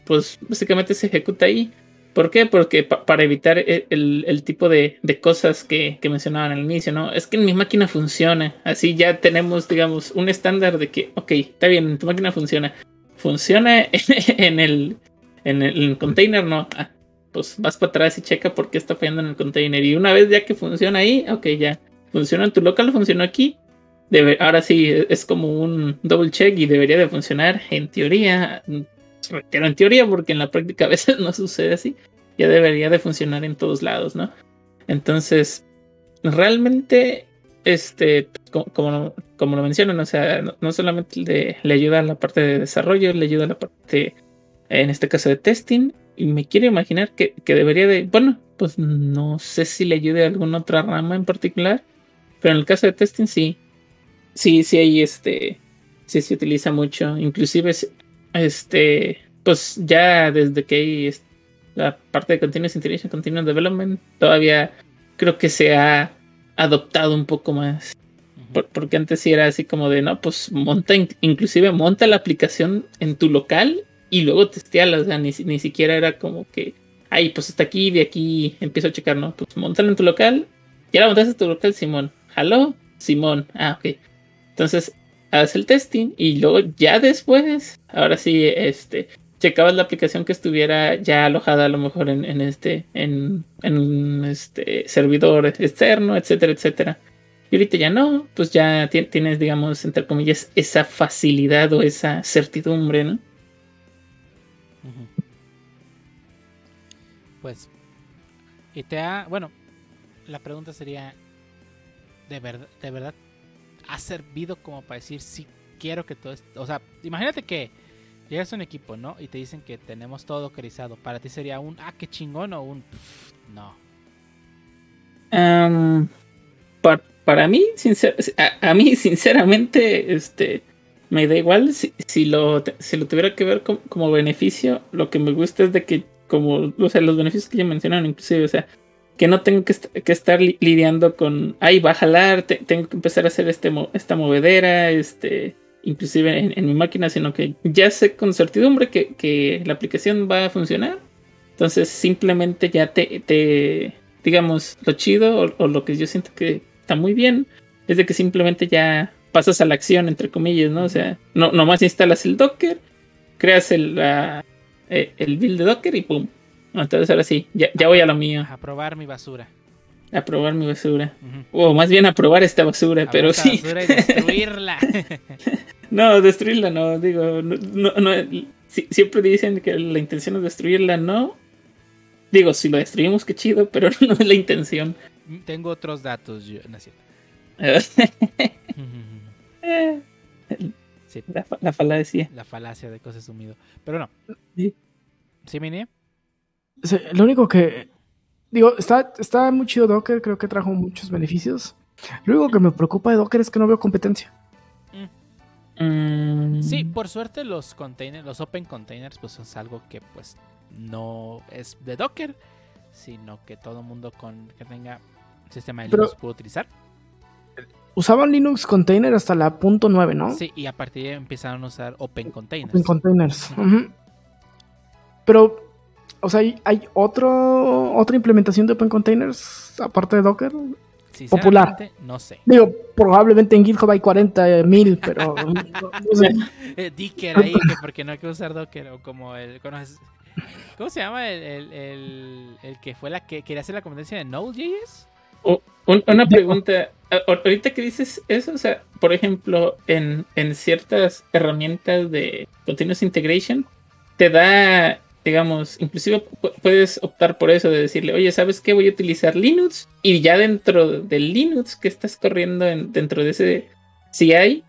pues básicamente se ejecuta ahí. ¿Por qué? Porque para evitar e, el, tipo de, cosas que, que, mencionaban al inicio, ¿no? Es que en mi máquina funciona. Así ya tenemos, digamos, un estándar de que, ok, está bien, en tu máquina funciona. Funciona en el, en el, container no. Ah, pues vas para atrás y checa por qué está fallando en el container. Y una vez ya que funciona ahí, ok, ya. Funciona en tu local, funcionó aquí. Debe, ahora sí, es como un double check y debería de funcionar en teoría. Pero en teoría, porque en la práctica a veces no sucede así. Ya debería de funcionar en todos lados, ¿no? Entonces, realmente, este, como, como, lo mencionan, o sea, no, solamente le, ayuda a la parte de desarrollo, le ayuda a la parte en este caso de testing, y me quiero imaginar que, debería de, bueno, pues no sé si le ayude a alguna otra rama en particular, pero en el caso de testing sí, sí, sí hay este, sí se utiliza mucho, inclusive este, pues ya desde que hay la parte de Continuous Integration, Continuous Development, todavía creo que se ha adoptado un poco más. porque antes sí era así como de, no, pues monta, inclusive monta la aplicación en tu local y luego o sea, ni, ni siquiera era como que, ay, pues está aquí, de aquí empiezo a checar, ¿no? Pues montala en tu local, ya la montaste en tu local, Simón, ¿halo? Simón, ah, ok. Entonces, haces el testing y luego ya después, ahora sí, este, checabas la aplicación que estuviera ya alojada a lo mejor en, en este, en, en este servidor externo, etcétera, etcétera. Y ahorita ya no, pues ya tienes, digamos, entre comillas, esa facilidad o esa certidumbre, ¿no? Pues, y te ha, bueno, la pregunta sería, ¿de verdad, de verdad ha servido como para decir si quiero que todo esto, o sea, imagínate que llegas a un equipo, ¿no? Y te dicen que tenemos todo dockerizado, para ti sería un, ah, qué chingón o un, no. para, mí, a, mí, sinceramente, este, me da igual si, si, lo, si lo tuviera que ver como, beneficio. Lo que me gusta es de que, como, o sea, los beneficios que ya mencionaron, inclusive, o sea, que no tengo que, estar lidiando con, ay, va a jalar, tengo que empezar a hacer este, esta movedera, este, inclusive en, mi máquina, sino que ya sé con certidumbre que, la aplicación va a funcionar. Entonces, simplemente ya te, te digamos, lo chido o, o lo que yo siento que está muy bien es de que simplemente ya pasas a la acción, entre comillas, ¿no? O sea, no, nomás instalas el Docker, creas el, eh, el build de Docker y ¡pum! Entonces ahora sí, ya, ya voy a lo mío. A probar mi basura. A probar mi basura. O más bien a probar esta basura, pero sí. Basura y destruirla. no, destruirla no, digo, no, no, siempre dicen que la intención es destruirla, no. Digo, si lo destruimos, qué chido, pero no es la intención. Tengo otros datos, yo, no es la, falacia. La falacia de cosas sumido. Pero no. ¿Sí, ¿Sí lo único que. Digo, está, está muy chido Docker, creo que trajo muchos beneficios. Lo único que me preocupa de Docker es que no veo competencia. Mm. Sí, por suerte los containers, los open containers, pues es algo que pues no es de Docker, sino que todo mundo con que tenga sistema de Pero- Linux puede utilizar. Usaban Linux Container hasta la punto .9, ¿no? Sí, y a partir de ahí empezaron a usar Open Containers. En containers. Pero, o sea, ¿hay, hay otro, otra implementación de Open Containers aparte de Docker? popular. No sé. Digo, probablemente en GitHub hay 40 mil, pero no, no sé. Eh, Docker ahí, que porque no hay que usar Docker, o como el. ¿conoces? ¿Cómo se llama el, el, el, el que fue la que quería hacer la competencia de Node.js? Un- una pregunta, ahorita que dices eso, o sea, por ejemplo, en, en ciertas herramientas de Continuous Integration, te da, digamos, inclusive pu- puedes optar por eso de decirle, oye, ¿sabes qué? Voy a utilizar Linux y ya dentro del Linux que estás corriendo en- dentro de ese CI,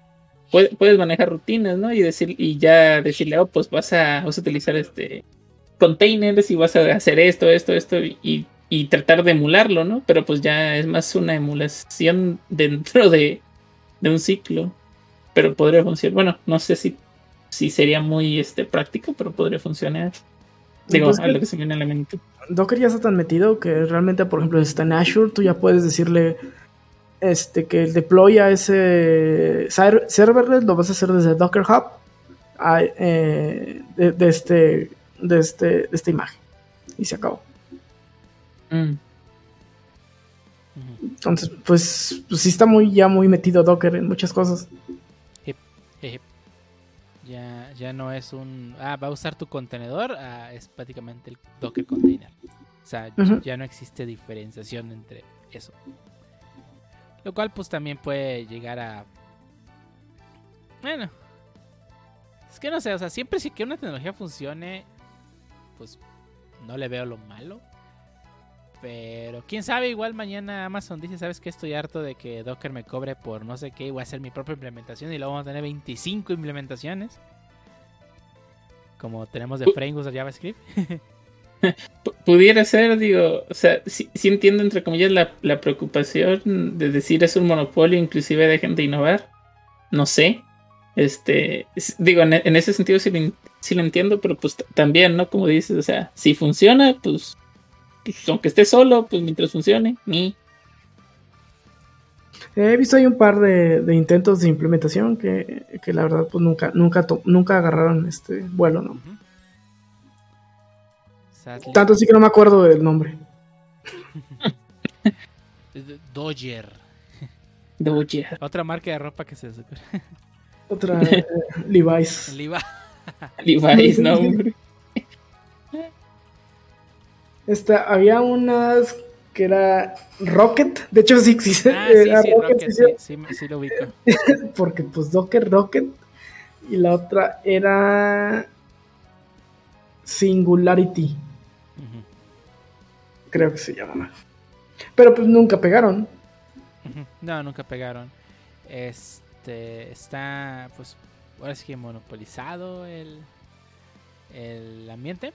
puede- puedes manejar rutinas, ¿no? Y decir, y ya decirle, oh, pues vas a, vas a utilizar este containers y vas a hacer esto, esto, esto y, y tratar de emularlo, ¿no? Pero pues ya es más una emulación dentro de, de un ciclo. Pero podría funcionar. Bueno, no sé si, si sería muy este, práctico, pero podría funcionar. Digo, Pues a que- lo que se viene a la mente. Docker ya está tan metido que realmente, por ejemplo, si está en Azure, tú ya puedes decirle este, que el deploy a ese ser- serverless lo vas a hacer desde Docker Hub a, eh, de, de este, de, este, de esta imagen. Y se acabó. Mm. Entonces, pues, pues sí está muy, ya muy metido Docker en muchas cosas. Jeje. Ya, ya no es un. Ah, va a usar tu contenedor. ah, es prácticamente el Docker container. O sea, ya no existe diferenciación entre eso. Lo cual, pues también puede llegar a. Bueno. Es que no sé, o sea, siempre sí que una tecnología funcione, pues no le veo lo malo. Pero quién sabe, igual mañana Amazon dice, ¿sabes qué? Estoy harto de que Docker me cobre por no sé qué y voy a hacer mi propia implementación y luego vamos a tener 25 implementaciones. Como tenemos de frameworks de JavaScript. Pudiera ser, digo, o sea, sí, sí entiendo entre comillas la, la preocupación de decir es un monopolio, inclusive dejen de innovar. No sé. Este, es- digo, en, en ese sentido sí lo, sí lo entiendo, pero pues también, ¿no? Como dices, o sea, si funciona, pues, aunque esté solo, pues mientras funcione, ni. He visto ahí un par de, de intentos de implementación que, que la verdad pues nunca, nunca, to- nunca agarraron este vuelo, ¿no? Sadly. Tanto así que no me acuerdo del nombre. Dodger. Doja. Otra marca de ropa que se. Otra eh, Levi's. Levi's, ¿no? hombre? Esta, había unas que era Rocket. De hecho, sí existe. Ah, sí, sí, Rocket, Rocket, sí, sí, sí, lo ubico. Porque pues Docker Rocket. Y la otra era Singularity. Creo que se llama. Pero pues nunca pegaron. No, nunca pegaron. Este está, pues, ahora sí que monopolizado el, el ambiente.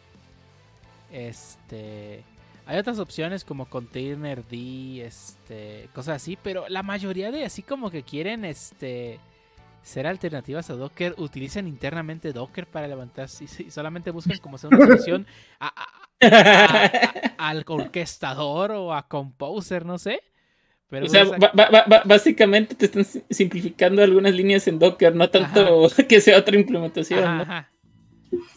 Este, hay otras opciones como Containerd, este, cosas así, pero la mayoría de así como que quieren, este, ser alternativas a Docker, utilizan internamente Docker para levantarse y, y solamente buscan como ser una solución a- a- a- al orquestador o a composer, no sé. Pero O sea, básicamente te están si- simplificando algunas líneas en Docker, no tanto que sea otra implementación. Ajá, ¿no? ajá.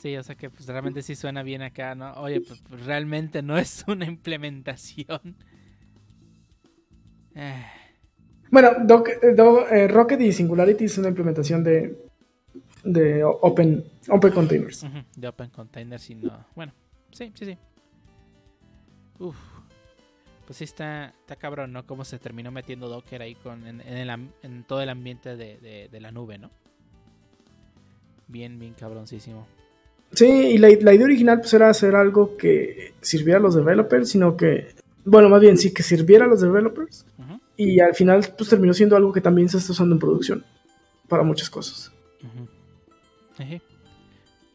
Sí, o sea que pues realmente sí suena bien acá, ¿no? Oye, pues, pues, realmente no es una implementación. Eh, Bueno, Doc- eh, Do- eh, Rocket y Singularity es una implementación de, de Open, open Containers. de Open Containers y no. Bueno, sí, sí, sí. Uf. Pues sí está, está cabrón, ¿no? Cómo se terminó metiendo Docker ahí con, en, en el am- en todo el ambiente de, de- de la nube, ¿no? Bien, bien cabroncísimo. Sí, y la, la idea original pues era hacer algo que sirviera a los developers, sino que, bueno, más bien sí, que sirviera a los developers. Y al final pues terminó siendo algo que también se está usando en producción para muchas cosas. ujú. Eje.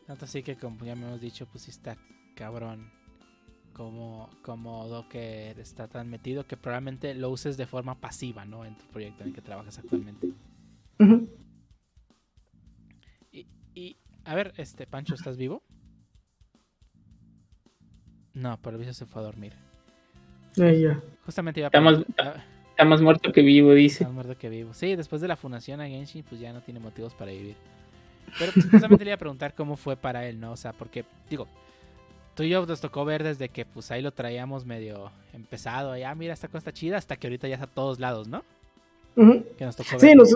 Tanto así que como ya me hemos dicho, pues está cabrón. Como, como Docker está tan metido que probablemente lo uses de forma pasiva, ¿no? En tu proyecto en el que trabajas actualmente. Y, a ver, este, Pancho, ¿estás vivo? No, por el vicio se fue a dormir. Ya. Justamente iba a Está más- ah, Está más muerto que vivo, dice. Más muerto que vivo. Sí, después de la fundación a Genshin, pues ya no tiene motivos para vivir. Pero pues, justamente le iba a preguntar cómo fue para él, ¿no? O sea, porque, digo, tú y yo nos tocó ver desde que pues ahí lo traíamos medio empezado. Ya, mira, esta cosa está chida, hasta que ahorita ya está a todos lados, ¿no? Que nos tocó Sí, ver. nos,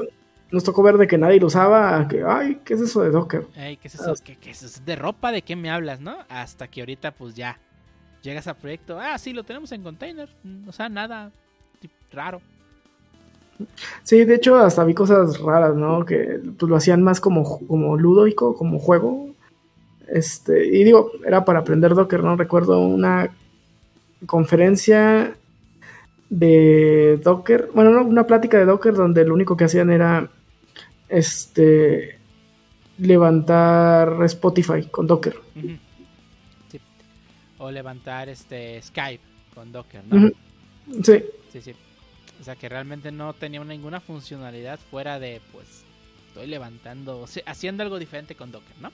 nos tocó ver de que nadie lo usaba, que, ay, ¿qué es eso de Docker? Ey, ¿qué es eso? ¿Qué, qué es eso? ¿De ropa? ¿De qué me hablas, no? Hasta que ahorita, pues ya, llegas a proyecto. Ah, sí, lo tenemos en container. O sea, nada raro. Sí, de hecho, hasta vi cosas raras, ¿no? Que pues, lo hacían más como, como lúdico, como juego. Este, y digo, era para aprender Docker, ¿no? Recuerdo una conferencia de Docker, bueno, no, una plática de Docker donde lo único que hacían era este levantar Spotify con Docker. Sí. O levantar este Skype con Docker, ¿no? Sí, Sí, sí. O sea que realmente no tenía ninguna funcionalidad fuera de, pues, estoy levantando, o sea, haciendo algo diferente con Docker, ¿no?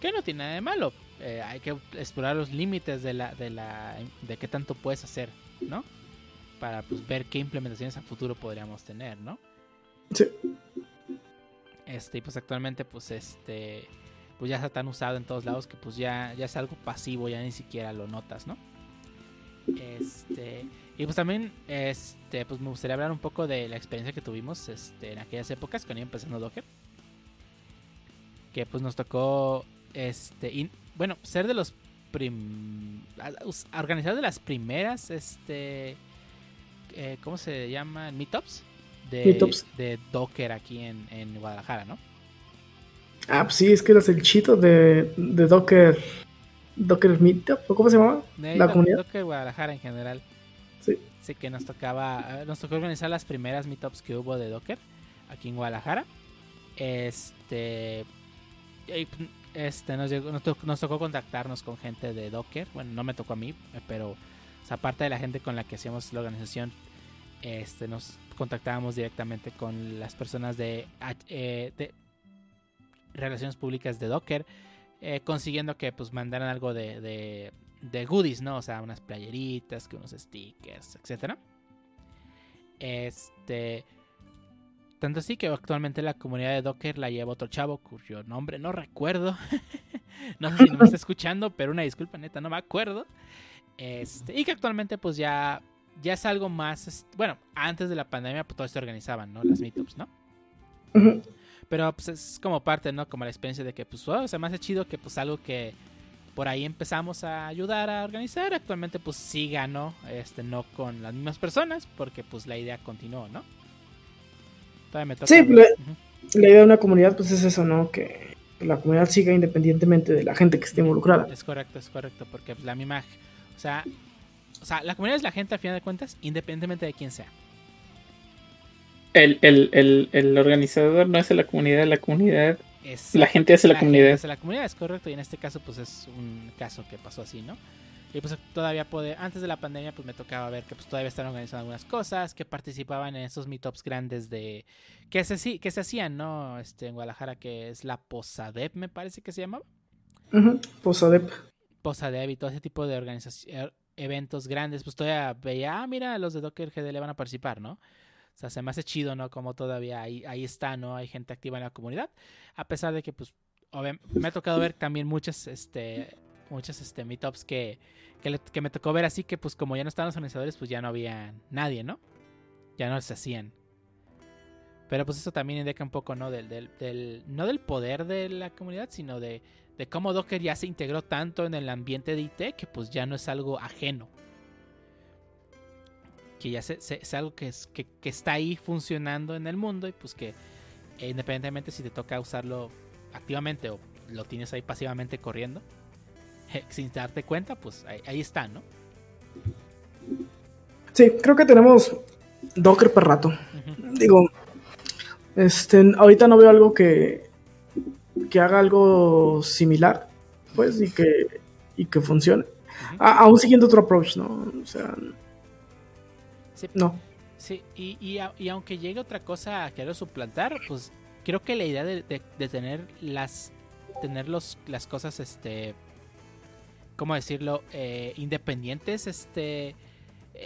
Que no tiene nada de malo. Eh, hay que explorar los límites de la, de la, de qué tanto puedes hacer, ¿no? Para pues, ver qué implementaciones a futuro podríamos tener, ¿no? Sí. Este, y pues actualmente, pues, este, pues ya está tan usado en todos lados que pues ya, ya es algo pasivo, ya ni siquiera lo notas, ¿no? Este, y pues también, este, pues me gustaría hablar un poco de la experiencia que tuvimos, este, en aquellas épocas cuando iba empezando Docker. Que pues nos tocó, este, bueno, ser de los prim, organizar de las primeras, este, eh, ¿cómo se llaman? Meetups. De, de Docker aquí en, en Guadalajara, ¿no? Ah, pues sí, es que eras el chito de, de Docker. Docker Meetup, ¿o cómo se llama? De La comunidad. Docker Guadalajara en general. Sí. Sí, que nos tocaba, nos tocó organizar las primeras meetups que hubo de Docker aquí en Guadalajara. Este, este nos, llegó- nos, to- nos tocó contactarnos con gente de Docker. Bueno, no me tocó a mí, eh, pero o sea, aparte de la gente con la que hacíamos la organización, este, nos contactábamos directamente con las personas de, eh, de relaciones públicas de Docker, eh, consiguiendo que pues mandaran algo de, de, de goodies, ¿no? O sea, unas playeritas, que unos stickers, etcétera. Este. Tanto así que actualmente la comunidad de Docker la lleva otro chavo cuyo nombre no recuerdo. no sé si me está escuchando, pero una disculpa, neta, no me acuerdo. Este, y que actualmente pues ya, ya es algo más, bueno, antes de la pandemia pues todo se organizaban, ¿no? Las meetups, ¿no? Pero pues es como parte, ¿no? Como la experiencia de que pues oh, se me hace chido que pues algo que por ahí empezamos a ayudar a organizar, actualmente pues siga, ¿no? Este, no con las mismas personas, porque pues la idea continuó, ¿no? Todavía me toca Sí, Ujú. La idea de una comunidad, pues es eso, ¿no? Que la comunidad siga independientemente de la gente que esté involucrada. Es correcto, es correcto, porque pues, la misma, o sea, o sea, la comunidad es la gente al final de cuentas, independientemente de quién sea. El, el, el, el organizador no hace la comunidad, la comunidad. Es, La gente hace la gente comunidad. hace la comunidad, es correcto, y en este caso pues es un caso que pasó así, ¿no? Y pues todavía puede, antes de la pandemia pues me tocaba ver que pues todavía estaban organizando algunas cosas, que participaban en esos meetups grandes de, que se, sí- que se hacían, ¿no? Este, en Guadalajara, que es la Posadep me parece que se llamaba. Ujú. Posadep. Posadep y todo ese tipo de organización, eventos grandes, pues todavía veía, ah, mira, los de Docker GDL van a participar, ¿no? O sea, se me hace chido, ¿no? Como todavía ahí, ahí está, ¿no? Hay gente activa en la comunidad. A pesar de que, pues, me ha tocado ver también muchas, este, muchas, este, meetups que, que, que me tocó ver así que, pues, como ya no estaban los organizadores, pues ya no había nadie, ¿no? Ya no se hacían. Pero pues eso también indica un poco, ¿no? Del, del- no del poder de la comunidad, sino de, de cómo Docker ya se integró tanto en el ambiente de IT que pues ya no es algo ajeno. Que ya se- se- es algo que, es, que, que está ahí funcionando en el mundo y pues que eh, independientemente si te toca usarlo activamente o lo tienes ahí pasivamente corriendo, sin darte cuenta, pues ahí, ahí está, ¿no? Sí, creo que tenemos Docker para rato. Digo, este, ahorita no veo algo que, que haga algo similar, pues, y que, y que funcione. A- aún siguiendo otro approach, ¿no? O sea, Sí, no. Sí, y, y, a- y aunque llegue otra cosa a querer suplantar, pues creo que la idea de, de- de tener las tener los, las cosas este ¿cómo decirlo? Eh, independientes, este,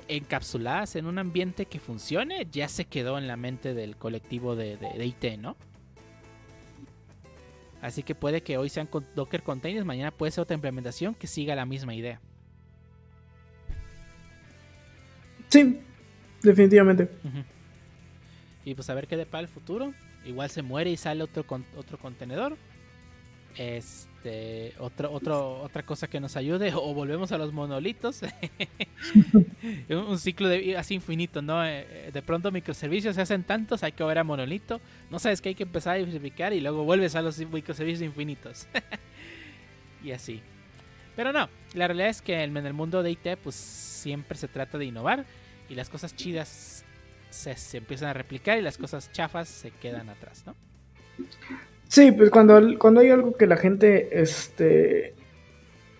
encapsuladas en un ambiente que funcione, ya se quedó en la mente del colectivo de, de, IT, ¿no? Así que puede que hoy sean con Docker Containers, mañana puede ser otra implementación que siga la misma idea. Sí, definitivamente. Y pues a ver qué depara el futuro. Igual se muere y sale otro, otro contenedor. Este, otro, otro, otra cosa que nos ayude, o volvemos a los monolitos. un ciclo de, así infinito, ¿no? Eh, eh, de pronto microservicios se hacen tantos, hay que volver a monolito. No sabes que hay que empezar a diversificar y luego vuelves a los microservicios infinitos. y así. Pero no, la realidad es que en el mundo de IT, pues siempre se trata de innovar y las cosas chidas se, se empiezan a replicar y las cosas chafas se quedan atrás, ¿no? Sí, pues cuando, cuando hay algo que la gente este,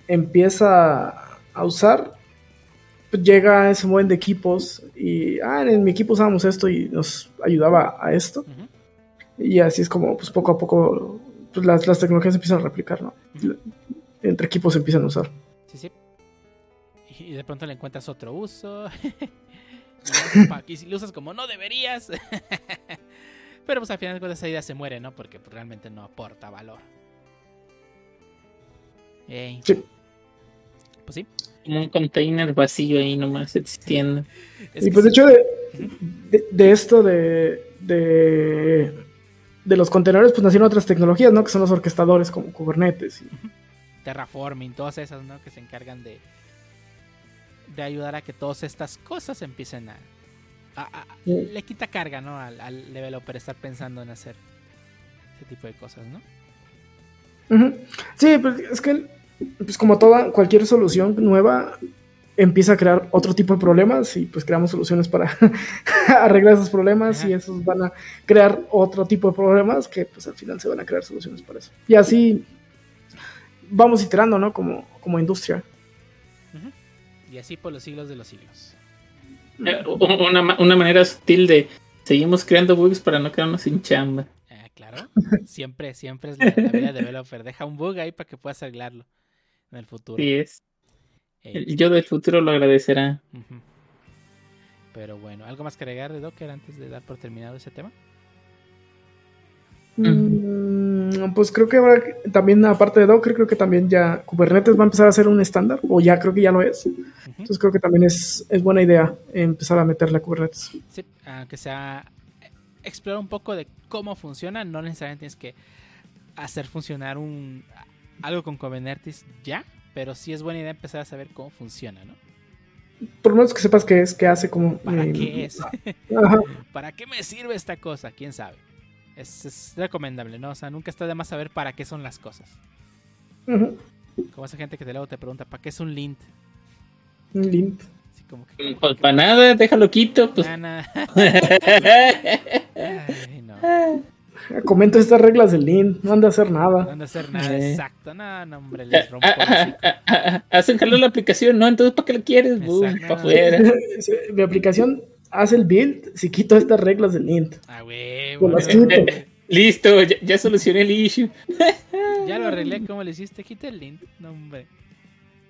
empieza a usar, pues llega ese momento de equipos y, ah, en mi equipo usábamos esto y nos ayudaba a esto. Y así es como, pues poco a poco, pues, las, las tecnologías empiezan a replicar, ¿no? Entre equipos se empiezan a usar. Sí, sí. Y de pronto le encuentras otro uso. y si lo usas como no deberías. Pero pues al final de cuentas esa idea se muere, ¿no? Porque pues, realmente no aporta valor. Sí. Pues sí. Como un container vacío ahí nomás existiendo. y pues de hecho de, esto de, de, de los contenedores pues nacieron otras tecnologías, ¿no? Que son los orquestadores como Kubernetes. Terraforming, todas esas, ¿no? Que se encargan de, de ayudar a que todas estas cosas empiecen a, le quita carga, ¿no? Al, al, developer estar pensando en hacer ese tipo de cosas, ¿no? Sí, pues es que, pues como toda, cualquier solución nueva empieza a crear otro tipo de problemas y pues creamos soluciones para arreglar esos problemas y esos van a crear otro tipo de problemas que pues al final se van a crear soluciones para eso. Y así vamos iterando, ¿no? Como, como industria. Y así por los siglos de los siglos. Eh, una, una manera sutil de seguimos creando bugs para no quedarnos sin chamba. Ah, claro, siempre, siempre es la, vida de developer. Deja un bug ahí para que puedas arreglarlo en el futuro. Sí es. El yo del futuro lo agradecerá. Pero bueno, ¿algo más que agregar de Docker antes de dar por terminado ese tema? Mm, pues creo que ahora también, aparte de Docker, creo que también ya Kubernetes va a empezar a ser un estándar, o ya creo que ya lo es. Entonces creo que también es, es buena idea empezar a meterle a Kubernetes. Sí, aunque sea explorar un poco de cómo funciona, no necesariamente tienes que hacer funcionar un algo con Kubernetes ya, pero sí es buena idea empezar a saber cómo funciona, ¿no? Por lo menos que sepas qué es, qué hace, cómo... ¿Para eh, qué es? ¿Para qué me sirve esta cosa? ¿Quién sabe? Es, recomendable, ¿no? O sea, nunca está de más saber para qué son las cosas. Como esa gente que te luego te pregunta, ¿para qué es un lint? Un lint. Así como que, pues para nada, déjalo quito. Pues. Ay, no. Comento estas reglas del lint, no anda a hacer nada. No anda a hacer nada, eh. exacto. No, no, hombre, les rompo Hacen jalar la aplicación, ¿no? Entonces, ¿para qué la quieres? Boom, para afuera. Mi aplicación haz el build si quito estas reglas del int. Ah, huevo. Listo, ya, solucioné el issue. ya lo arreglé como le hiciste, quita el lint. No, hombre.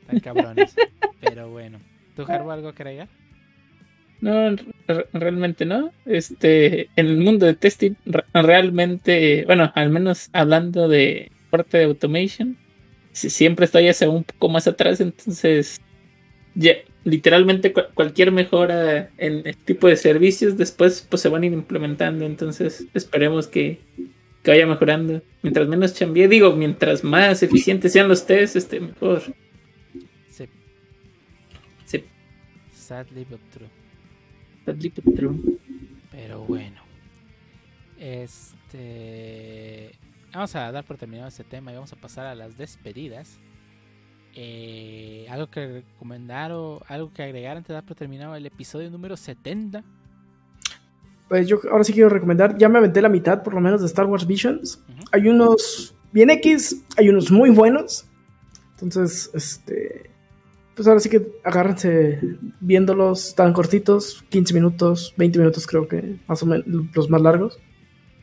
Tan cabrones. Pero bueno. ¿Tú, Harbo, algo que agregar? No, realmente no. Este, en el mundo de testing, realmente, bueno, al menos hablando de parte de automation, siempre estoy hacia un poco más atrás, entonces ya, literalmente cualquier mejora en este tipo de servicios después pues se van a ir implementando. Entonces esperemos que, que vaya mejorando. Mientras menos chambie, digo, mientras más eficientes sean los tests, este, mejor. Sí. Sí. Sadly but true. Sadly but true. Pero bueno. Este. Vamos a dar por terminado este tema y vamos a pasar a las despedidas. Eh, algo que recomendar o algo que agregar antes de dar por terminado el episodio número 70. Pues yo ahora sí quiero recomendar, ya me aventé la mitad por lo menos de Star Wars Visions. Hay unos bien X, hay unos muy buenos. Entonces, este, pues ahora sí que agárrense viéndolos tan cortitos, 15 minutos, 20 minutos creo que más o menos los más largos.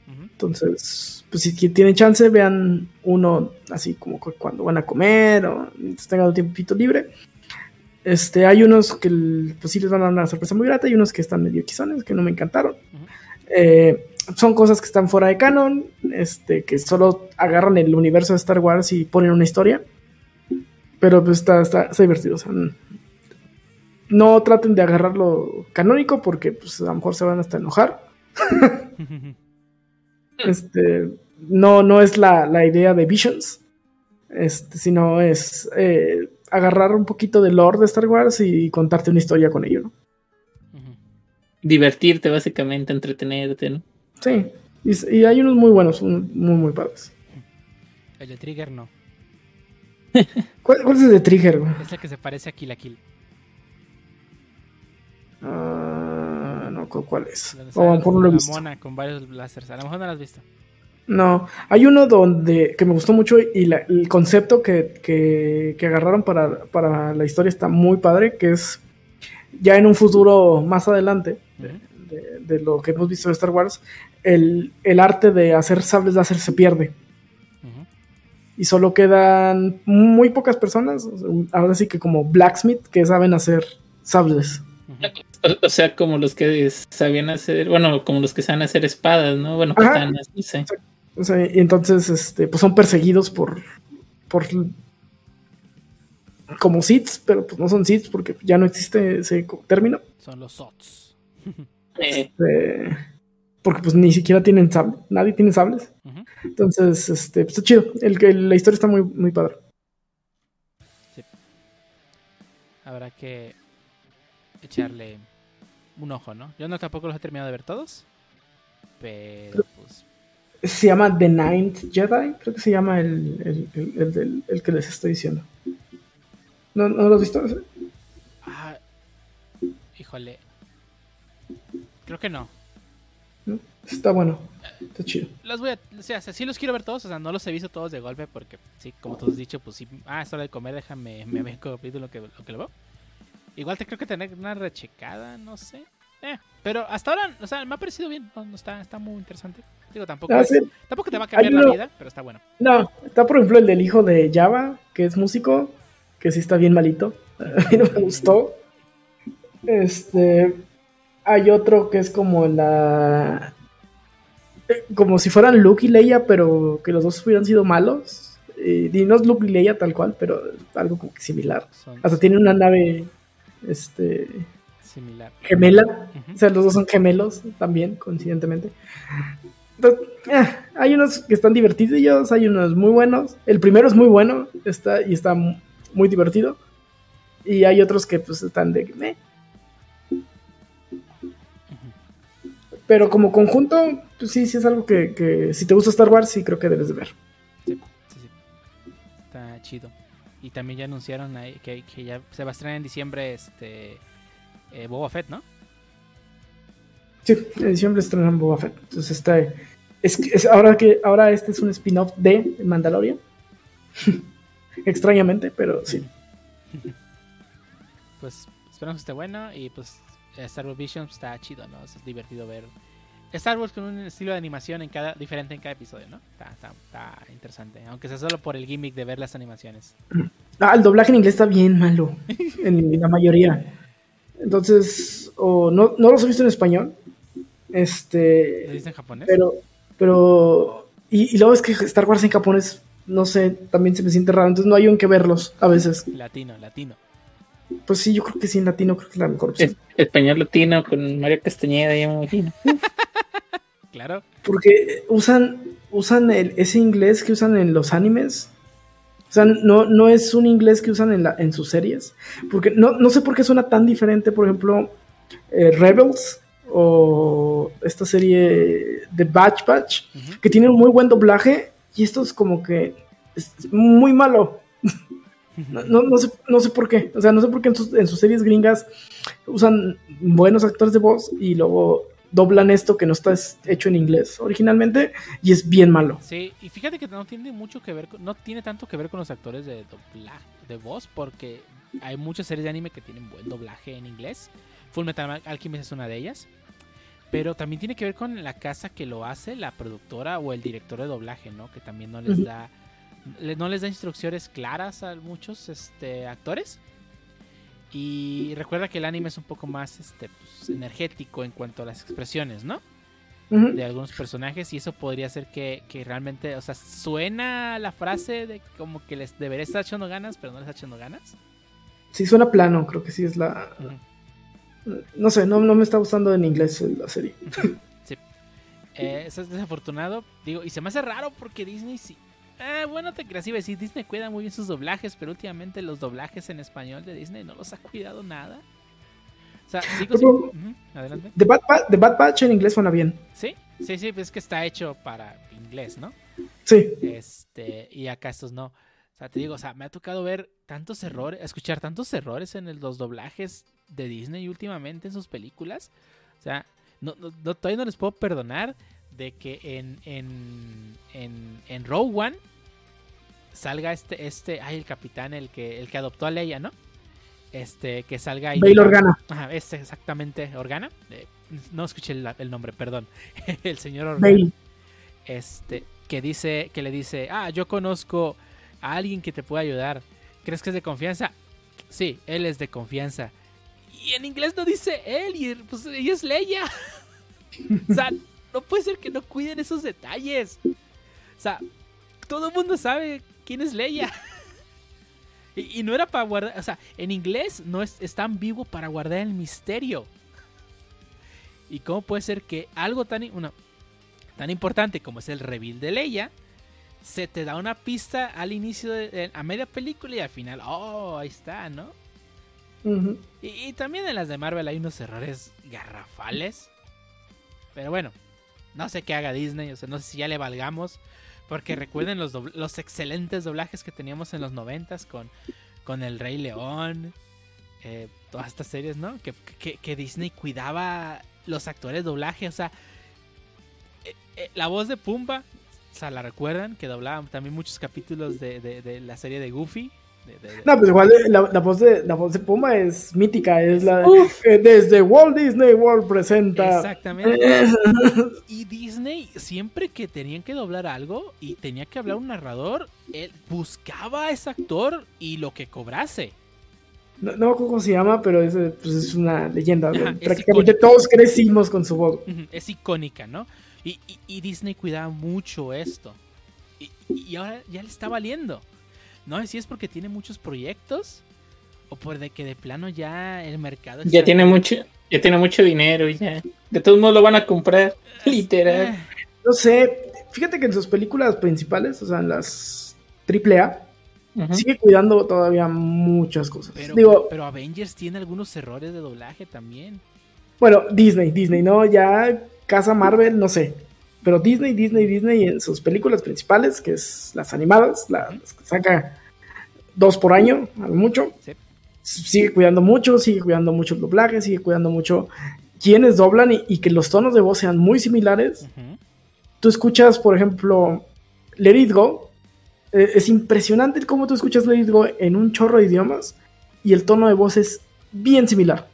Entonces, pues si tienen chance, vean uno así como cuando van a comer o tengan un tiempito libre. Este, hay unos que pues sí les van a dar una sorpresa muy grata y unos que están medio quizones, que no me encantaron. Eh, son cosas que están fuera de canon, este, que solo agarran el universo de Star Wars y ponen una historia. Pero pues está, está, divertido. no traten de agarrarlo canónico porque pues, a lo mejor se van hasta enojar. este, no, no es la, la, idea de Visions, este, sino es eh, agarrar un poquito de lore de Star Wars y contarte una historia con ello, ¿no? Divertirte, básicamente, entretenerte, ¿no? Sí, y, hay unos muy buenos, muy, muy padres. El de Trigger no. ¿Cuál, es el de Trigger? Es el que se parece a Kill la Kill. Ah, no, ¿cuál es? O a lo mejor no lo he visto. mona con varios blasters. A lo mejor no lo has visto. No, hay uno donde que me gustó mucho y el concepto que, agarraron para, la historia está muy padre, que es ya en un futuro más adelante de, lo que hemos visto en Star Wars, el, arte de hacer sables láser se pierde. Y solo quedan muy pocas personas, ahora sí que como blacksmith, que saben hacer sables. O sea, como los que sabían hacer, bueno, como los que saben hacer espadas, ¿no? Bueno, katanas, no sé. O sea, y entonces, este, pues son perseguidos por, por como SITs, pero pues no son SITs porque ya no existe ese término. Son los SOTs. Este, porque pues ni siquiera tienen sables, nadie tiene sables. Entonces, este, pues está chido. El, la historia está muy, muy padre. Sí. Habrá que echarle un ojo, ¿no? Yo no tampoco los he terminado de ver todos. Pero pues se llama The Ninth Jedi, creo que se llama el, el, el, que les estoy diciendo. ¿No, ¿No, lo has visto? Ah, híjole. Creo que no. Está bueno. Está chido. Los voy a, o sea, sí los quiero ver todos, o sea, no los he visto todos de golpe porque, sí, como tú has dicho, pues sí, ah, es hora de comer, déjame, me veo lo que, lo que lo veo. Igual te creo que tener una rechecada, no sé. Eh, pero hasta ahora, o sea, me ha parecido bien, no, está, está muy interesante. Digo, tampoco, ah, tampoco te va a cambiar la vida, pero está bueno. No, está por ejemplo el del hijo de Java, que es músico, que sí está bien malito. A mí no me gustó. Este. Hay otro que es como la. Como si fueran Luke y Leia, pero que los dos hubieran sido malos. Y no es Luke y Leia tal cual, pero algo como que similar. Hasta tiene una nave. Este. Similar. Gemela. O sea, los dos son gemelos también, coincidentemente. Eh, hay unos que están divertidos, hay unos muy buenos. El primero es muy bueno está, y está muy divertido. Y hay otros que pues están de... Pero como conjunto, pues sí, sí es algo que, si te gusta Star Wars, sí creo que debes de ver. Sí, sí, sí. Está chido. Y también ya anunciaron ahí que, ya se va a estrenar en diciembre este eh, Boba Fett, ¿no? Sí, en diciembre estrenan Boba Fett. Entonces está. Es, es, ahora que ahora este es un spin-off de Mandalorian. Extrañamente, pero sí. Pues esperamos que esté bueno y pues Star Wars Vision está chido, ¿no? Es divertido ver Star Wars con un estilo de animación en cada diferente en cada episodio, ¿no? Está, está, interesante, aunque sea solo por el gimmick de ver las animaciones. Ah, el doblaje en inglés está bien malo, en la mayoría. Entonces, o no, no los he visto en español, este. ¿Lo en japonés? Pero, pero. Y, luego es que Star Wars en japonés, no sé, también se me siente raro. Entonces no hay en qué verlos a veces. Latino, latino. Pues sí, yo creo que sí, en latino creo que es la mejor opción. español latino con Mario Castañeda, ya me imagino. claro. Porque usan, usan el, ese inglés que usan en los animes. O sea, no, no es un inglés que usan en, la, en sus series. Porque no, no sé por qué suena tan diferente, por ejemplo, eh, Rebels o esta serie de Batch Batch, que tiene un muy buen doblaje y esto es como que es muy malo. No, no, sé, no sé por qué, o sea, no sé por qué en sus, en sus series gringas usan buenos actores de voz y luego doblan esto que no está hecho en inglés originalmente y es bien malo. Sí, y fíjate que no tiene mucho que ver, no tiene tanto que ver con los actores de doblaje, de voz, porque hay muchas series de anime que tienen buen doblaje en inglés. Full Metal Alchemist es una de ellas. Pero también tiene que ver con la casa que lo hace, la productora o el director de doblaje, ¿no? Que también no les da no les da instrucciones claras a muchos este, actores. Y recuerda que el anime es un poco más este, pues, energético en cuanto a las expresiones, ¿no? De algunos personajes y eso podría ser que, que realmente, o sea, suena la frase de como que les debería estar echando ganas, pero no les está echando ganas. Sí, suena plano, creo que sí es la. No sé, no, no me está gustando en inglés la serie. Sí. Eh, eso es desafortunado. Digo, y se me hace raro porque Disney sí. Eh, bueno, te creas, iba a decir, Disney cuida muy bien sus doblajes, pero últimamente los doblajes en español de Disney no los ha cuidado nada. O sea, sigo Pero- Adelante. The Bad, The Bad Batch en inglés suena bien. Sí, sí, sí, pues es que está hecho para inglés, ¿no? Sí. Este, y acá estos no. O sea, te digo, o sea, me ha tocado ver tantos errores, escuchar tantos errores en el- los doblajes de Disney últimamente en sus películas. O sea, no, todavía no les puedo perdonar de que en, en, en, en Rogue One salga este, este, ay, el capitán, el que, el que adoptó a Leia, ¿no? Este, que salga ahí. Bail Organa. Ajá, este exactamente, Organa. Eh, no escuché el, el nombre, perdón. el señor Organa Bail. este, que dice, que le dice, ah, yo conozco a alguien que te puede ayudar. ¿Crees que es de confianza? Sí, él es de confianza. Y en inglés no dice él, y pues ella es Leia. o sea, no puede ser que no cuiden esos detalles. O sea, todo el mundo sabe quién es Leia. y, no era para guardar, o sea, en inglés no es, es tan vivo para guardar el misterio. ¿Y cómo puede ser que algo tan, tan importante como es el reveal de Leia, se te da una pista al inicio, de- a media película y al final, oh, ahí está, ¿no? Y, y también en las de Marvel hay unos errores garrafales. Pero bueno, no sé qué haga Disney, o sea, no sé si ya le valgamos. Porque recuerden los, excelentes doblajes que teníamos en los noventas con, con El Rey León, eh, todas estas series, ¿no? Que, que- que Disney cuidaba los actores de doblaje, o sea, eh, eh, la voz de Pumba, o sea, la recuerdan, que doblaban también muchos capítulos de, de- de la serie de Goofy. De- de- de- No, pues igual eh, la, la voz de la voz de Puma es mítica, es la Uf. eh, desde Walt Disney World presenta. Exactamente. Y Disney, siempre que tenían que doblar algo y tenía que hablar un narrador, él buscaba a ese actor y lo que cobrase. No, no me cómo se llama, pero es, pues es una leyenda. Ajá, Prácticamente todos crecimos con su voz. Es icónica, ¿no? Y, y- y Disney cuidaba mucho esto. Y, y ahora ya le está valiendo. No sé si es porque tiene muchos proyectos o por de que de plano ya el mercado Ya tiene mucho, ya tiene mucho dinero y ya. De todos modos lo van a comprar. Literal. Eh, No sé, fíjate que en sus películas principales, o sea, en las AAA, Ujú. sigue cuidando todavía muchas cosas. pero, Digo, pero Avengers tiene algunos errores de doblaje también. bueno, Disney, Disney, ¿no? Ya Casa Marvel, no sé. Pero Disney, Disney, Disney en sus películas principales, que es las animadas, la- las que saca dos por año, a lo mucho, Sí. sigue cuidando mucho, sigue cuidando mucho el doblaje, sigue cuidando mucho quienes doblan y, y que los tonos de voz sean muy similares. Tú escuchas, por ejemplo, Let It Go. eh, es impresionante cómo tú escuchas Let It Go en un chorro de idiomas y el tono de voz es bien similar.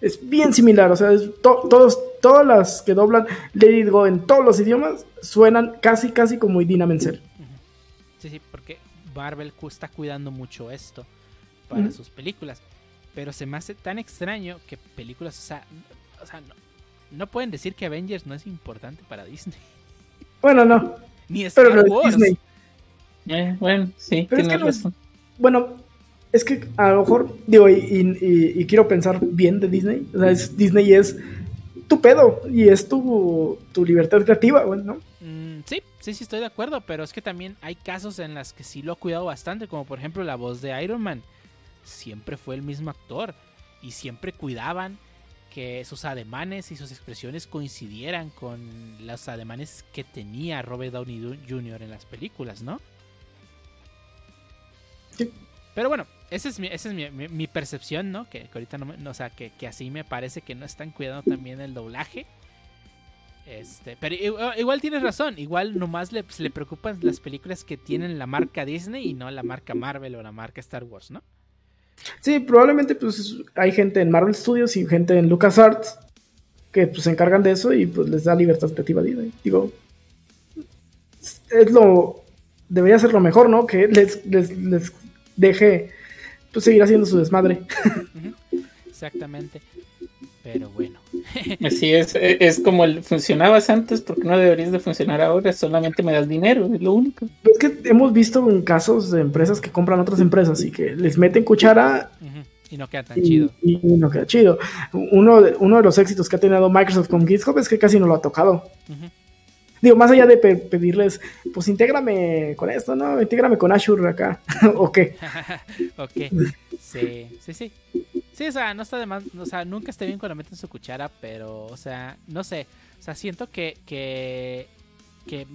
Es bien similar, o sea, es to- todos, todas las que doblan Let It Go en todos los idiomas suenan casi, casi como Idina Menzel. Sí, sí, porque Marvel está cuidando mucho esto para sus películas. Pero se me hace tan extraño que películas, o sea, o sea no, no pueden decir que Avengers no es importante para Disney. Bueno, no, Ni Star pero Wars. Disney. Eh, bueno, sí, Pero es no es- razón. Bueno, es que a lo mejor, digo, y, y- y- y quiero pensar bien de Disney. O sea, es- Disney es tu pedo y es tu, tu libertad creativa, bueno, ¿no? Mm, sí, sí, sí, estoy de acuerdo, pero es que también hay casos en las que sí lo ha cuidado bastante, como por ejemplo la voz de Iron Man. Siempre fue el mismo actor y siempre cuidaban que sus ademanes y sus expresiones coincidieran con los ademanes que tenía Robert Downey Jr. en las películas, ¿no? Sí. Pero bueno, esa es mi, esa es mi, mi- percepción, ¿no? Que, ahorita no, me- o sea, que, que así me parece que no están cuidando también el doblaje. Este, pero igual, igual tienes razón, igual nomás le, le preocupan las películas que tienen la marca Disney y no la marca Marvel o la marca Star Wars, ¿no? Sí, probablemente pues hay gente en Marvel Studios y gente en LucasArts que pues, se encargan de eso y pues les da libertad creativa. Digo, es lo. Debería ser lo mejor, ¿no? Que les, les, les deje pues, seguir haciendo su desmadre. Exactamente. Pero bueno. Así es, e, es como funcionabas antes, porque no deberías de funcionar ahora, solamente me das dinero, es lo único. Es que hemos visto en casos de empresas que compran otras empresas y que les meten cuchara. Y no queda tan chido. Y, no queda chido. Uno de, uno de los éxitos que ha tenido Microsoft con GitHub es que casi no lo ha tocado. Digo, más allá de pedirles, pues intégrame con esto, ¿no? Intégrame con Azure acá. ¿O qué? ok. Sí, sí, sí. Sí, o sea, no está de más, o sea, nunca está bien cuando meten su cuchara, pero, o sea, no sé. O sea, siento que, que, que,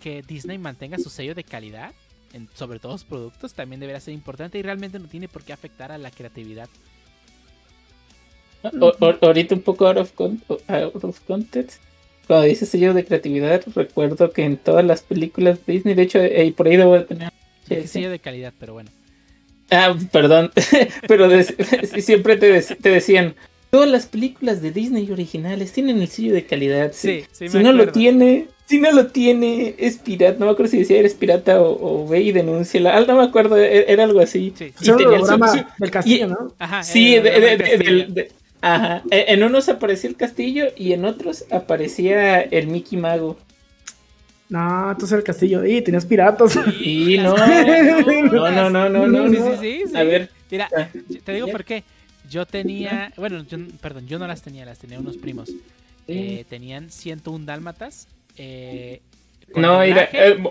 que Disney mantenga su sello de calidad en, sobre todos los productos también debería ser importante y realmente no tiene por qué afectar a la creatividad. ahorita un poco out of, out of context cuando dice sello de creatividad, recuerdo que en todas las películas de Disney, de hecho, eh, por ahí debo de tener. sello de calidad, pero bueno. Ah, perdón, pero siempre te, decían, todas las películas de Disney originales tienen el sello de calidad. Sí, sí, si no lo tiene, si no lo tiene, es pirata. No me acuerdo si decía eres pirata o, ve y denuncia. Ah, no me acuerdo, e, era, algo así. Sí. Y tenía el del castillo, ¿no? Ajá, sí, de, Ajá. E, en unos aparecía el castillo y en otros aparecía el Mickey Mago. No, entonces el castillo. Y tenías piratas. Sí, no. No, no, no, no, no. Sí, sí, sí, A ver. Mira, ah. te digo por qué. Yo tenía, bueno, yo, perdón, yo no las tenía, las tenía unos primos. Eh, tenían 101 dálmatas. Eh, no, mira, eh,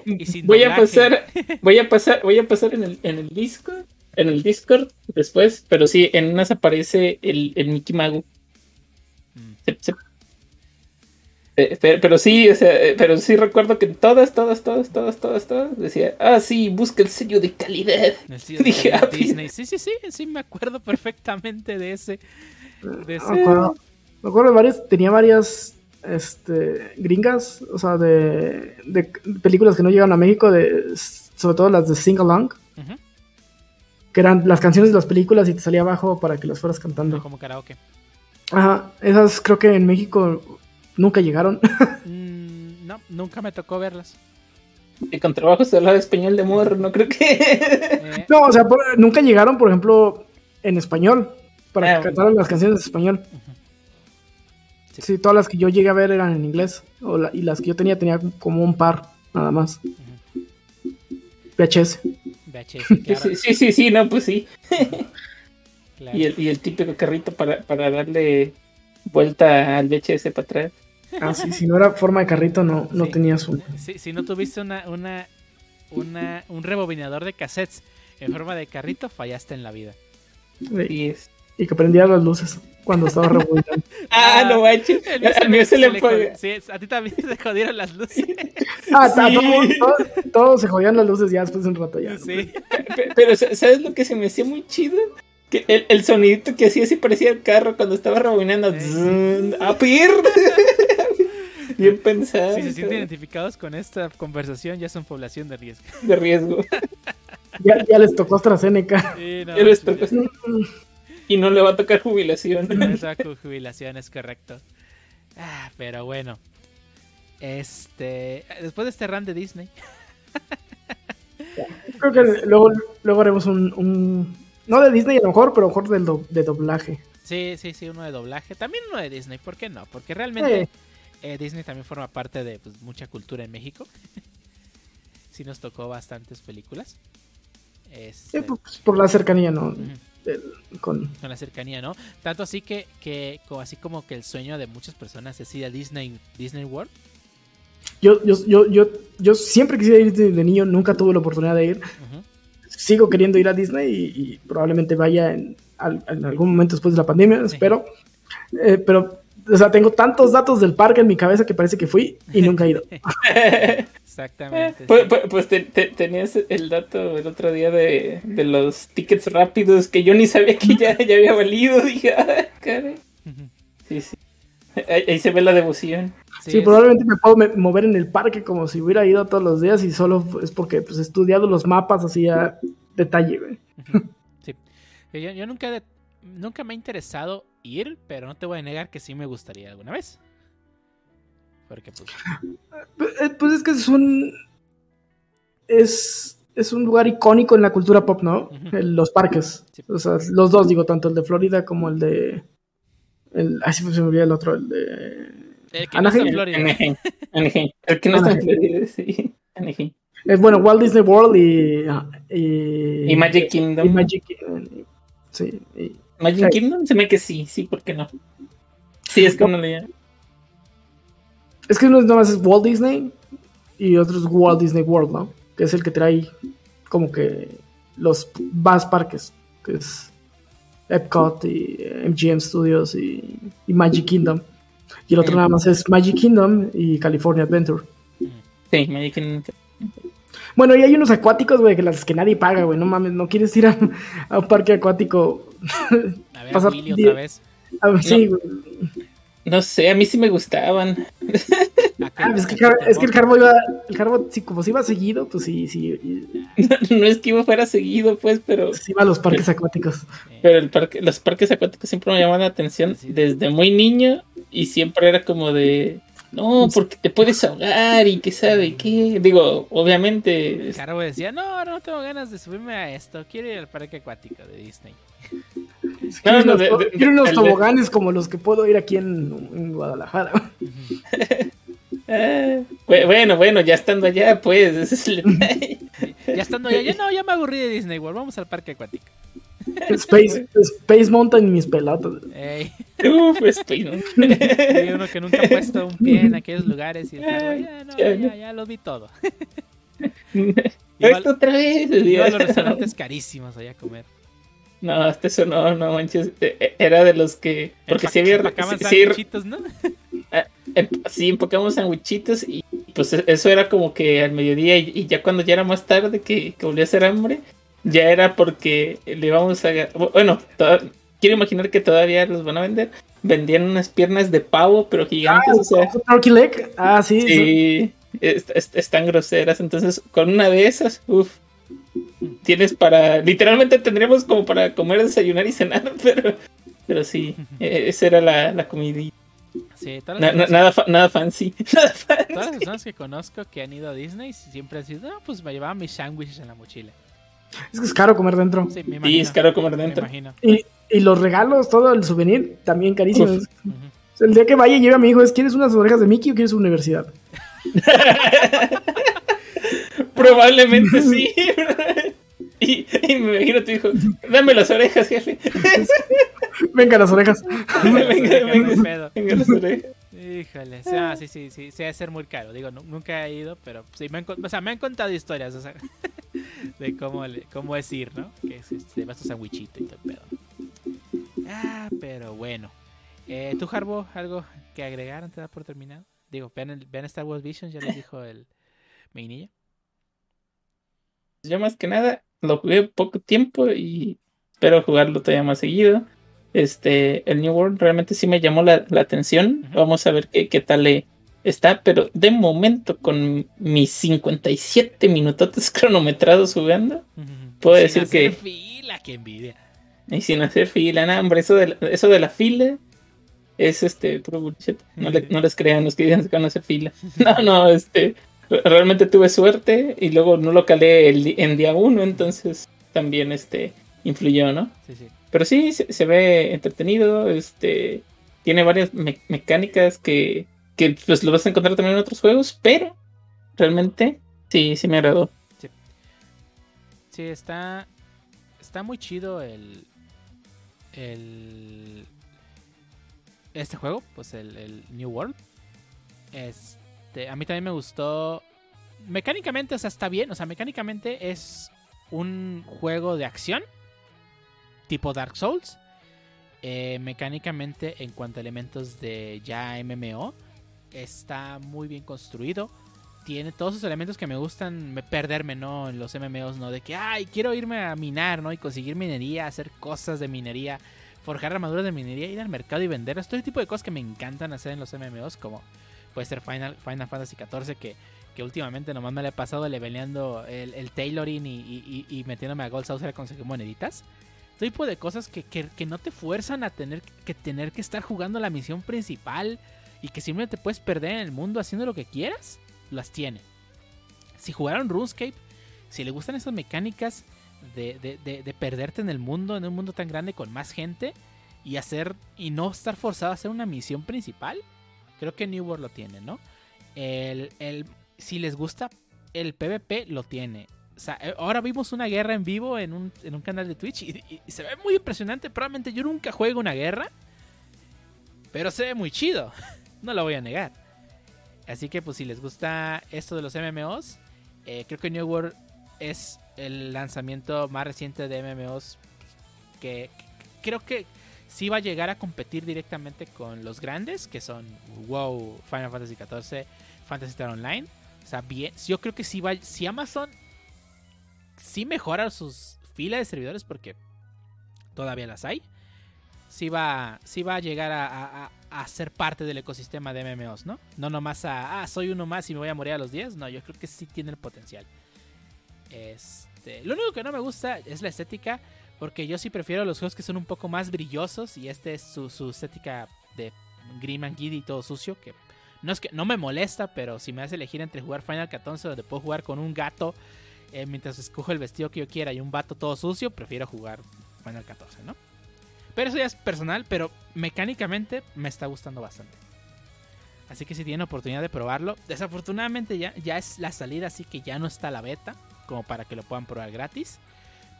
voy a pasar, voy a pasar, voy a pasar en el, en el disco en el Discord después, pero sí, en unas aparece el, el Mickey Mago. Mm. Eh, pero, sí, o sea, eh, pero sí recuerdo que todas, todas, todas, todas, todas, todas decía, ah, sí, busca el sello de calidad. El sello de ah, Disney. Sí, sí, sí, sí, me acuerdo perfectamente de ese. De ese... Me acuerdo, me acuerdo de varias, tenía varias este, gringas, o sea, de, de películas que no llegan a México, de, sobre todo las de Sing Along que eran las canciones de las películas y te salía abajo para que las fueras cantando. Como karaoke. Ajá, esas creo que en México nunca llegaron. Mm, no, nunca me tocó verlas. Y con trabajo se hablaba español de amor, no creo que. Eh. No, o sea, nunca llegaron, por ejemplo, en español, para ah, que cantaran las canciones en español. sí. todas las que yo llegué a ver eran en inglés. y las que yo tenía, tenía como un par, nada más. VHS. Sí, sí, sí, no, pues sí. Y, el, y, el, típico carrito para, para darle vuelta al VHS para atrás. Ah, sí, si no era forma de carrito, no, no tenías un. si no tuviste una, una, una, un rebobinador de cassettes en forma de carrito, fallaste en la vida. Y, y que prendía las luces cuando estaba rebobinando. ah, no manches. A mí se, le fue. Sí, a ti también se jodieron las luces. ah, sí. todos, se jodían las luces ya después de un rato ya. Sí. Pero, ¿sabes lo que se me hacía muy chido? Que el, el sonidito que hacía así parecía el carro cuando estaba rebobinando. ¡A pir! Bien pensado. Si se sienten identificados con esta conversación, ya son población de riesgo. De riesgo. ya, ya les tocó AstraZeneca. Sí, no, ya les tocó y no le va a tocar jubilación. No le toca jubilación, es correcto. Ah, pero bueno. Este. Después de este run de Disney. Creo que luego, luego haremos un, No de Disney a lo mejor, pero a lo mejor del de doblaje. Sí, sí, sí, uno de doblaje. También uno de Disney, ¿por qué no? Porque realmente eh, Disney también forma parte de pues, mucha cultura en México. sí nos tocó bastantes películas. Este... Pues, por la cercanía, ¿no? Con... la cercanía, ¿no? Tanto así que, que así como que el sueño de muchas personas es ir a Disney, Disney World. Yo, yo, yo, yo, yo siempre quisiera ir de, niño, nunca tuve la oportunidad de ir. Sigo queriendo ir a Disney y, probablemente vaya en, algún momento después de la pandemia, espero. Eh, pero, o sea, tengo tantos datos del parque en mi cabeza que parece que fui y nunca he ido. Exactamente. Pues, pues, pues tenías el dato el otro día de, de, los tickets rápidos que yo ni sabía que ya, ya había valido. Dije, ah, Sí, sí. Ahí, se ve la devoción. Sí, probablemente me puedo mover en el parque como si hubiera ido todos los días y solo es porque pues, he estudiado los mapas así a detalle, Sí. Yo, nunca he nunca me ha interesado ir, pero no te voy a negar que sí me gustaría alguna vez. Porque pues... Eh, Pues es que es un. Es, es un lugar icónico en la cultura pop, ¿no? Los parques. Sí. O sea, los dos, digo, tanto el de Florida como el de. El, ay, sí, se me olvidó el otro, el de. El que no está en Anaheim. Florida. Anaheim. Anaheim. El que no está en Anaheim. Florida, sí. Anaheim. Es bueno, Walt Disney World y. Y, Y Magic Kingdom. y Magic Kingdom. Sí. y- Magic Sí. Kingdom se me que sí, sí, ¿por qué no? Sí, es que uno le Es que uno es nada más es Walt Disney y otro es Walt Disney World, ¿no? Que es el que trae como que los más parques, que es Epcot y eh, MGM Studios y, y Magic Kingdom. Y el otro Mm. nada más es Magic Kingdom y California Adventure. Sí, Magic Kingdom. Bueno, y hay unos acuáticos, güey, que las que nadie paga, güey. No mames, no quieres ir a, a un parque acuático. A ver, Pasar Willy die- otra vez. A ver, sí, güey. No sé, a mí sí me gustaban. Ah, es que, el es que el Jarbo iba, el Jarbo, sí, como si iba seguido, pues sí, sí, No es que iba fuera seguido, pues, pero, sí iba a los parques acuáticos. pero el parque, los parques acuáticos siempre me llamaban la atención desde muy niño y siempre era como de, no, porque te puedes ahogar y qué sabe qué. Digo, obviamente, El Carbo decía, no, no tengo ganas de subirme a esto. Quiero ir al parque acuático de Disney. Quiero no, unos, de- de- quiero unos el de- toboganes como los que puedo ir aquí en, en Guadalajara. ah, bu- bueno, bueno, ya estando allá, pues, ese es el. Ya estando allá, ya no, ya me aburrí de Disney World. Vamos al parque acuático. Space, Space Mountain y mis pelotas. Ey, Uf, estoy, ¿no? y uno que nunca ha puesto un pie en aquellos lugares y el ya, no, Ya, ya, ya lo vi todo. Igual- Esto otra vez. Iba a los restaurantes carísimos allá a comer. No, hasta eso no, no manches. eh, eh, Era de los que. Porque si había. empacaban sí, ¿no? sí, empacamos sandwichitos y pues e- eso era como que al mediodía y, y ya cuando ya era más tarde que, que volvía a hacer hambre, ya era porque le íbamos a... Bueno, quiero imaginar que todavía los van a vender. Vendían unas piernas de pavo, pero gigantes, o sea... Turkey Leg. Ah, sí. sí. Est- están groseras. Entonces, con una de esas, uff, tienes para. Literalmente tendríamos como para comer, desayunar y cenar, pero, pero sí, eh, esa era la, la comida. Sí, todas Na- las, na- personas, nada, fa- nada fancy. Nada fancy. todas las personas que conozco que han ido a Disney siempre han sido, no, pues me llevaba mis sándwiches en la mochila. Es que es caro comer dentro. Sí, me imagino. es caro comer me dentro. imagino. Y, y los regalos, todo el souvenir, también carísimos. Ujú. El día que vaya y lleve a mi hijo es, ¿quieres unas orejas de Mickey o quieres universidad? Probablemente sí. y, y me imagino a tu hijo, dame las orejas, jefe. Venga, las orejas. venga, venga. pedo. Venga, las orejas. Híjole, sí, ah, sí, sí, sí, sí, debe ser muy caro. Digo, nu- nunca he ido, pero sí, me han, o sea, me han contado historias, o sea, de cómo, le- cómo es ir, ¿no? Que es, este, vas tu sandwichito y todo el pedo. Ah, pero bueno. Eh, ¿Tú, Harbo, algo que agregar antes de dar por terminado? Digo, vean, el, vean Star Wars Vision, ya les dijo el Meinilla. Yo más que nada lo jugué poco tiempo y espero jugarlo todavía más seguido. Este, el New World realmente sí me llamó la, la atención. Vamos a ver qué, qué tal le está, pero de momento con mis 57 minutotes cronometrados jugando Puedo Sin decir hacer que- fila, que envidia. y sin hacer fila, nada, hombre, eso de la, eso de la fila es este puro bullshit. No, le- no les crean los que digan que van a hacer fila. No, no, este realmente tuve suerte y luego no lo calé el en día uno, entonces también este influyó, ¿no? Sí, sí. Pero sí, se, se ve entretenido, este tiene varias me- mecánicas que, que pues lo vas a encontrar también en otros juegos, pero realmente sí, sí me agradó. Sí, está. Está muy chido el. El. Este juego, pues el, el New World. Este. A mí también me gustó. Mecánicamente, o sea, está bien. O sea, mecánicamente es un juego de acción. Tipo Dark Souls. Eh, mecánicamente, en cuanto a elementos de ya MMO, está muy bien construido tiene todos esos elementos que me gustan me- perderme, ¿no? En los MMOs, ¿no? De que, ay, quiero irme a minar, ¿no? Y conseguir minería, hacer cosas de minería, forjar armaduras de minería, ir al mercado y venderlas. Todo ese tipo de cosas que me encantan hacer en los MMOs, como puede ser Final, Fantasy XIV, que, que últimamente nomás me le he pasado leveleando el, el tailoring y, y, metiéndome a Gold Saucer a conseguir moneditas. Este tipo de cosas que, que, que no te fuerzan a tener que tener que estar jugando la misión principal y que simplemente puedes perder en el mundo haciendo lo que quieras, las tiene. Si jugaron RuneScape, si le gustan esas mecánicas de, de- de- de perderte en el mundo, en un mundo tan grande con más gente y hacer y no estar forzado a hacer una misión principal, creo que New World lo tiene, ¿no? El, el- si les gusta el PvP, lo tiene. O sea, eh, ahora vimos una guerra en vivo en un, en un canal de Twitch y, se ve muy impresionante. Probablemente yo nunca juego una guerra, pero se ve muy chido. No lo voy a negar. Así que pues si les gusta esto de los MMOs, eh, creo que New World es el lanzamiento más reciente de MMOs que, que creo que sí va a llegar a competir directamente con los grandes, que son WoW, Final Fantasy XIV, Fantasy Star Online. O sea, bien, yo creo que sí va, si Amazon sí mejora sus filas de servidores porque todavía las hay, sí va, sí va a llegar a, a- a- ser parte del ecosistema de MMOs, ¿no? No nomás a, ah, soy uno más y me voy a morir a los 10. No, yo creo que sí tiene el potencial. Este, lo único que no me gusta es la estética, porque yo sí prefiero los juegos que son un poco más brillosos y este es su, estética de Grim and Giddy y todo sucio, que no es que no me molesta, pero si me hace elegir entre jugar Final 14 donde puedo jugar con un gato eh, mientras escojo el vestido que yo quiera y un vato todo sucio, prefiero jugar Final 14, ¿no? Pero eso ya es personal, pero mecánicamente me está gustando bastante. Así que si tienen oportunidad de probarlo, desafortunadamente ya, ya es la salida, así que ya no está la beta, como para que lo puedan probar gratis.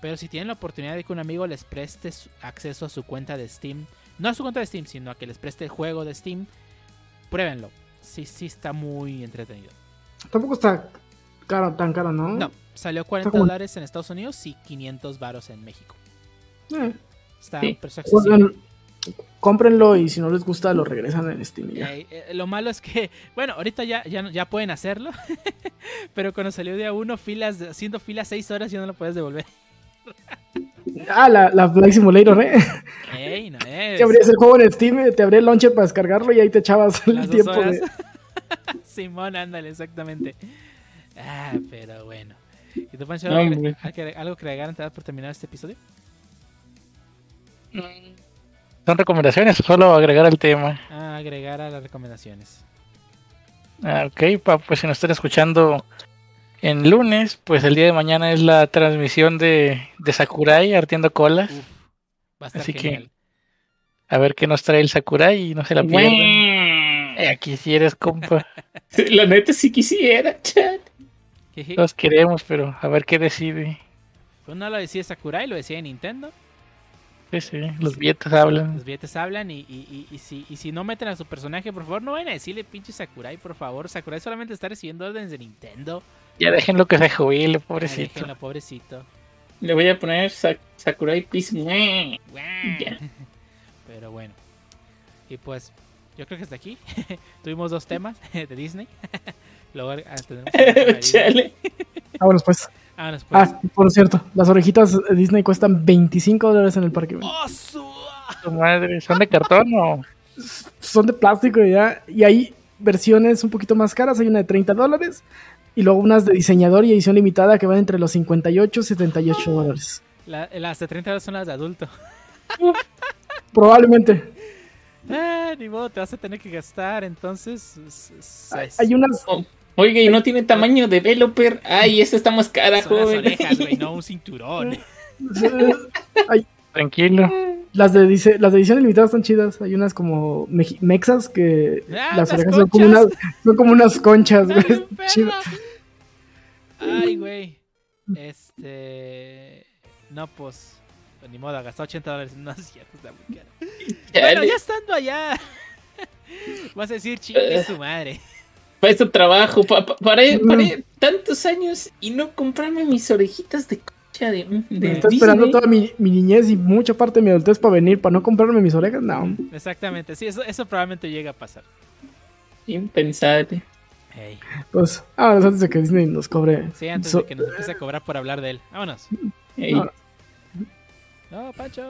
Pero si tienen la oportunidad de que un amigo les preste acceso a su cuenta de Steam, no a su cuenta de Steam, sino a que les preste el juego de Steam, pruébenlo. Sí, sí está muy entretenido. Tampoco está caro, tan caro, ¿no? No, salió 40 como- dólares en Estados Unidos y 500 varos en México. Eh, Está Sí. un precio accesible. bueno, cómprenlo y si no les gusta lo regresan en Steam ya. Eh, eh, lo malo es que, bueno, ahorita ya, ya, ya pueden hacerlo, pero cuando salió día uno, filas, haciendo filas 6 horas ya no lo puedes devolver. Ah, la, la Flight Simulator, ¿eh? Ey, no es. Que abrías el juego en Steam, te abría el launcher para descargarlo y ahí te echabas el tiempo horas. de... Simón, ándale, exactamente. Ah, pero bueno. ¿Y tú, Pancho, No, algo, que- algo que agregar antes por terminar este episodio? ¿Son recomendaciones o solo agregar al tema? Ah, agregar a las recomendaciones. Ah, ok, pa, pues si nos están escuchando en lunes, pues el día de mañana es la transmisión de, de Sakurai artiendo colas. Uf, va a estar Así que-. A ver qué nos trae el Sakurai y no se la pierdan. Eh, aquí si eres, compa. La neta sí quisiera, chat. Los queremos, pero a ver qué decide. Pues no lo decía Sakurai, lo decía Nintendo. Sí, sí, los billetes hablan. Los billetes hablan y, y- y- y si, y si no meten a su personaje, por favor, no vayan a decirle pinche Sakurai, por favor. Sakurai solamente está recibiendo órdenes de Nintendo. Ya déjenlo que se jubile, pobrecito. déjenlo, pobrecito. Le voy a poner Sa- Sakurai Please. Pero bueno. Y pues, yo creo que hasta aquí. Tuvimos dos temas de Disney. Luego ah. Chale. Vámonos pues. Vámonos, pues. Ah, por cierto, las orejitas de Disney cuestan 25 dólares en el parque. ¡Oh, su- Tu madre, ¿son de cartón o? Son de plástico y ya. Y hay versiones un poquito más caras. Hay una de 30 dólares. Y luego unas de diseñador y edición limitada que van entre los 58 y 78 dólares. La- las de 30 dólares son las de adulto. Probablemente. Ah, ni modo, te vas a tener que gastar, entonces. es- es- Hay, hay unas. Oiga, y no tiene tamaño developer. Ay, esta está más cara, son las joven. orejas, güey, no un cinturón. Tranquilo. Las de, dice- las de edición limitada están chidas. Hay unas como mexas que Ah, las las orejas son como, unas, son como unas conchas, güey. ¡Ay, güey. Este. No, pues. Ni modo, gastar 80 dólares. No es cierto, está muy caro. Bueno, ya estando allá. Vas a decir, chingue su madre. Para eso trabajo. Pa, pa- paré, paré tantos años y no comprarme mis orejitas de de, de Estoy esperando toda mi, mi niñez y mucha parte de mi adultez para venir, para no comprarme mis orejas. No. Exactamente, sí, eso, eso probablemente llega a pasar. Impensable. Hey. Pues, vámonos antes de que Disney nos cobre. Sí, antes So- de que nos empiece a cobrar por hablar de él. Vámonos. Ey. No. No, Pancho.